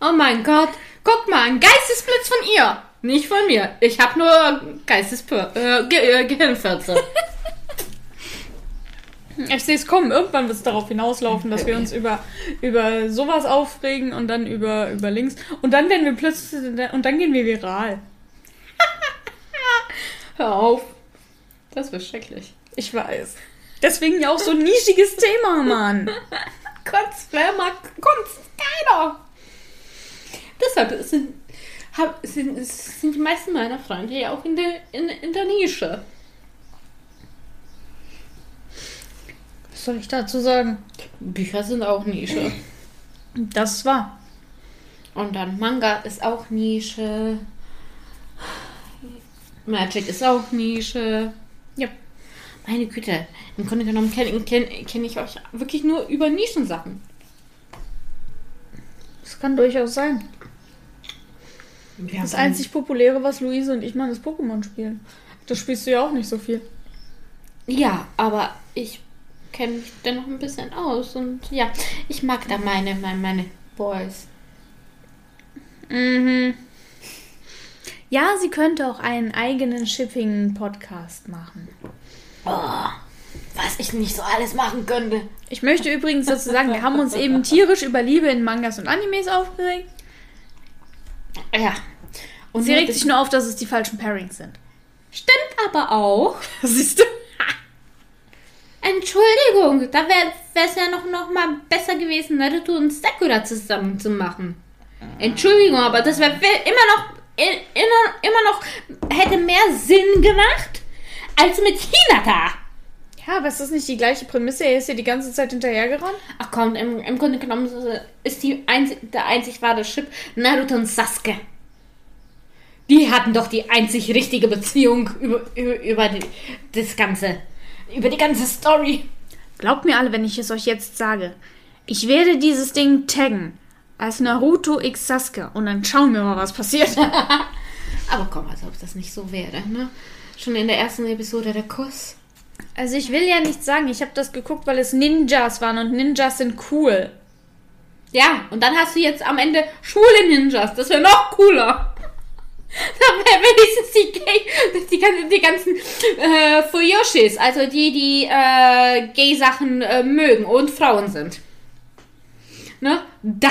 Oh mein Gott, guck mal, ein Geistesblitz von ihr. Nicht von mir. Ich habe nur Geistespür, äh, Ge äh, Gehirnfürze. Ich sehe es kommen. Irgendwann wird es darauf hinauslaufen, dass wir uns über, über sowas aufregen und dann über, über Links. Und dann werden wir plötzlich, und dann gehen wir viral. Hör auf. Das wird schrecklich. Ich weiß. Deswegen ja auch so ein nischiges Thema, Mann. Kunst, wer mag Kunst? Keiner. Deshalb sind, hab, sind, sind die meisten meiner Freunde ja auch in der, in, in der Nische. Was soll ich dazu sagen? Bücher sind auch Nische. Das wahr. Und dann Manga ist auch Nische. Magic ist auch Nische. Ja. Meine Güte, im Grunde genommen kenne kenn, kenn ich euch wirklich nur über Nischensachen. Das kann durchaus sein. Wir Das einzig Populäre, was Luise und ich machen, ist Pokémon spielen. Das spielst du ja auch nicht so viel. Ja, aber ich kenne mich dennoch ein bisschen aus. Und ja, ich mag da meine, meine, meine Boys. Mhm. Ja, sie könnte auch einen eigenen Shipping-Podcast machen. Oh, was ich nicht so alles machen könnte. Ich möchte übrigens dazu sagen, wir haben uns eben tierisch über Liebe in Mangas und Animes aufgeregt. Ja. Und Sie regt sich nur auf, dass es die falschen Pairings sind. Stimmt aber auch. Siehst du? Entschuldigung, da wäre es ja noch, noch mal besser gewesen, Naruto und Sakura zusammen zu machen. Entschuldigung, aber das wäre immer noch, immer, immer noch, hätte mehr Sinn gemacht, als mit Hinata. Ja, aber ist das nicht die gleiche Prämisse? Er ist ja die ganze Zeit hinterhergerannt. Ach komm, im, im Grunde genommen ist die einzig, der einzig wahre Chip Naruto und Sasuke. Die hatten doch die einzig richtige Beziehung über, über, über die, das Ganze. Über die ganze Story. Glaubt mir alle, wenn ich es euch jetzt sage. Ich werde dieses Ding taggen. Als Naruto x Sasuke. Und dann schauen wir mal, was passiert. Aber komm, als ob das nicht so wäre, ne? Schon in der ersten Episode der Kuss. Also ich will ja nicht sagen, ich habe das geguckt, weil es Ninjas waren und Ninjas sind cool. Ja, und dann hast du jetzt am Ende schwule Ninjas. Das wäre noch cooler. Dann wäre wenigstens die, Gay, die, ganzen- die ganzen äh, Fuyoshis, also die, die äh, Gay-Sachen äh, mögen und Frauen sind. Ne? Da,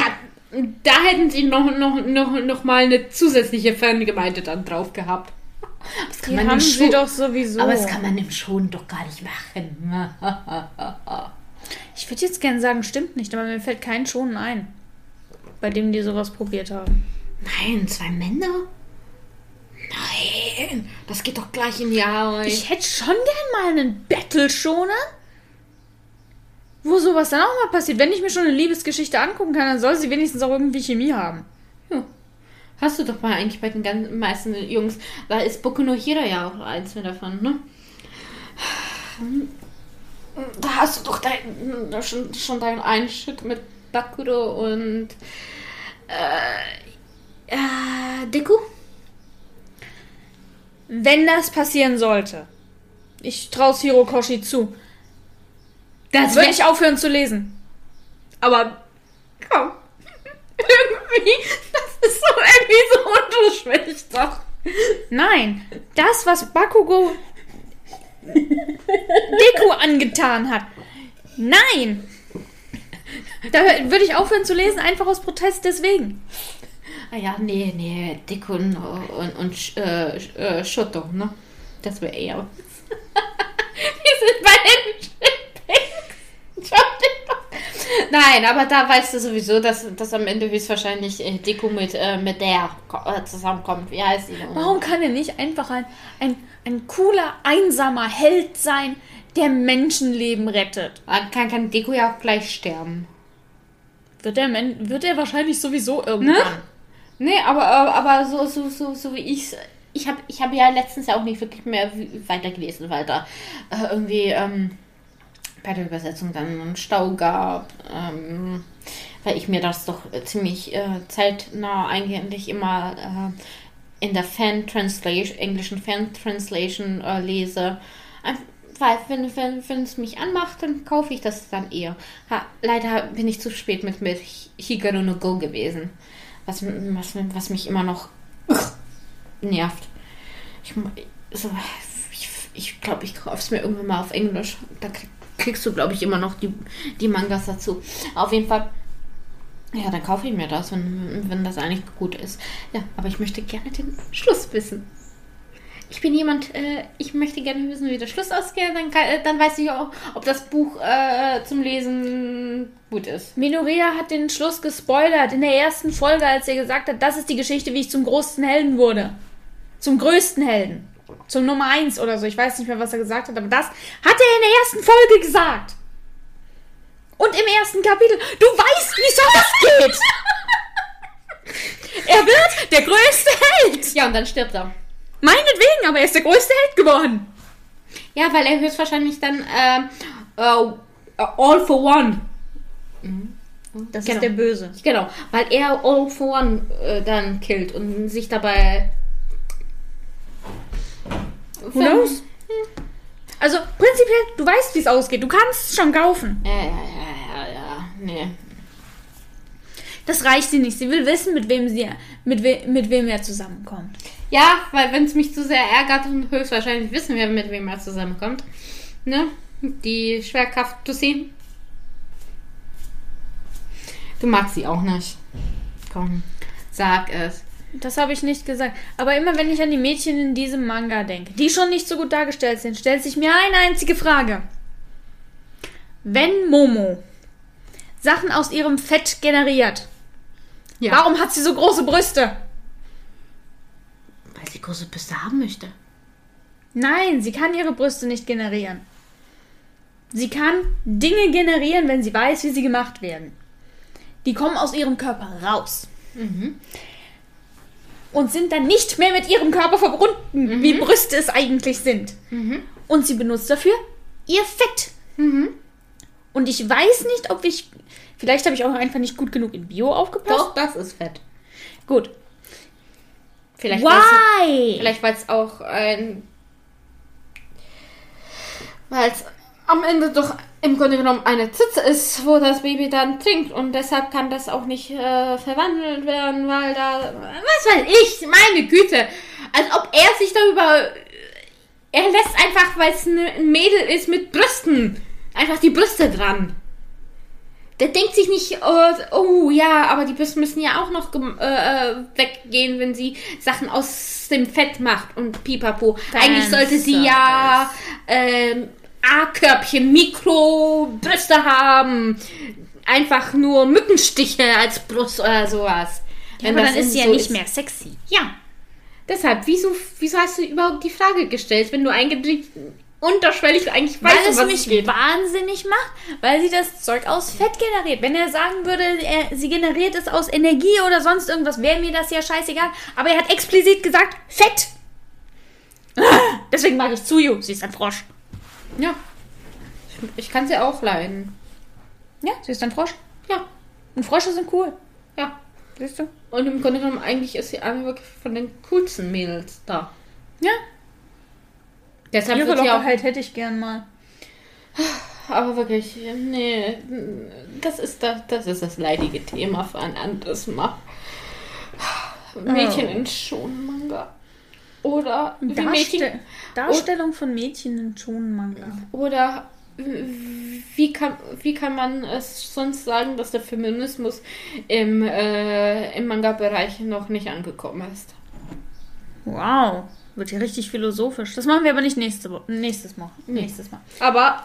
da hätten sie noch, noch, noch, noch mal eine zusätzliche Fangemeinde dann drauf gehabt. Kann Die man haben sie doch sowieso. Aber das kann man im Schon doch gar nicht machen. Ich würde jetzt gerne sagen, stimmt nicht, aber mir fällt kein Schonen ein. Bei dem die sowas probiert haben. Nein, zwei Männer? Nein, das geht doch gleich in die Haare. Ich hätte schon gern mal einen Battle-Schoner. Wo sowas dann auch mal passiert. Wenn ich mir schon eine Liebesgeschichte angucken kann, dann soll sie wenigstens auch irgendwie Chemie haben. Hast du doch mal eigentlich bei den ganzen meisten Jungs. Da ist Boku no Hero ja auch eins davon, ne? Da hast du doch dein, schon, schon deinen einen Shit mit Bakuro und äh, äh, Deku? Wenn das passieren sollte. Ich traue Hirokoshi zu. Das Würde ich aufhören zu lesen. Aber Komm. irgendwie, das ist so irgendwie so unterschwellig doch. nein, das, was Bakugo Deku angetan hat. Nein! Da würde ich aufhören zu lesen, einfach aus Protest deswegen. Ah ja, nee, nee, Dick und, und, und äh, äh, Schotto, ne? Das wäre eher sind bei den Shippings. Entschuldigung. Nein, aber da weißt du sowieso, dass, dass am Ende höchstwahrscheinlich äh, Deku mit, äh, mit der äh, zusammenkommt. Wie heißt die denn? Warum kann er nicht einfach ein, ein, ein cooler, einsamer Held sein, der Menschenleben rettet. Dann kann, kann Deko ja auch gleich sterben. Wird er, wird er wahrscheinlich sowieso irgendwann. Ne? Nee, aber, aber, so, so, so, so wie ich's. Ich habe ich hab ja letztens ja auch nicht wirklich mehr weitergelesen, weil da äh, irgendwie ähm, bei der Übersetzung dann einen Stau gab. Ähm, weil ich mir das doch ziemlich äh, zeitnah eigentlich immer äh, in der Fan-Translation, englischen Fan-Translation äh, lese. Ein- Weil, wenn, wenn, wenn es mich anmacht, dann kaufe ich das dann eher. Ha, leider bin ich zu spät mit, mit Hikaru no Go gewesen. Was, was, was mich immer noch nervt. Ich, so, ich, ich glaube, ich kaufe es mir irgendwann mal auf Englisch. Da krieg, kriegst du, glaube ich, immer noch die, die Mangas dazu. Auf jeden Fall. Ja, dann kaufe ich mir das, wenn, wenn das eigentlich gut ist. Ja, aber ich möchte gerne den Schluss wissen. Ich bin jemand, äh, ich möchte gerne wissen, wie der Schluss ausgeht. Dann, kann, äh, dann weiß ich auch, ob das Buch äh, zum Lesen gut ist. Minoria hat den Schluss gespoilert in der ersten Folge, als er gesagt hat, das ist die Geschichte, wie ich zum großen Helden wurde. Zum größten Helden. Zum Nummer eins oder so. Ich weiß nicht mehr, was er gesagt hat, aber das hat er in der ersten Folge gesagt. Und im ersten Kapitel. Du weißt, wie das geht. er wird der größte Held. Ja, und dann stirbt er. Meinetwegen, aber er ist der größte Held geworden. Ja, weil er höchstwahrscheinlich dann äh, All for One. Das Genau. ist der Böse. Genau, weil er All for One äh, dann killt und sich dabei. Who knows? Also prinzipiell, du weißt, wie es ausgeht. Du kannst es schon kaufen. Ja, ja, ja, ja, ja. Nee. Das reicht sie nicht. Sie will wissen, mit wem sie, mit, we, mit wem er zusammenkommt. Ja, weil wenn es mich zu sehr ärgert und höchstwahrscheinlich wissen wir, mit wem er zusammenkommt. Ne? Die Schwerkraft Tussi. Du magst sie auch nicht. Komm, sag es. Das habe ich nicht gesagt. Aber immer wenn ich an die Mädchen in diesem Manga denke, die schon nicht so gut dargestellt sind, stellt sich mir eine einzige Frage. Wenn Momo Sachen aus ihrem Fett generiert, Ja. warum hat sie so große Brüste? Weil sie große Brüste haben möchte. Nein, sie kann ihre Brüste nicht generieren. Sie kann Dinge generieren, wenn sie weiß, wie sie gemacht werden. Die kommen aus ihrem Körper raus. Und sind dann nicht mehr mit ihrem Körper verbunden, wie Brüste es eigentlich sind. Und sie benutzt dafür ihr Fett. Und ich weiß nicht, ob ich. Vielleicht habe ich auch einfach nicht gut genug in Bio aufgepasst. Doch, das ist fett. Gut. Vielleicht Why? Vielleicht weil es auch ein. Weil es am Ende doch im Grunde genommen eine Zitze ist, wo das Baby dann trinkt. Und deshalb kann das auch nicht äh, verwandelt werden, weil da. Was weiß ich, meine Güte. Als ob er sich darüber. Er lässt einfach, weil es ein Mädel ist mit Brüsten, einfach die Brüste dran. Der denkt sich nicht, oh, oh ja, aber die Brüste müssen ja auch noch äh, äh, weggehen, wenn sie Sachen aus dem Fett macht und pipapo. Eigentlich sollte sie ja ähm, A-Körbchen, Mikrobrüste haben. Einfach nur Mückenstiche als Brust oder sowas. Ja, aber dann ist sie ja so nicht mehr sexy. Ja. Deshalb, wieso, wieso hast du überhaupt die Frage gestellt, wenn du eigentlich unterschwellig eigentlich weißt, Weil um es was mich geht? wahnsinnig macht, weil sie das Zeug aus Fett generiert. Wenn er sagen würde, er, sie generiert es aus Energie oder sonst irgendwas, wäre mir das ja scheißegal. Aber er hat explizit gesagt, Fett. Deswegen mag ich Tsuyu. Sie ist ein Frosch. Ja. Ich, ich kann sie auch leiden. Ja, sie ist ein Frosch. Ja. Und Frösche sind cool. Ja. Siehst du? Und im Grunde genommen, eigentlich ist sie eine wirklich von den coolsten Mädels da. Ja. Deshalb Ihre wird sie auch. Lockerheit hätte ich gern mal. Aber wirklich, nee, das ist das, das ist das leidige Thema für ein anderes Mal. Mädchen Oh. in Schonmanga. Oder wie Mädchen. Darste Darstellung von Mädchen in Shonen-Manga. Oder wie kann, wie kann man es sonst sagen, dass der Feminismus im, äh, im Manga-Bereich noch nicht angekommen ist? Wow. Wird hier richtig philosophisch. Das machen wir aber nicht nächste Wo nächstes Mal. Nächstes Mal. Aber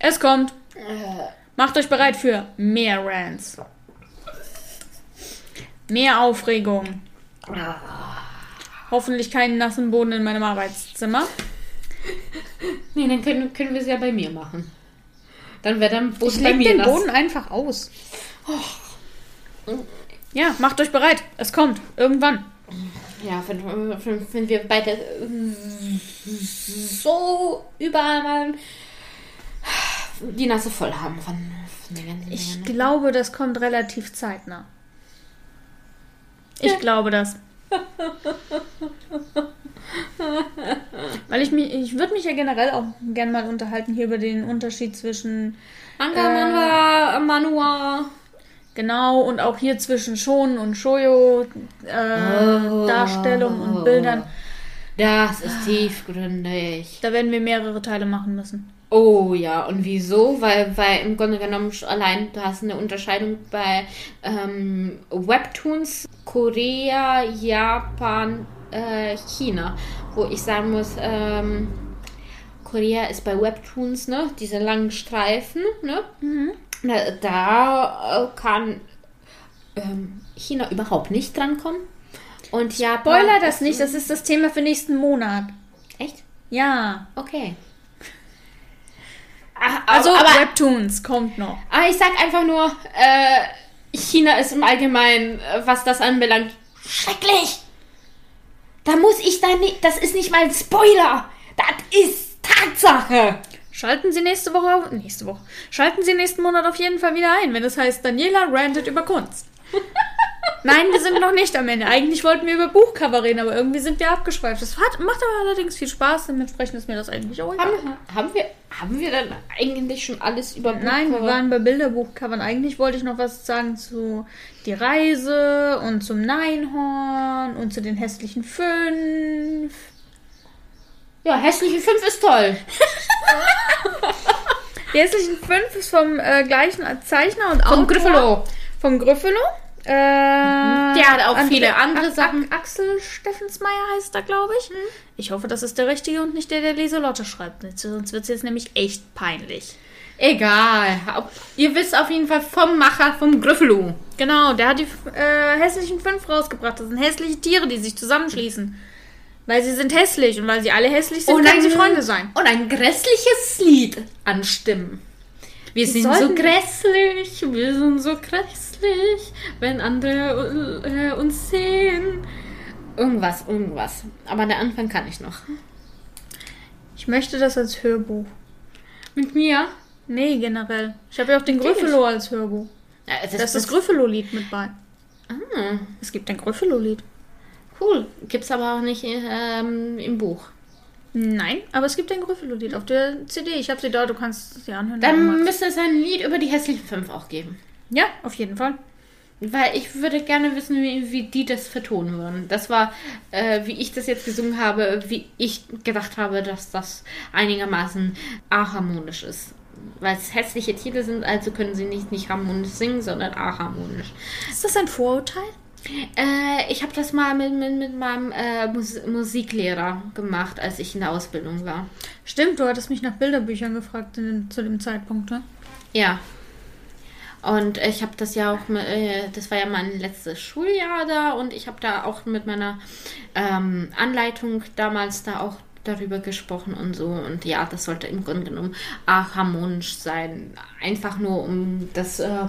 Es kommt. äh, Macht euch bereit für mehr Rants. Mehr Aufregung. Hoffentlich keinen nassen Boden in meinem Arbeitszimmer. Nee, dann können, können wir es ja bei mir machen. Dann wäre dann Boden Ich bei mir den nass. Boden einfach aus. Ja, macht euch bereit. Es kommt. Irgendwann. Ja, wenn, wenn, wir beide so überall mal die Nase voll haben von, von den ganzen Ich Dingen. ne? glaube, das kommt relativ zeitnah. Ich glaube das. Weil ich mich, ich würde mich ja generell auch gern mal unterhalten hier über den Unterschied zwischen Manga, äh, Manga, Manua. genau und auch hier zwischen Shon und Shoyo äh, Oh. Darstellung und Bildern. Das ist tiefgründig. Da werden wir mehrere Teile machen müssen. Oh ja, und wieso? Weil, weil im Grunde genommen allein du hast eine Unterscheidung bei ähm, Webtoons, Korea, Japan, äh, China. Wo ich sagen muss, ähm, Korea ist bei Webtoons, ne? Diese langen Streifen, ne? Da, da äh, kann ähm, China überhaupt nicht drankommen. Und Japan. Spoiler das nicht, das ist das Thema für nächsten Monat. Echt? Ja. Okay. Ah, Also aber, Webtoons kommt noch. aber ich sag einfach nur, äh, China ist im Allgemeinen, äh, was das anbelangt, schrecklich. Da muss ich da nicht, das ist nicht mal ein Spoiler. Das ist Tatsache. Schalten Sie nächste Woche auf, nächste Woche. Schalten Sie nächsten Monat auf jeden Fall wieder ein, wenn es heißt Daniela rantet über Kunst. Nein, wir sind noch nicht am Ende. Eigentlich wollten wir über Buchcover reden, aber irgendwie sind wir abgeschweift. Das hat, macht aber allerdings viel Spaß, dementsprechend ist mir das eigentlich auch egal. Haben, haben, wir, haben wir dann eigentlich schon alles über Nein, wir Buchcover- waren bei Bilderbuchcovern. Eigentlich wollte ich noch was sagen zu Die Reise und zum Neinhorn und zu den hässlichen Fünf. Ja, hässliche 5 ist toll. Die hässlichen Fünf ist vom äh, gleichen Zeichner und Vom Autor. Griffelo. Vom Griffelo. Äh, Der hat auch Andre- viele andere Ach- Sachen. Ach- Axel Steffensmeier heißt er, glaube ich. Ich hoffe, das ist der richtige und nicht der, der Lieselotte schreibt. Sonst wird es jetzt nämlich echt peinlich. Egal. Ihr wisst auf jeden Fall vom Macher vom Griffelo. Genau, der hat die äh, hässlichen fünf rausgebracht. Das sind hässliche Tiere, die sich zusammenschließen. Weil sie sind hässlich und weil sie alle hässlich sind, können sie Freunde sein. Und ein grässliches Lied anstimmen. Wir sind so grässlich, wir sind so grässlich, wenn andere äh, uns sehen. Irgendwas, irgendwas. Aber der Anfang kann ich noch. Ich möchte das als Hörbuch. Mit mir? Nee, generell. Ich habe ja auch den. Griffelo als Hörbuch. Ja, das, Da ist das Griffelo-Lied mit bei. Ah, Es gibt ein Griffelo-Lied. cool. Gibt's aber auch nicht ähm, im Buch. Nein, aber es gibt ein Griffelo-Lied auf der CD. Ich habe sie da, du kannst sie anhören. Dann müsste es ein Lied über die hässlichen fünf auch geben. Ja, auf jeden Fall. Weil ich würde gerne wissen, wie, wie die das vertonen würden. Das war, äh, wie ich das jetzt gesungen habe, wie ich gedacht habe, dass das einigermaßen aharmonisch ist. Weil es hässliche Titel sind, also können sie nicht, nicht harmonisch singen, sondern aharmonisch. Ist das ein Vorurteil? Äh, ich habe das mal mit, mit, mit meinem äh, Mus Musiklehrer gemacht, als ich in der Ausbildung war. Stimmt, du hattest mich nach Bilderbüchern gefragt in, zu dem Zeitpunkt, ne? Ja. Und ich habe das ja auch, äh, das war ja mein letztes Schuljahr da und ich habe da auch mit meiner ähm, Anleitung damals da auch darüber gesprochen und so. Und ja, das sollte im Grunde genommen auch harmonisch sein. Einfach nur um das äh,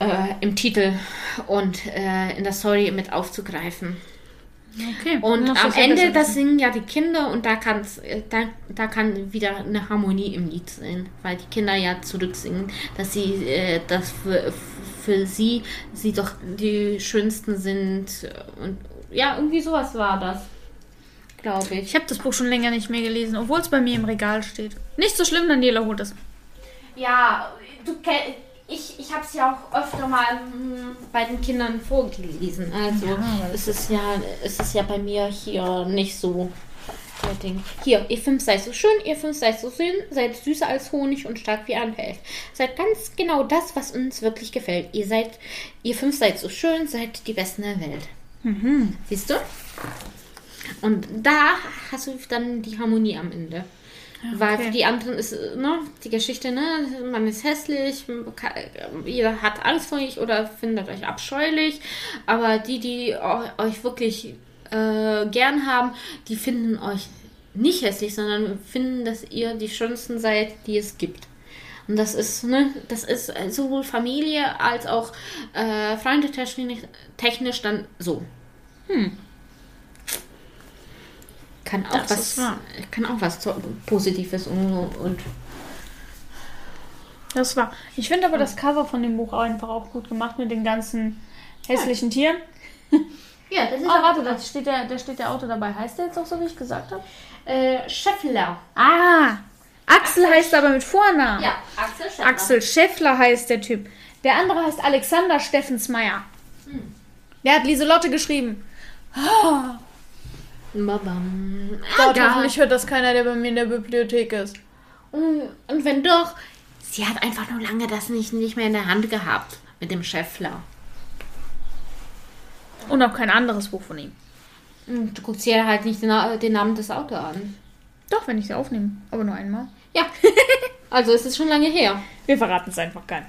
äh, im Titel und äh, in der Story mit aufzugreifen. Okay. Und am Ende, das singen ja die Kinder und da, kann's, äh, da, da kann wieder eine Harmonie im Lied sein, weil die Kinder ja zurücksingen, dass sie, äh, dass für, für sie, sie doch die Schönsten sind und ja, irgendwie sowas war das, glaube ich. Ich habe das Buch schon länger nicht mehr gelesen, obwohl es bei mir im Regal steht. Nicht so schlimm, Daniela holt es. Ja, du kenn- ich, ich habe es ja auch öfter mal mm, bei den Kindern vorgelesen. Also Ja, es ist ja, es ist ja bei mir hier nicht so Ding. Hier, ihr fünf seid so schön, ihr fünf seid so schön, seid süßer als Honig und stark wie ein Fels. Seid ganz genau das, was uns wirklich gefällt. Ihr seid, ihr fünf seid so schön, seid die Besten der Welt. Siehst du? Und da hast du dann die Harmonie am Ende. Weil okay. für die anderen ist, äh, ne, die Geschichte, ne, man ist hässlich, ka- jeder hat Angst vor euch oder findet euch abscheulich, aber die, die eu- euch wirklich äh, gern haben, die finden euch nicht hässlich, sondern finden, dass ihr die schönsten seid, die es gibt. Und das ist, ne, das ist sowohl Familie als auch äh, Freunde technisch, technisch dann so. Hm. Kann auch Das was, kann auch was Positives und, und Das war. Ich finde aber das Cover von dem Buch einfach auch gut gemacht mit den ganzen hässlichen Tieren. ja, das ist Ah, warte, da steht, der, da steht der Autor dabei. Heißt der jetzt auch so, wie ich gesagt habe? äh, Scheffler. Ah! Axel heißt aber mit Vornamen. Ja, Axel Scheffler. Axel Scheffler heißt der Typ. Der andere heißt Alexander Steffensmeier. Der hat Lieselotte geschrieben. Babam. Gott, Egal. hoffentlich hört das keiner, der bei mir in der Bibliothek ist. Und und wenn doch, sie hat einfach nur lange das nicht, nicht mehr in der Hand gehabt mit dem Scheffler. Und auch kein anderes Buch von ihm. Und Du guckst dir halt nicht den, den Namen des Autors an. Doch, wenn ich sie aufnehme. Aber nur einmal. Ja, also es ist schon lange her. Wir verraten es einfach keinem.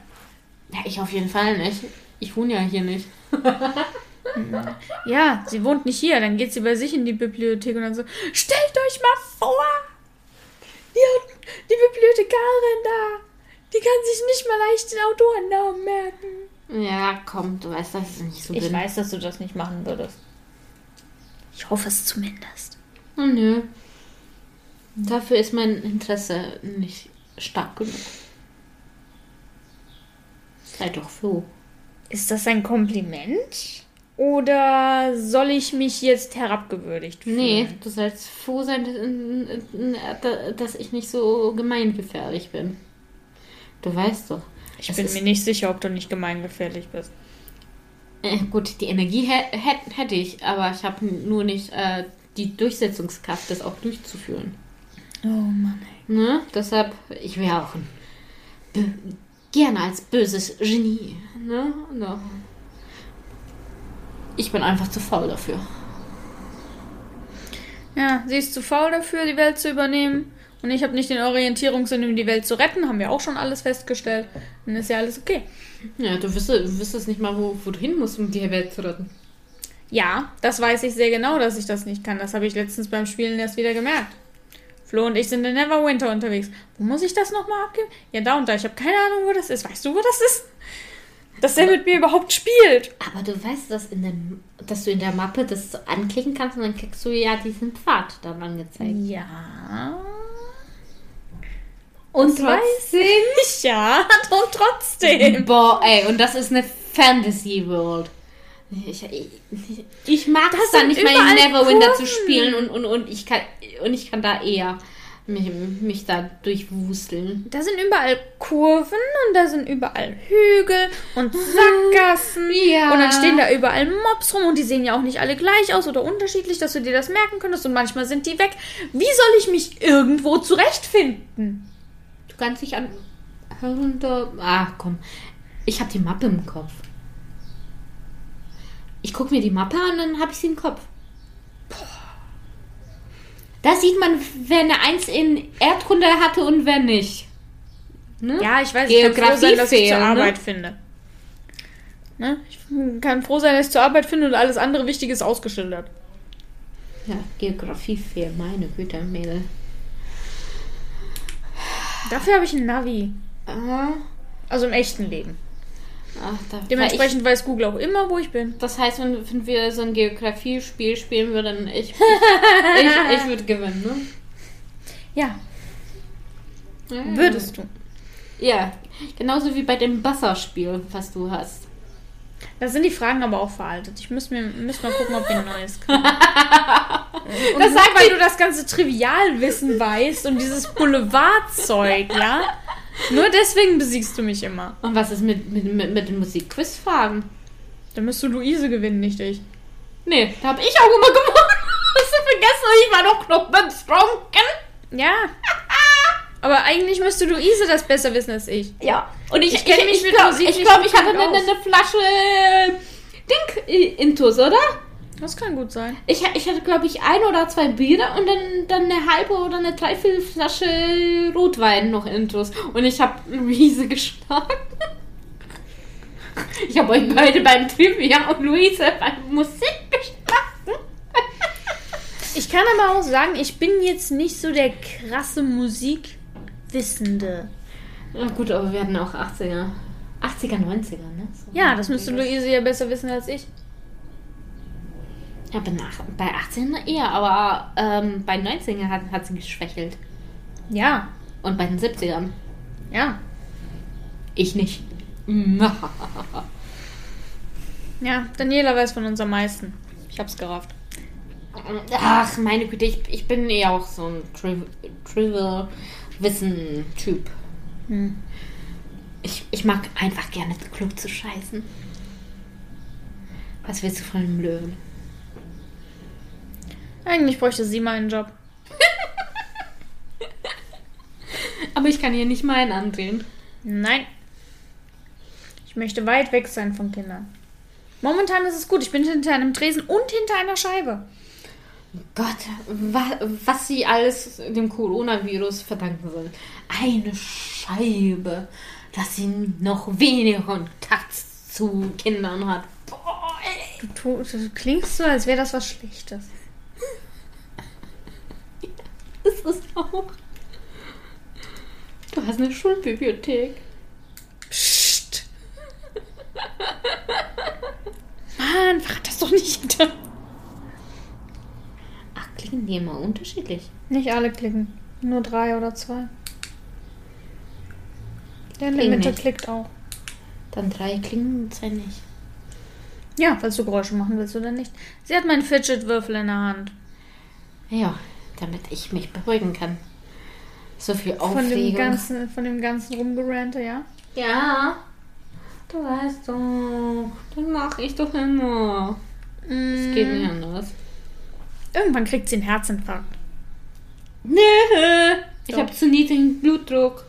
Ja, ich auf jeden Fall nicht. Ich wohne ja hier nicht. Ja, sie wohnt nicht hier. Dann geht sie bei sich in die Bibliothek und dann so, stellt euch mal vor, die, die Bibliothekarin da, die kann sich nicht mal leicht den Autorennamen merken. Ja, komm, du weißt, dass ich nicht so Ich bin. weiß, dass du das nicht machen würdest. Ich hoffe es zumindest. Oh, nö. Dafür ist mein Interesse nicht stark genug. Sei doch froh. Ist das ein Kompliment? Oder soll ich mich jetzt herabgewürdigt fühlen? Nee, du sollst froh sein, dass- ich nicht so gemeingefährlich bin. Du weißt doch. Ich bin mir nicht sicher, ob du nicht gemeingefährlich bist. Äh, gut, die Energie hä- hä- hätte ich, aber ich habe nur nicht äh, die Durchsetzungskraft, das auch durchzuführen. Oh Mann. Ne? Deshalb, ich wäre auch ein gerne als böses Genie. Ne? No. Ich bin einfach zu faul dafür. Ja, sie ist zu faul dafür, die Welt zu übernehmen. Und ich habe nicht den Orientierungssinn, um die Welt zu retten. Haben wir auch schon alles festgestellt. Dann ist ja alles okay. Ja, du wüsstest, nicht mal, wo, wo du hin musst, um die Welt zu retten. Ja, das weiß ich sehr genau, dass ich das nicht kann. Das habe ich letztens beim Spielen erst wieder gemerkt. Flo und ich sind in Neverwinter unterwegs. Wo muss ich das nochmal abgeben? Ja, da und da. Ich habe keine Ahnung, wo das ist. Weißt du, wo das ist? Dass der mit mir überhaupt spielt. Aber du weißt, dass, in dem, dass du in der Mappe das so anklicken kannst und dann kriegst du ja diesen Pfad dann angezeigt. Ja. Und Das weiß ich. Ja, und trotzdem. Boah, ey, und das ist eine Fantasy World. Ich, ich, ich mag es sind dann nicht mal in Neverwinter zu spielen und, und, und, ich kann, und ich kann da eher mich, mich da durchwuseln. Da sind überall Kurven und da sind überall Hügel und Sackgassen. Ja. Und dann stehen da überall Mobs rum und die sehen ja auch nicht alle gleich aus oder unterschiedlich, dass du dir das merken könntest und manchmal sind die weg. Wie soll ich mich irgendwo zurechtfinden? Du kannst dich an. Herunter. Ah, komm. Ich habe die Mappe im Kopf. Ich gucke mir die Mappe an, dann habe ich sie im Kopf. Da sieht man, wer eine Eins in Erdkunde hatte und wer nicht. Ne? Ja, ich weiß, ich kann froh sein, dass ich zur fehlen, Arbeit ne? finde. Ne? Ich kann froh sein, dass ich zur Arbeit finde und alles andere Wichtige ist ausgeschildert. Ja, Geografie fehlt, meine Güte, Mädel. Dafür habe ich ein Navi. Ah, Also im echten Leben. Ach, Dementsprechend weiß Google auch immer, wo ich bin. Ich, das heißt, wenn, wenn wir so ein Geografie-Spiel spielen würden, ich, ich, ich würde gewinnen, ne? Ja, Ja, würdest du. Ja, genauso wie bei dem Wasserspiel, was du hast. Da sind die Fragen aber auch veraltet. Ich muss mir müssen mal gucken, ob wir ein neues kriegen. Und das sagt, weil du das ganze Trivialwissen weißt und dieses Boulevardzeug, ja? Nur deswegen besiegst du mich immer. Und was ist mit, mit, mit, mit den Musikquiz-Fragen? Dann müsst du Luise gewinnen, nicht ich. Nee, da habe ich auch immer gewonnen. Hast du vergessen, ich war noch betrunken? Ja. Aber eigentlich müsste Luise das besser wissen als ich. Ja. Und ich, Ich kenn mich ich, mit glaub, Musik Ich glaube, ich hatte eine, eine Flasche äh, Ding äh, Intus, oder? Das kann gut sein. Ich, ich hatte, glaube ich, ein oder zwei Biere und dann, dann eine halbe oder eine dreiviertel Flasche Rotwein noch Intus. Und ich habe Luise geschlagen. Ich habe euch beide beim Trivia und Luise beim Musik geschlagen. Ich Ich kann aber auch sagen, ich bin jetzt nicht so der krasse Musikwissende. Na gut, aber wir hatten auch 80er. 80er, 90er, ne? So Ja, das müsste Luise ja besser wissen als ich. Ja, bei, nach, bei 18 eher, aber ähm, bei 19 hat, hat sie geschwächelt. Ja, Und bei den 70ern. ja. Ich nicht. Ja, Daniela weiß von uns am meisten. Ich hab's gerafft. Ach, meine Güte, ich, ich bin eher auch so ein Triv Trivial Wissen-Typ. Hm. Ich, ich mag einfach gerne klug zu scheißen. Was willst du von einem Löwen? Eigentlich bräuchte sie mal einen Job. Aber ich kann hier nicht meinen andrehen. Nein. Ich möchte weit weg sein von Kindern. Momentan ist es gut. Ich bin hinter einem Tresen und hinter einer Scheibe. Gott, wa was sie alles dem Coronavirus verdanken soll. Eine Scheibe, dass sie noch weniger Kontakt zu Kindern hat. Boah, ey. Du, du klingst so, als wäre das was Schlechtes. Ist es auch. Du hast eine Schulbibliothek. Psst. Mann, verrat das doch nicht. Ach, klingen die immer unterschiedlich? Nicht alle klicken. Nur drei oder zwei. Der in der Klingen Mitte nicht. klickt auch. Dann drei klingen zwei nicht. Ja, falls du Geräusche machen willst oder nicht. Sie hat meinen Fidget-Würfel in der Hand. Ja, damit ich mich beruhigen kann. So viel Von dem Aufregung. ganzen, von dem ganzen Rumgerante, ja? ja. Du weißt doch. Das mache ich doch immer. Es geht nicht anders. Irgendwann kriegt sie einen Herzinfarkt. Nö. Ich habe zu niedrigen Blutdruck.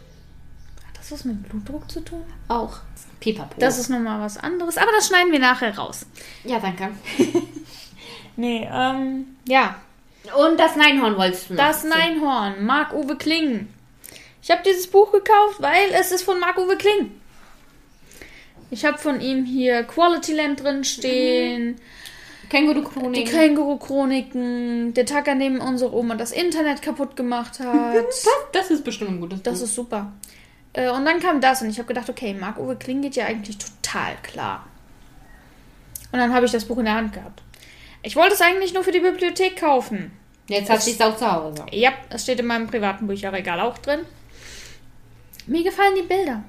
Hat das was mit Blutdruck zu tun? Auch. Pipapo. Das ist nochmal was anderes, aber das schneiden wir nachher raus. ja, danke. Nee, ähm, ja. Und das Neinhorn wolltest du noch Das erzählen. Neinhorn, Marc-Uwe Kling. Ich habe dieses Buch gekauft, weil es ist von Marc-Uwe Kling. Ich habe von ihm hier Quality Land drin stehen, die Känguru-Chronik. Känguru-Chroniken, der Tag, an dem unsere Oma das Internet kaputt gemacht hat. das, das ist bestimmt ein gutes Das Buch. ist super. Äh, und dann kam das und ich habe gedacht, okay, Marc-Uwe Kling geht ja eigentlich total klar. Und dann habe ich das Buch in der Hand gehabt. Ich wollte es eigentlich nur für die Bibliothek kaufen. Jetzt hat sie es auch zu Hause. Ja, es steht in meinem privaten Bücherregal auch drin. Mir gefallen die Bilder.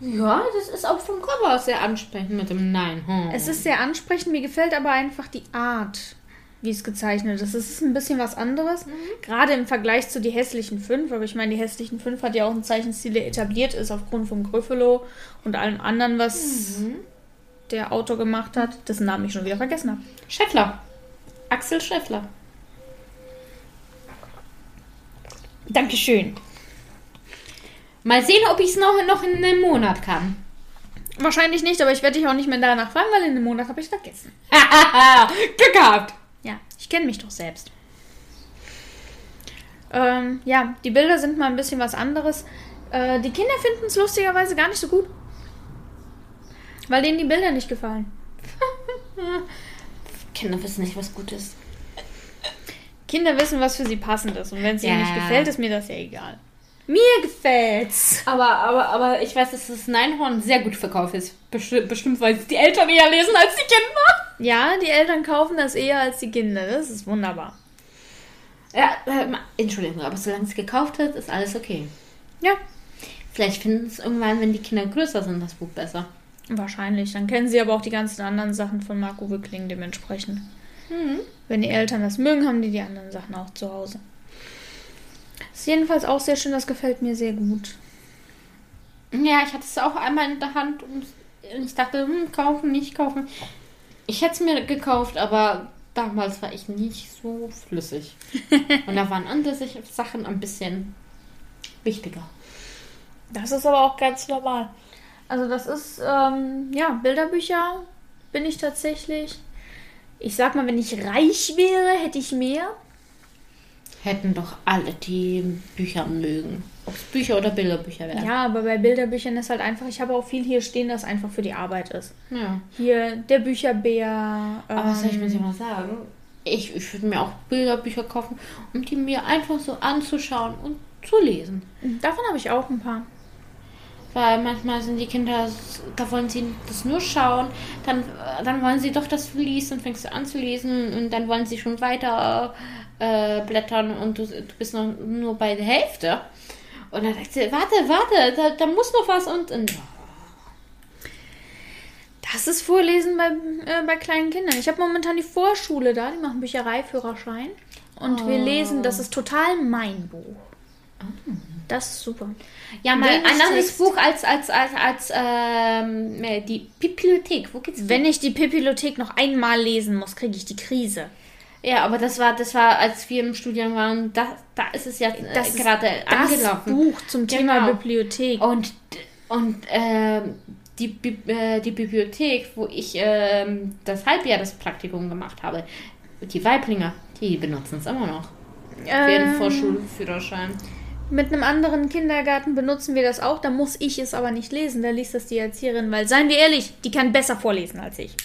Ja, das ist auch vom Cover sehr ansprechend mit dem Neinhorn. Es ist sehr ansprechend, mir gefällt aber einfach die Art, wie es gezeichnet ist. Es ist ein bisschen was anderes, gerade im Vergleich zu die hässlichen fünf. Aber ich meine, die hässlichen fünf hat ja auch einen Zeichenstil, der etabliert ist aufgrund von Gryffalo und allem anderen, was der Autor gemacht hat, dessen Namen ich schon wieder vergessen habe. Scheffler. Axel Scheffler. Dankeschön. Mal sehen, ob ich es noch, noch in einem Monat kann. Wahrscheinlich nicht, aber ich werde dich auch nicht mehr danach fragen, weil in einem Monat habe ich es vergessen. Glück gehabt. Ja, ich kenne mich doch selbst. Ähm, ja, die Bilder sind mal ein bisschen was anderes. Äh, die Kinder finden es lustigerweise gar nicht so gut. Weil denen die Bilder nicht gefallen. Kinder wissen nicht, was gut ist. Kinder wissen, was für sie passend ist. Und wenn es ihnen Ja. nicht gefällt, ist mir das ja egal. Mir gefällt's. Aber, aber, aber ich weiß, dass das Neinhorn sehr gut verkauft ist. Besti bestimmt, weil es die Eltern eher lesen als die Kinder. Ja, die Eltern kaufen das eher als die Kinder. Das ist wunderbar. Ja, äh, Entschuldigung, aber solange es gekauft hat, ist alles okay. Ja, Vielleicht finden es irgendwann, wenn die Kinder größer sind, das Buch besser. Wahrscheinlich. Dann kennen sie aber auch die ganzen anderen Sachen von Marco Wickling dementsprechend. Wenn die Eltern das mögen, haben die die anderen Sachen auch zu Hause. Ist jedenfalls auch sehr schön, das gefällt mir sehr gut. Ja, ich hatte es auch einmal in der Hand und ich dachte, hm, kaufen, nicht kaufen. Ich hätte es mir gekauft, aber damals war ich nicht so flüssig. und da waren andere Sachen ein bisschen wichtiger. Das ist aber auch ganz normal. Also das ist, ähm, ja, Bilderbücher bin ich tatsächlich. Ich sag mal, wenn ich reich wäre, hätte ich mehr. Hätten doch alle die Bücher mögen. Ob es Bücher oder Bilderbücher wären. Ja, aber bei Bilderbüchern ist halt einfach, ich habe auch viel hier stehen, das einfach für die Arbeit ist. ja. Hier der Bücherbär. Aber was soll ich ähm, mir mal sagen? Ich, ich würde mir auch Bilderbücher kaufen, um die mir einfach so anzuschauen und zu lesen. Davon habe ich auch ein paar. Weil manchmal sind die Kinder, da wollen sie das nur schauen, dann, dann wollen sie doch, du liest, dann fängst du an zu lesen und dann wollen sie schon weiter äh, blättern und du, du bist noch nur bei der Hälfte. Und dann sagt sie, warte, warte, da, da muss noch was und, und Das ist Vorlesen bei, äh, bei kleinen Kindern. Ich habe momentan die Vorschule da, die machen Büchereiführerschein. Und wir Oh. lesen, das ist total mein Buch. Das ist super. Ja, mal ein Wenig anderes. Buch als, als, als, als ähm, äh, die Bibliothek. Wo geht's Wenn ich die Bibliothek noch einmal lesen muss, kriege ich die Krise. Ja, aber das war, das war, als wir im Studium waren, da, da ist es ja äh, Das gerade Das angelaufen. Buch zum Thema Genau. Bibliothek. Und, und ähm, die, Bi- äh, die Bibliothek, wo ich ähm, das Halbjahrespraktikum gemacht habe, die Weiblinger, die benutzen es immer noch. Für den Ähm, Vorschulführerschein. Mit einem anderen Kindergarten benutzen wir das auch, da muss ich es aber nicht lesen, da liest das die Erzieherin, weil, seien wir ehrlich, die kann besser vorlesen als ich.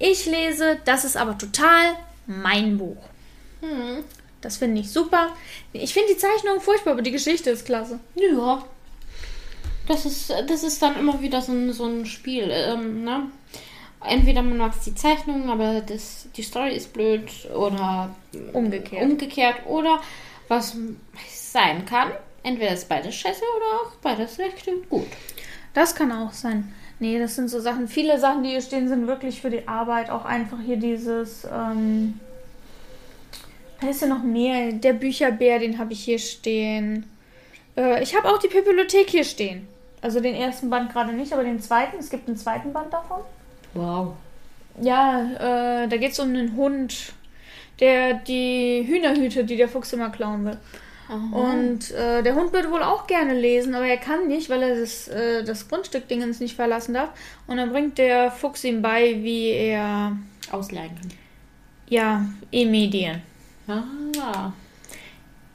Ich lese, das ist aber total mein Buch. Hm. Das finde ich super. Ich finde die Zeichnung furchtbar, aber die Geschichte ist klasse. Ja. Das ist, das ist dann immer wieder so ein, so ein Spiel. Ähm, ne? Entweder man mag die Zeichnung, aber das, die Story ist blöd oder Umgekehrt. umgekehrt. Oder was sein kann. Entweder ist beides scheiße oder auch beides recht gut. Das kann auch sein. Nee, das sind so Sachen. Viele Sachen, die hier stehen, sind wirklich für die Arbeit. Auch einfach hier dieses. Ähm, da ist ja noch mehr. Der Bücherbär, den habe ich hier stehen. Äh, ich habe auch die Bibliothek hier stehen. Also den ersten Band gerade nicht, aber den zweiten. Es gibt einen zweiten Band davon. Wow. Ja, äh, da geht es um einen Hund, der die Hühner hütet, die der Fuchs immer klauen will. Und äh, der Hund würde wohl auch gerne lesen, aber er kann nicht, weil er das, äh, das Grundstück Dingens nicht verlassen darf. Und dann bringt der Fuchs ihm bei, wie er, Ausleihen kann. ja, E-Medien. Ah.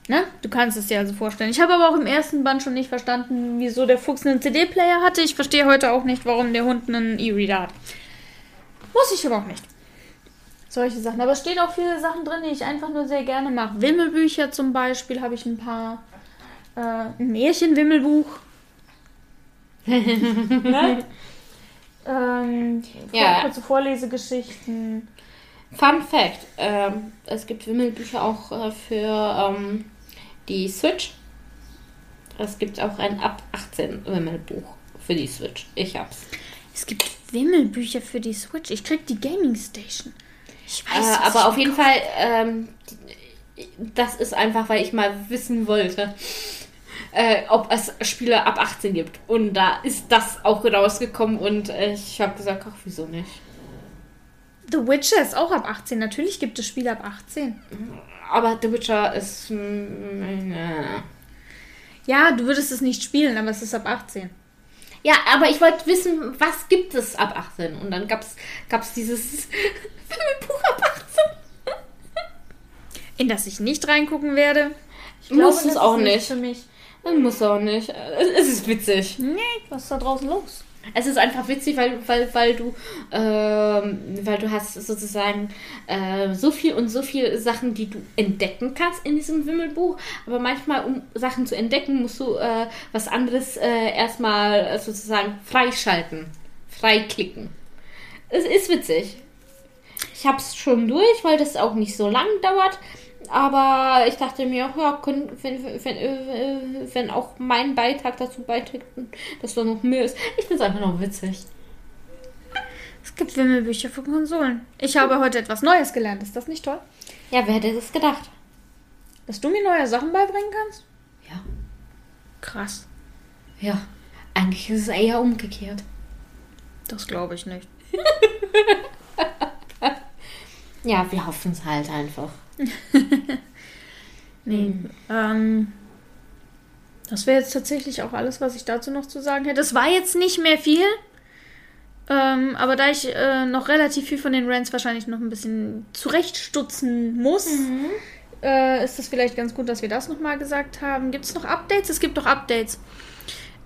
Ne? Du kannst es dir also vorstellen. Ich habe aber auch im ersten Band schon nicht verstanden, wieso der Fuchs einen CD-Player hatte. Ich verstehe heute auch nicht, warum der Hund einen E-Reader hat. Muss ich aber auch nicht. Solche Sachen. Aber es stehen auch viele Sachen drin, die ich einfach nur sehr gerne mache. Wimmelbücher zum Beispiel habe ich ein paar. Äh, ein Märchenwimmelbuch. ne? ähm, Ja. Kurze Vorlesegeschichten. Fun Fact: ähm, Es gibt Wimmelbücher auch äh, für ähm, die Switch. Es gibt auch ein ab 18 Wimmelbuch für die Switch. Ich hab's. Es gibt Wimmelbücher für die Switch. Ich krieg die Gaming Station. Ich Äh, weiß, was aber auf jeden Fall, ähm, das ist einfach, weil ich mal wissen wollte, äh, ob es Spiele ab 18 gibt. Und da ist das auch rausgekommen und äh, ich habe gesagt, ach, wieso nicht? The Witcher ist auch ab 18. Natürlich gibt es Spiele ab 18. Aber The Witcher ist. mm, äh. Ja, du würdest es nicht spielen, aber es ist ab 18. Ja, aber ich wollte wissen, was gibt es ab 18? Und dann gab's gab's dieses Wimmelbuch ab 18. In das ich nicht reingucken werde. Ich Muss es das auch ist nicht. Für mich. Muss auch nicht. Es, es ist witzig. Nee, was ist da draußen los? Es ist einfach witzig, weil, weil, weil du ähm, weil du hast sozusagen äh, so viel und so viel Sachen, die du entdecken kannst in diesem Wimmelbuch. Aber manchmal, um Sachen zu entdecken, musst du äh, was anderes äh, erstmal sozusagen freischalten. Freiklicken. Es ist witzig. Ich habe es schon durch, weil das auch nicht so lang dauert. Aber ich dachte mir, ja, können, wenn, wenn, äh, wenn auch mein Beitrag dazu beiträgt, dass da noch mehr ist. Ich finde es einfach noch witzig. Es gibt Wimmelbücher für Konsolen. Ich habe heute etwas Neues gelernt. Ist das nicht toll? Ja, wer hätte das gedacht? Dass du mir neue Sachen beibringen kannst? Ja. Krass. Ja. Eigentlich ist es eher umgekehrt. Das glaube ich nicht. Ja, wir hoffen es halt einfach. Nee. Ähm, das wäre jetzt tatsächlich auch alles, was ich dazu noch zu sagen hätte. Es war jetzt nicht mehr viel. Ähm, aber da ich äh, noch relativ viel von den Rants wahrscheinlich noch ein bisschen zurechtstutzen muss, äh, ist es vielleicht ganz gut, dass wir das nochmal gesagt haben. Gibt es noch Updates? Es gibt doch Updates.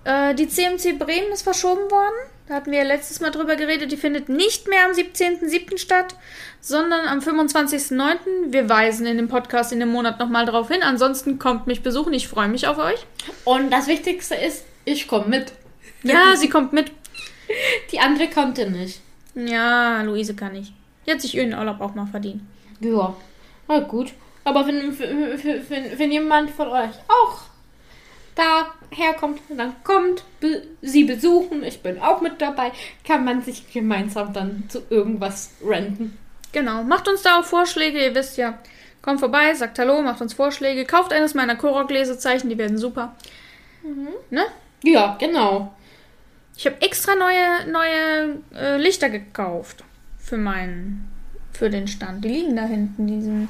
Äh, die CMC Bremen ist verschoben worden. Da hatten wir ja letztes Mal drüber geredet. Die findet nicht mehr am 17.07. statt, sondern am 25.09. Wir weisen in dem Podcast in dem Monat nochmal drauf hin. Ansonsten kommt mich besuchen. Ich freue mich auf euch. Und das Wichtigste ist, ich komme mit. Ja, sie kommt mit. Die andere konnte nicht. Ja, Luise kann nicht. Die hat sich ihren Urlaub auch mal verdient. Ja, na gut. Aber wenn, wenn, wenn, wenn jemand von euch auch daherkommt, dann kommt be sie besuchen. Ich bin auch mit dabei. Kann man sich gemeinsam dann zu irgendwas renten. Genau. Macht uns da auch Vorschläge. Ihr wisst ja, kommt vorbei, sagt Hallo, macht uns Vorschläge. Kauft eines meiner Korok-Lesezeichen, die werden super. Ne? Ja, genau. Ich habe extra neue, neue äh, Lichter gekauft für meinen, für den Stand. Die liegen da hinten, die sind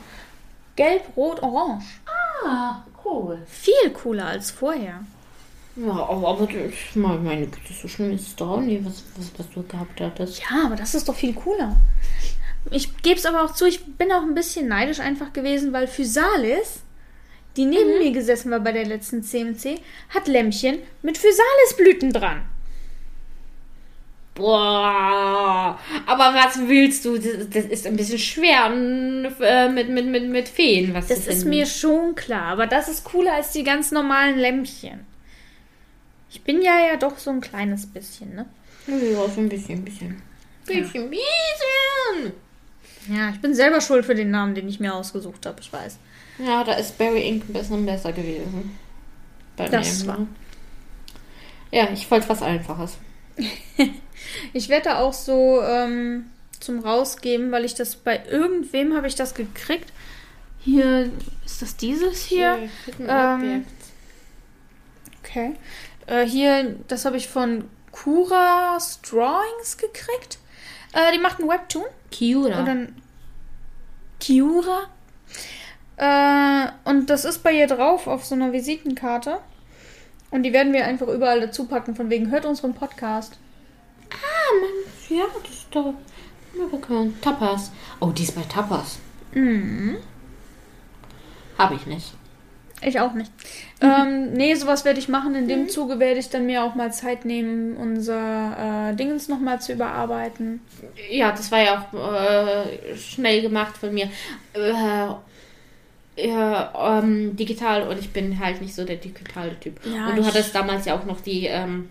gelb, rot, orange. Ah, cool. Viel cooler als vorher. Ja, aber, das, meine so schlimm ist es doch nie, was, was, was du gehabt hattest. Ja, aber das ist doch viel cooler. Ich gebe es aber auch zu, ich bin auch ein bisschen neidisch einfach gewesen, weil Physalis, die neben mir gesessen war bei der letzten CMC, hat Lämmchen mit Physalisblüten dran. Boah, aber was willst du? Das, das ist ein bisschen schwer äh, mit, mit, mit, mit Feen. Was Das ist mir schon klar, aber das ist cooler als die ganz normalen Lämmchen. Ich bin ja ja doch so ein kleines bisschen, ne? Ja, so ein bisschen, ein bisschen. Bisschen, bisschen. Ja, ich bin selber schuld für den Namen, den ich mir ausgesucht habe, ich weiß. Ja, da ist Barry Ink ein bisschen besser gewesen. Bei Das mir. war. Ja, ich wollte was Einfaches. Ich werde da auch so ähm, zum Rausgeben, weil ich das bei irgendwem habe ich das gekriegt. Hier, ist das dieses hier? Ähm, Okay. Äh, hier, das habe ich von Kura's Drawings gekriegt. Äh, die macht einen Webtoon. Kiura. Und dann Kiura. Äh, und das ist bei ihr drauf auf so einer Visitenkarte. Und die werden wir einfach überall dazu packen, von wegen, hört unseren Podcast. ah, Mann, ja, das ist doch. Tapas. Oh, die ist bei Tapas. Mhm. Habe ich nicht. Ich auch nicht. Ähm, nee, sowas werde ich machen. In dem Zuge werde ich dann mir auch mal Zeit nehmen, unser äh, Dingens nochmal zu überarbeiten. Ja, das war ja auch äh, schnell gemacht von mir. Äh, ja, ähm, digital und ich bin halt nicht so der digitale Typ. Ja, und du hattest damals ja auch noch die ähm,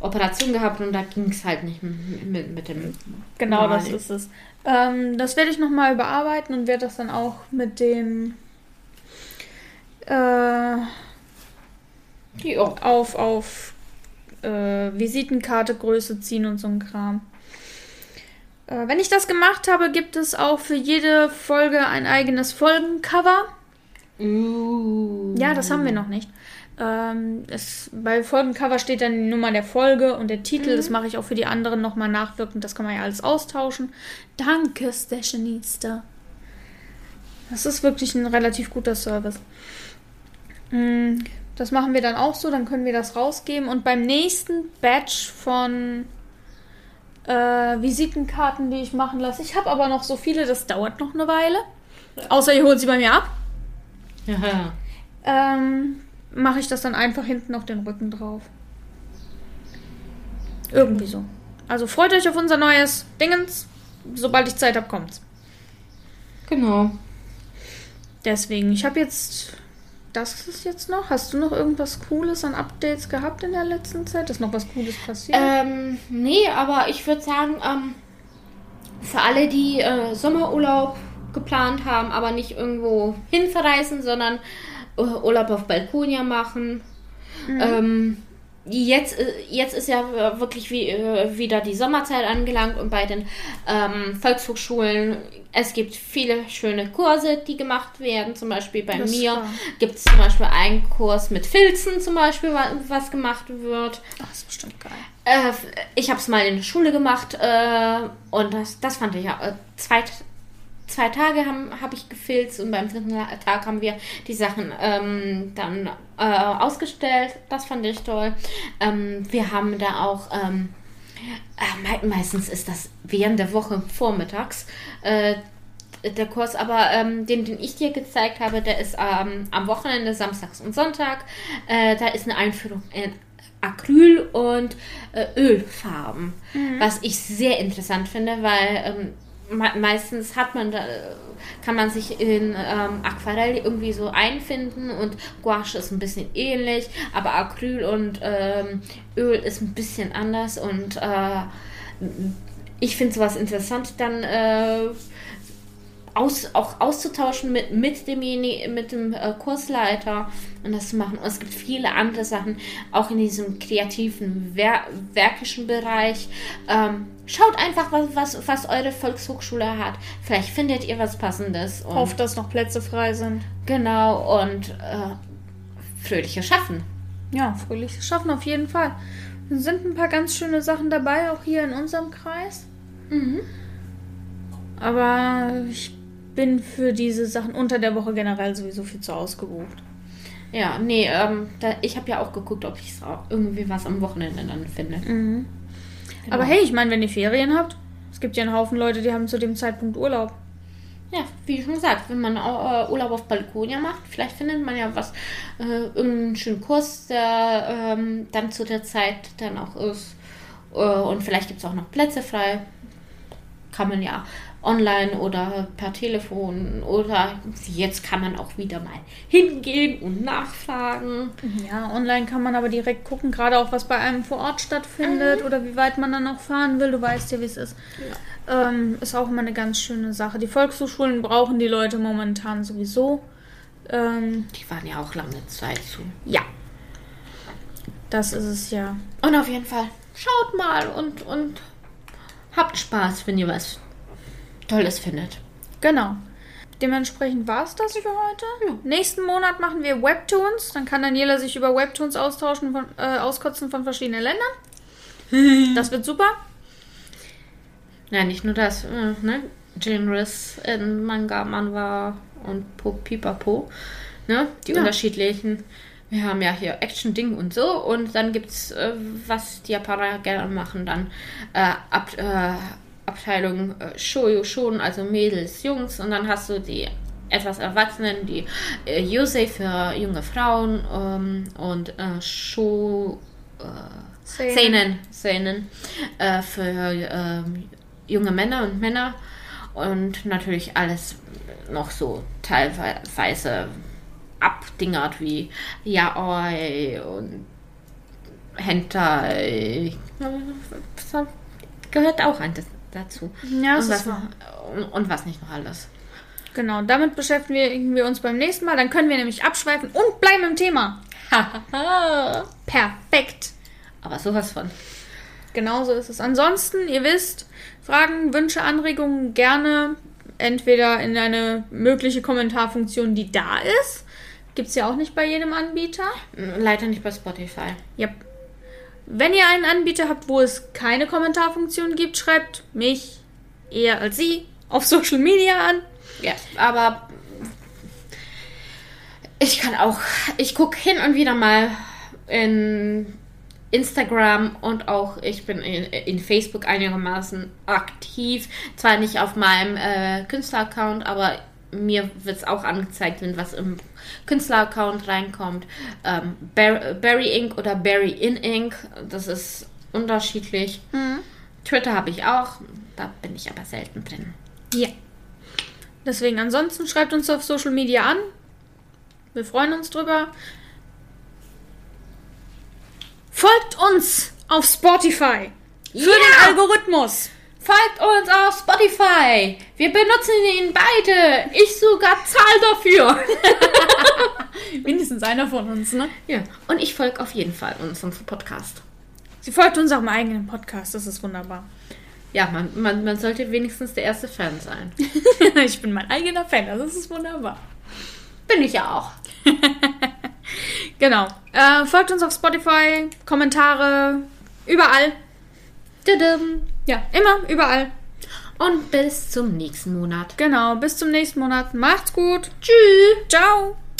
Operation gehabt und da ging es halt nicht mit, mit, dem. Genau, das Nein. ist es. Ähm, das werde ich nochmal überarbeiten und werde das dann auch mit dem äh, auf, auf äh, Visitenkarte Größe ziehen und so ein Kram. Äh, wenn ich das gemacht habe, gibt es auch für jede Folge ein eigenes Folgencover. Uh. Ja, das haben wir noch nicht. Ähm, es, bei Folgencover steht dann die Nummer der Folge und der Titel. Das mache ich auch für die anderen nochmal nachwirkend. Das kann man ja alles austauschen. Danke, Stationista. Das ist wirklich ein relativ guter Service. Mm, Das machen wir dann auch so. Dann können wir das rausgeben. Und beim nächsten Batch von äh, Visitenkarten, die ich machen lasse. Ich habe aber noch so viele, das dauert noch eine Weile. Außer ihr holt sie bei mir ab Ja. ähm, mache ich das dann einfach hinten auf den Rücken drauf. Irgendwie so. Also freut euch auf unser neues Dingens. Sobald ich Zeit habe, kommt's. Genau. Deswegen, ich habe jetzt. Das ist jetzt noch. Hast du noch irgendwas Cooles an Updates gehabt in der letzten Zeit? Ist noch was Cooles passiert? Ähm, nee, aber ich würde sagen, ähm, für alle, die äh, Sommerurlaub geplant haben, aber nicht irgendwo hinverreisen, sondern äh, Urlaub auf Balkonia machen. Ähm, jetzt, äh, jetzt ist ja äh, wirklich wie, äh, wieder die Sommerzeit angelangt und bei den ähm, Volkshochschulen, es gibt viele schöne Kurse, die gemacht werden. Zum Beispiel bei Das mir gibt es zum Beispiel einen Kurs mit Filzen, zum Beispiel, wa- was gemacht wird. Ach, das ist bestimmt geil. Äh, ich habe es mal in der Schule gemacht äh, und das, das fand ich ja. Äh, zwei, zwei Tage habe hab ich gefilzt und beim dritten Tag haben wir die Sachen ähm, dann äh, ausgestellt. Das fand ich toll. Ähm, wir haben da auch. Ähm, äh, me meistens ist das während der Woche vormittags. Äh, der Kurs, aber ähm, den, den ich dir gezeigt habe, der ist ähm, am Wochenende, samstags und Sonntag. Äh, da ist eine Einführung in Acryl und äh, Ölfarben, was ich sehr interessant finde, weil ähm, meistens hat man da, kann man sich in ähm, Aquarell irgendwie so einfinden und Gouache ist ein bisschen ähnlich, aber Acryl und ähm, Öl ist ein bisschen anders und äh, ich finde sowas interessant, dann äh, aus, auch auszutauschen mit, mit, demjenigen, mit dem äh, Kursleiter und das zu machen. Und es gibt viele andere Sachen, auch in diesem kreativen, wer werkischen Bereich. Ähm, schaut einfach, was, was, was eure Volkshochschule hat. Vielleicht findet ihr was Passendes. Hofft, dass noch Plätze frei sind. Genau, und äh, fröhliches Schaffen. Ja, fröhliches Schaffen auf jeden Fall. Es sind ein paar ganz schöne Sachen dabei, auch hier in unserem Kreis. Mhm. Aber ich bin für diese Sachen unter der Woche generell sowieso viel zu ausgebucht. Ja, nee, ähm, da, ich habe ja auch geguckt, ob ich irgendwie was am Wochenende dann finde. Mhm. Genau. Aber hey, ich meine, wenn ihr Ferien habt, es gibt ja einen Haufen Leute, die haben zu dem Zeitpunkt Urlaub. Ja, wie schon gesagt, wenn man äh, Urlaub auf Balkonia macht, vielleicht findet man ja was, äh, irgendeinen schönen Kurs, der ähm, dann zu der Zeit dann auch ist. Äh, und vielleicht gibt es auch noch Plätze frei. Kann man ja online oder per Telefon oder jetzt kann man auch wieder mal hingehen und nachfragen. Ja, online kann man aber direkt gucken, gerade auch was bei einem vor Ort stattfindet oder wie weit man dann auch fahren will. Du weißt ja, wie es ist. Ähm, ist auch immer eine ganz schöne Sache. Die Volkshochschulen brauchen die Leute momentan sowieso. Ähm, Die waren ja auch lange Zeit zu. ja. Das ist es ja. Und auf jeden Fall, schaut mal und, und habt Spaß, wenn ihr was Tolles findet. Genau. Dementsprechend war es das für heute. Nächsten Monat machen wir Webtoons. Dann kann Daniela sich über Webtoons austauschen, von, äh, auskotzen von verschiedenen Ländern. Das wird super. Ja, nicht nur das, äh, ne? Genres in Manga, Manhwa und Po- Pipapo, ne? Die Ja. unterschiedlichen. Wir haben ja hier Action-Ding und so und dann gibt's, äh, was die Japaner gerne machen, dann äh, Ab, äh, Abteilung äh, Shoujo Shon, also Mädels, Jungs und dann hast du die etwas Erwachsenen, die äh, Yosei für junge Frauen ähm, und äh, Shou äh, Seinen. Seinen, äh, für ähm, junge Männer und Männer und natürlich alles noch so teilweise abdingert wie Yaoi und Hentai. Das gehört auch ein dazu. Ja, das und, was, und, und was nicht noch alles. Genau, damit beschäftigen wir uns beim nächsten Mal. Dann können wir nämlich abschweifen und bleiben im Thema. Perfekt. Aber sowas von. Genauso ist es. Ansonsten, ihr wisst, Fragen, Wünsche, Anregungen gerne entweder in eine mögliche Kommentarfunktion, die da ist. Gibt es ja auch nicht bei jedem Anbieter. Leider nicht bei Spotify. Yep. Wenn ihr einen Anbieter habt, wo es keine Kommentarfunktion gibt, schreibt mich eher als sie auf Social Media an. Ja, aber ich kann auch, ich gucke hin und wieder mal in Instagram und auch ich bin in, in Facebook einigermaßen aktiv. Zwar nicht auf meinem äh, Künstleraccount, aber mir wird es auch angezeigt, wenn was im Künstleraccount reinkommt. Ähm, Bar Barry Inc. oder Barry in Inc. Das ist unterschiedlich. Twitter habe ich auch, da bin ich aber selten drin. Ja. Deswegen ansonsten schreibt uns auf Social Media an. Wir freuen uns drüber. Folgt uns auf Spotify. Für Ja! den Algorithmus. Folgt uns auf Spotify. Wir benutzen ihn beide. Ich sogar zahl dafür. Mindestens einer von uns, ne? ja, und ich folge auf jeden Fall unserem Podcast. Sie folgt uns auch im eigenen Podcast. Das ist wunderbar. Ja, man, man, man sollte wenigstens der erste Fan sein. ich bin mein eigener Fan. Das ist wunderbar. Bin ich ja auch. Genau. Äh, folgt uns auf Spotify. Kommentare. Überall. Tudum. Ja, immer, überall. Und bis zum nächsten Monat. Genau. Bis zum nächsten Monat. Macht's gut. Tschüss. Ciao.